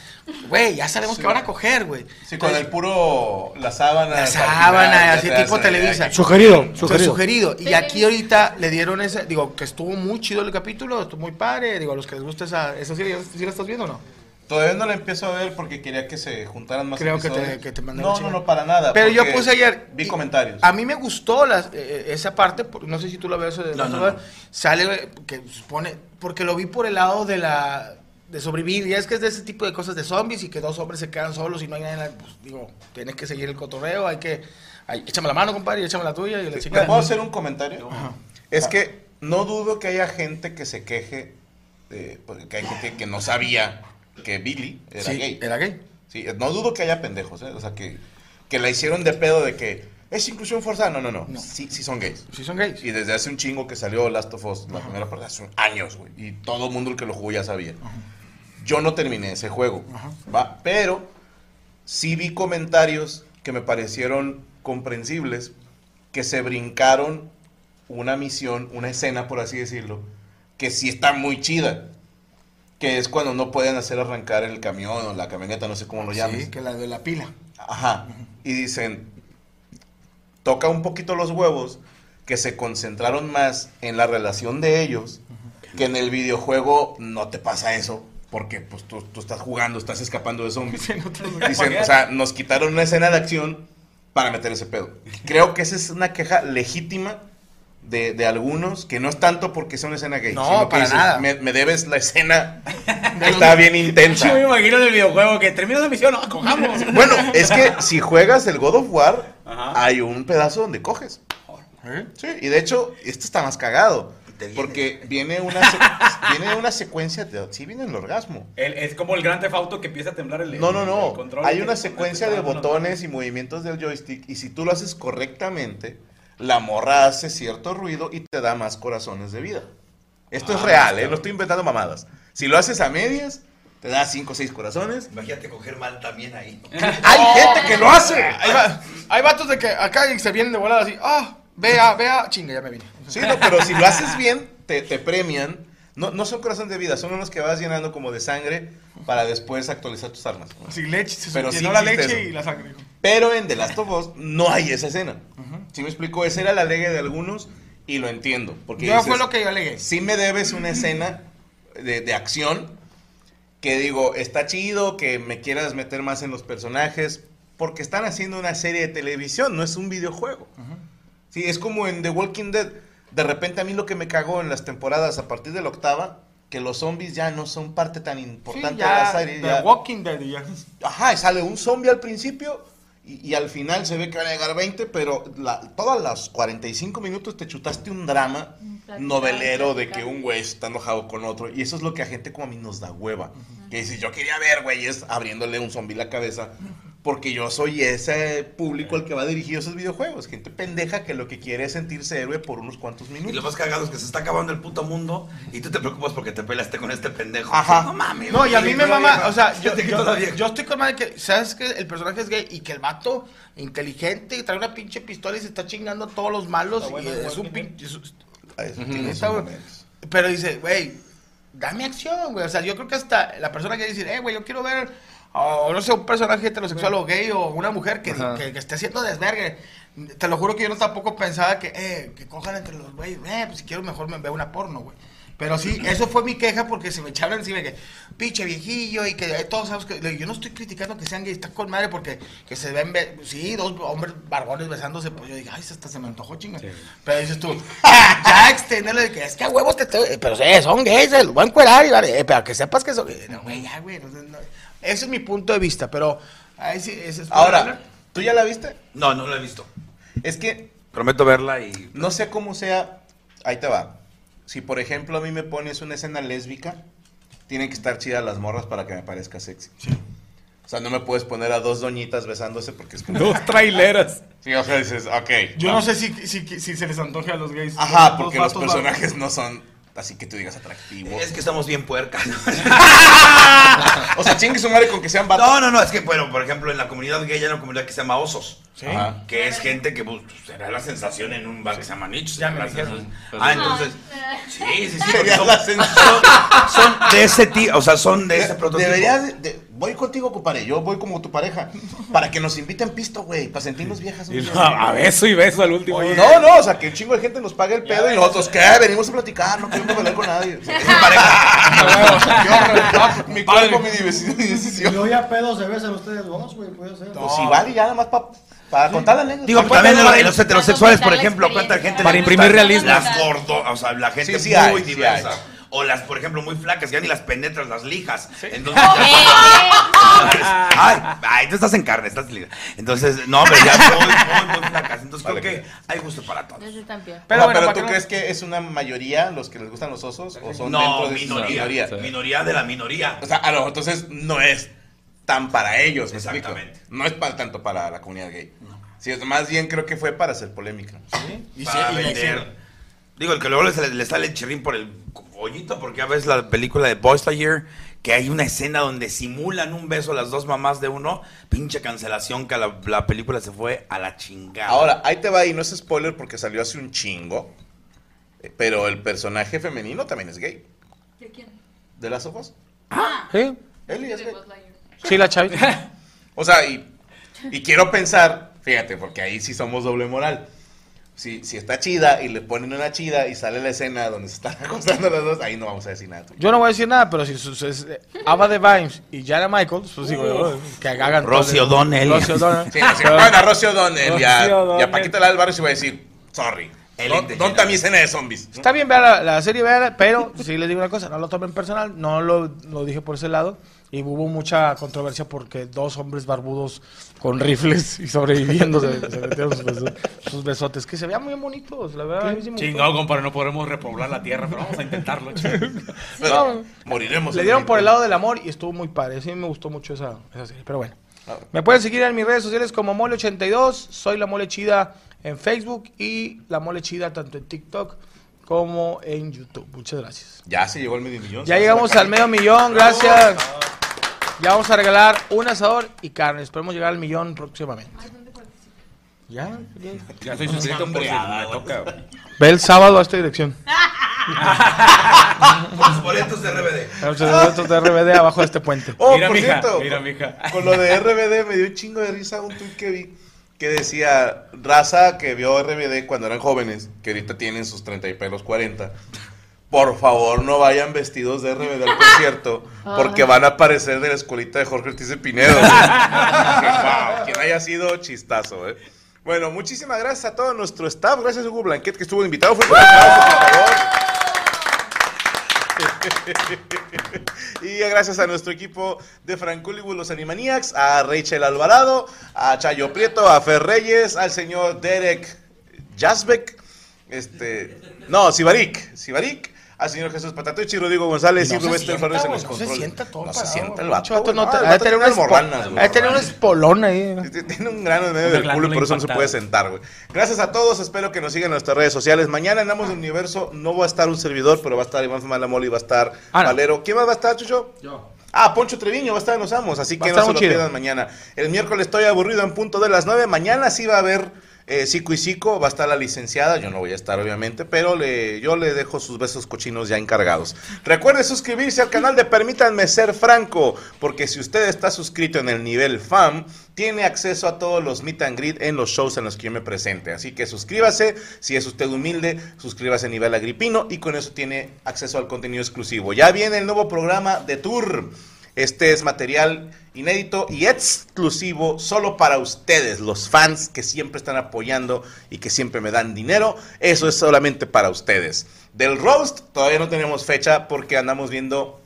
güey, ya sabemos Sí. que van a coger, güey. Sí, con el puro. La sábana. La sábana, así tipo Televisa. Sugerido, sugerido. sugerido. Y aquí ahorita le dieron ese, digo, que estuvo muy chido el capítulo, estuvo muy padre, digo, a los que les gusta esa, esa serie, ¿sí la estás viendo o no? Todavía no la empiezo a ver porque quería que se juntaran más Creo que te- que te mandé No, la no, no, para nada. Pero yo puse ayer- Vi comentarios. A mí me gustó las- eh, esa parte, por- no sé si tú lo ves, de No, no, la- no. sale eh, que supone, porque lo vi por el lado de la de sobrevivir, ya es que es de ese tipo de cosas de zombies y que dos hombres se quedan solos y no hay nadie, en la- pues, digo, tienes que seguir el cotorreo, hay que, ay, échame la mano, compadre, y échame la tuya y la ¿Me chica. puedo hacer un comentario? Es que no dudo que haya gente que se queje, eh, porque hay gente que no sabía que Billy era Sí, gay. era gay. Sí, no dudo que haya pendejos, ¿eh? O sea, que, que la hicieron de pedo de que es inclusión forzada. No, no, no. Sí, sí son gays. Sí son gays. Y desde hace un chingo que salió Last of Us, la primera parte, hace años, güey. Y todo el mundo el que lo jugó ya sabía. Yo no terminé ese juego, ¿va? Pero sí vi comentarios que me parecieron comprensibles, que se brincaron una misión, una escena, por así decirlo, que sí está muy chida. Que es cuando no pueden hacer arrancar el camión o la camioneta, no sé cómo lo llames. Sí, que la de la pila. Ajá. Y dicen, toca un poquito los huevos que se concentraron más en la relación de ellos que en el videojuego no te pasa eso. Porque pues tú, tú estás jugando, estás escapando de zombies. Dicen, o sea, nos quitaron una escena de acción para meter ese pedo. Creo que esa es una queja legítima de, de algunos, que no es tanto porque sea una escena gay. No, sino que para dices, nada. Me, me debes la escena que está bien intensa. Yo me imagino en el videojuego que termina la misión, no, cojamos. Bueno, es que si juegas el God of War, Ajá. hay un pedazo donde coges. Sí, y de hecho, esto está más cagado. Porque viene una, viene una secuencia, de, sí viene el orgasmo. El- es como el gran tefauto que empieza a temblar el No, no, el no. control Hay que- una secuencia de botones y movimientos del joystick y si tú lo haces correctamente, la morra hace cierto ruido y te da más corazones de vida. Esto es real, ¿eh? No estoy inventando mamadas. Si lo haces a medias, te da 5 o 6 corazones. Imagínate coger mal también ahí. Hay gente que lo hace. Hay, va- hay vatos de que acá se vienen de volada así, ah, vea, vea, chinga, ya me vine. Sí, no, pero si lo haces bien, te, te premian. No, no son corazones de vida, son unos que vas llenando como de sangre para después actualizar tus armas. Sí, leche, se Pero llenó sí la existe leche eso. y la sangre. Pero en The Last of Us no hay esa escena. Si me explico? Esa era la alegue de algunos y lo entiendo. Porque Yo dices, fue lo que yo alegué. Sí me debes una escena de, de acción que digo, está chido que me quieras meter más en los personajes porque están haciendo una serie de televisión, no es un videojuego. Sí, es como en The Walking Dead. De repente a mí lo que me cagó en las temporadas a partir de la octava, que los zombies ya no son parte tan importante de la serie. The ya- Walking Dead ya. Ajá, y sale un zombie al principio y, y al final se ve que van a llegar 20, pero la, todas las 45 minutos te chutaste un drama novelero de que un güey está enojado con otro. Y eso es lo que a gente como a mí nos da hueva. Que dice, yo quería ver güeyes abriéndole un zombie la cabeza. Porque yo soy ese público al que va dirigido esos videojuegos. Gente pendeja que lo que quiere es sentirse héroe por unos cuantos Y minutos. lo más cagado es que se está acabando el puto mundo y tú te preocupas porque te peleaste con este pendejo. Ajá. No mames. No, y a mí me mama, o sea, yo, yo, yo estoy con madre que, ¿sabes que El personaje es gay y que el vato inteligente trae una pinche pistola y se está chingando a todos los malos bueno y el es un pinche... es- momentos. Pero dice, güey, dame acción, güey. O sea, yo creo que hasta la persona que dice, eh, güey, yo quiero ver, o no sé, un personaje heterosexual o gay o una mujer que, que, que esté haciendo desvergue. Te lo juro que yo no tampoco pensaba que, eh, que cojan entre los güeyes. Eh, pues si quiero mejor me veo una porno, güey. Pero sí, eso fue mi queja porque se me echaron encima que, pinche viejillo, y que eh, todos sabemos que. Yo no estoy criticando que sean gays, está con madre porque que se ven, sí, dos hombres barbones besándose. Pues yo dije, ay, hasta se me antojó chinga. Pero dices tú, ya extenderle de que es que a huevos te estoy. Pero sí, son gays, los voy a encuerar, y vale, eh, pero que sepas que son. eh, No, güey, ya, güey. no, no, ese es mi punto de vista, pero. Ahí sí, ese es Ahora, ¿tú ya la viste? No, no lo he visto. Es que Prometo verla y. No sé cómo sea. Ahí te va. Si por ejemplo a mí me pones una escena lésbica, tienen que estar chidas las morras para que me parezca sexy. O sea, no me puedes poner a dos doñitas besándose porque es como. Dos traileras. Sí, o sea, dices, ok. Yo no sé si, si, si se les antoje a los gays. Ajá, porque los vatos personajes no son así que tú digas atractivos. Es que estamos bien puercas. o sea, chingue su madre con que sean vatos. No, no, no, es que, bueno, por ejemplo, en la comunidad gay hay una comunidad que se llama osos. Sí. Ajá. Que es gente que pues, será la sensación en un bar que se llama nichos. Ya me dijeron. Ah, entonces. Sí, sí, sí. son, la sensación. son- son de ese tipo, o sea, son de ese prototipo. Deberías de, de- voy contigo, compadre. Yo voy como tu pareja. Para que nos inviten pisto, güey. Para sentirnos viejas. Y no, a beso y beso al último. No, no, o sea, que un chingo de gente nos pague el pedo y nosotros, ¿qué? Venimos a platicar, no queremos hablar con nadie. Es mi pareja. mi cuerpo, mi decisión. no ya pedos se besan ustedes dos, güey, puede ser. Pues si vale, ya nada más pa- para contar la anécdota. Digo, también en, pa- lo- en los heterosexuales, por ejemplo, cuánta gente Para imprimir realismo. Las gordo, o sea, la gente Sí, sí muy hay, sí diversa. hay. O las, por ejemplo, muy flacas, ya ni las penetras, las lijas. Entonces, ya- ay, ay, tú estás en carne, estás lija. Entonces, no, pero ya muy, muy, muy flacas. Entonces, Vale, creo que hay gusto para todos. También. Pero, Pero bueno, pero para ¿tú no- crees que es una mayoría los que les gustan los osos o son No, dentro de minoría, minoría? minoría de la minoría. O sea, a lo, entonces no es tan para ellos, ¿me explico? Exactamente. No es para tanto para la comunidad gay. Sí, es- más bien creo que fue para hacer polémica. Y para sí, y vender. Digo, el que luego le, le sale el chirrín por el hoyito, porque ya ves la película de Boys Lightyear, que hay una escena donde simulan un beso las dos mamás de uno, pinche cancelación que la, la película se fue a la chingada. Ahora, ahí te va y no es spoiler porque salió hace un chingo, eh, pero el personaje femenino también es gay. ¿De quién? ¿De las ojos? Sí, Eli es gay. sí, la chavita. O sea, y, y quiero pensar, fíjate, porque ahí sí somos doble moral. Si, si está chida y le ponen una chida y sale la escena donde se están acostando las dos, ahí no vamos a decir nada. Yo no voy a decir nada, pero si es, eh, Ava de Vimes y Jana Michaels, pues digo, yo, que hagan. el- O'Donnell. Rosie O'Donnell. Sí, si ponen a Rocío O'Donnell y a, y. Paquita Álvarez y va a decir, sorry. El ¿Dó- ente ¿Dónde mi escena de zombies? Está bien ver la, la serie, véala, pero sí les digo una cosa, no lo tomen personal, no lo, lo dije por ese lado. Y hubo mucha controversia porque dos hombres barbudos con rifles y sobreviviendo se, se metieron sus, beso- sus besotes, que se veían muy bonitos, la verdad. Chingado, compadre, no podremos repoblar la tierra, pero vamos a intentarlo. No, moriremos. Le dieron el por el lado del amor y estuvo muy padre. Sí me gustó mucho esa, esa serie, pero bueno. Me pueden seguir en mis redes sociales como Mole82, soy la Mole Chida en Facebook y la Mole Chida tanto en TikTok como en YouTube. Muchas gracias. Ya se llegó el medio millón. Ya llegamos al medio millón, gracias. Ya vamos a regalar un asador y carne. Esperemos llegar al millón próximamente. Ya, Ya soy suscrito por si me toca. Ve el sábado a esta dirección. Los boletos de RBD. Los boletos de RBD abajo de este puente. Oh, Mira, por mija, cierto, mira, mija. con lo de RBD me dio un chingo de risa un tweet que vi que decía raza que vio RBD cuando eran jóvenes, que ahorita tienen sus 30 y pelos 40. Por favor, no vayan vestidos de RBD al concierto, porque van a aparecer de la escuelita de Jorge Ortiz de Pinedo. "Wow, quien haya sido chistazo, eh. Bueno, muchísimas gracias a todo nuestro staff. Gracias a Hugo Blanquet que estuvo invitado. Fue un aplauso, por favor. y gracias a nuestro equipo de Franculibus, los Animaniacs, a Rachel Alvarado, a Chayo Prieto, a Fer Reyes, al señor Derek Jasbeck, este, no, Sibarik, Sibarik, al señor Jesús Patatucci, Rodrigo González y, No se Rubén Fernández en los no se sienta todo No se sienta el vato. Chato, no el vato tiene una morranas, güey. tener una espolona ahí. Tiene un grano en medio del culo y por eso no se puede sentar, güey. Gracias a todos, espero que nos sigan en nuestras redes sociales. Mañana en Amos del Universo no va a estar un servidor, pero va a estar Iván Mala y va a estar Ah. Valero. ¿Quién más va a estar, Chucho? Yo. Ah, Poncho Treviño va a estar en Los Amos, así que no se lo pierdan mañana. El miércoles estoy aburrido en punto de las 9. Mañana sí va a haber eh, Cico y Cico, va a estar la licenciada. Yo no voy a estar, obviamente, pero le, yo le dejo sus besos cochinos ya encargados. Recuerde suscribirse al canal de Permítanme Ser Franco, porque si usted está suscrito en el nivel FAM, tiene acceso a todos los meet and greet en los shows en los que yo me presente. Así que suscríbase, si es usted humilde, suscríbase a nivel agripino y con eso tiene acceso al contenido exclusivo. Ya viene el nuevo programa de Tour. Este es material inédito y exclusivo solo para ustedes, los fans que siempre están apoyando y que siempre me dan dinero. Eso es solamente para ustedes. Del roast todavía no tenemos fecha porque andamos viendo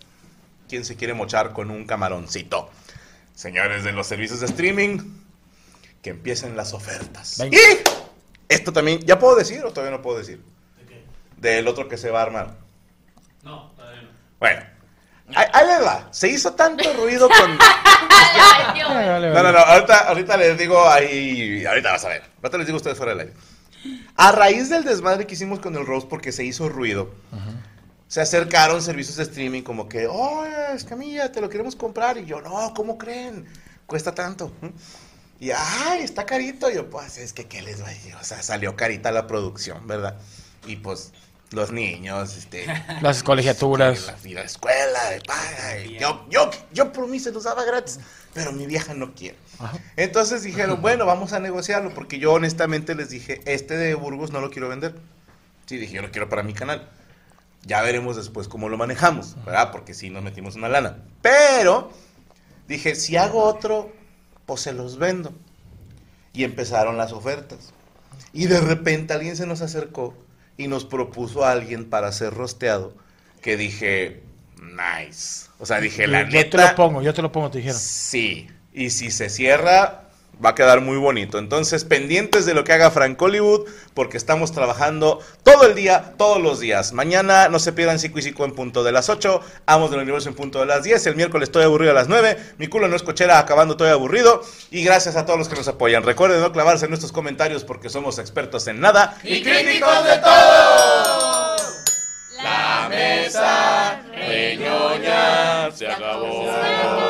quién se quiere mochar con un camaroncito. Señores de los servicios de streaming, que empiecen las ofertas. Venga. Y esto también, ¿ya puedo decir o todavía no puedo decir? Del otro que se va a armar. No, todavía no. Bueno, ahí, ahí les va. Se hizo tanto ruido con... No, no, no, ahorita, ahorita les digo ahí, ahorita vas a ver. Ahorita les digo a ustedes fuera del aire. A raíz del desmadre que hicimos con el Rose porque se hizo ruido, se acercaron servicios de streaming como que, oye, Escamilla, te lo queremos comprar. Y yo, no, ¿cómo creen? Cuesta tanto. Y, ay, está carito. Y yo, pues, es que, ¿qué les va a decir? O sea, salió carita la producción, ¿verdad? Y pues, los niños, este... Las colegiaturas. A la escuela, y paga, y yo, yo, yo por mí se los daba gratis, pero mi vieja no quiere. Entonces dijeron, bueno, vamos a negociarlo, porque yo honestamente les dije, este de Burgos no lo quiero vender. Sí, dije, yo lo quiero para mi canal. Ya veremos después cómo lo manejamos, ¿verdad? Porque sí nos metimos una lana. Pero dije, si hago otro, pues se los vendo. Y empezaron las ofertas. Y de repente alguien se nos acercó y nos propuso a alguien para ser rosteado. Que dije, nice. O sea, dije, la yo, yo neta. te lo pongo, yo te lo pongo, te dijeron. Sí. Y si se cierra, va a quedar muy bonito. Entonces, pendientes de lo que haga Frank Hollywood, porque estamos trabajando todo el día, todos los días. Mañana no se pierdan Cico y Cico en punto de las 8, Amos del Universo en punto de las 10, el miércoles estoy aburrido a las 9, mi culo no es cochera acabando estoy aburrido. Y gracias a todos los que nos apoyan. Recuerden no clavarse en nuestros comentarios porque somos expertos en nada. Y críticos de todo. La mesa reñoña se acabó.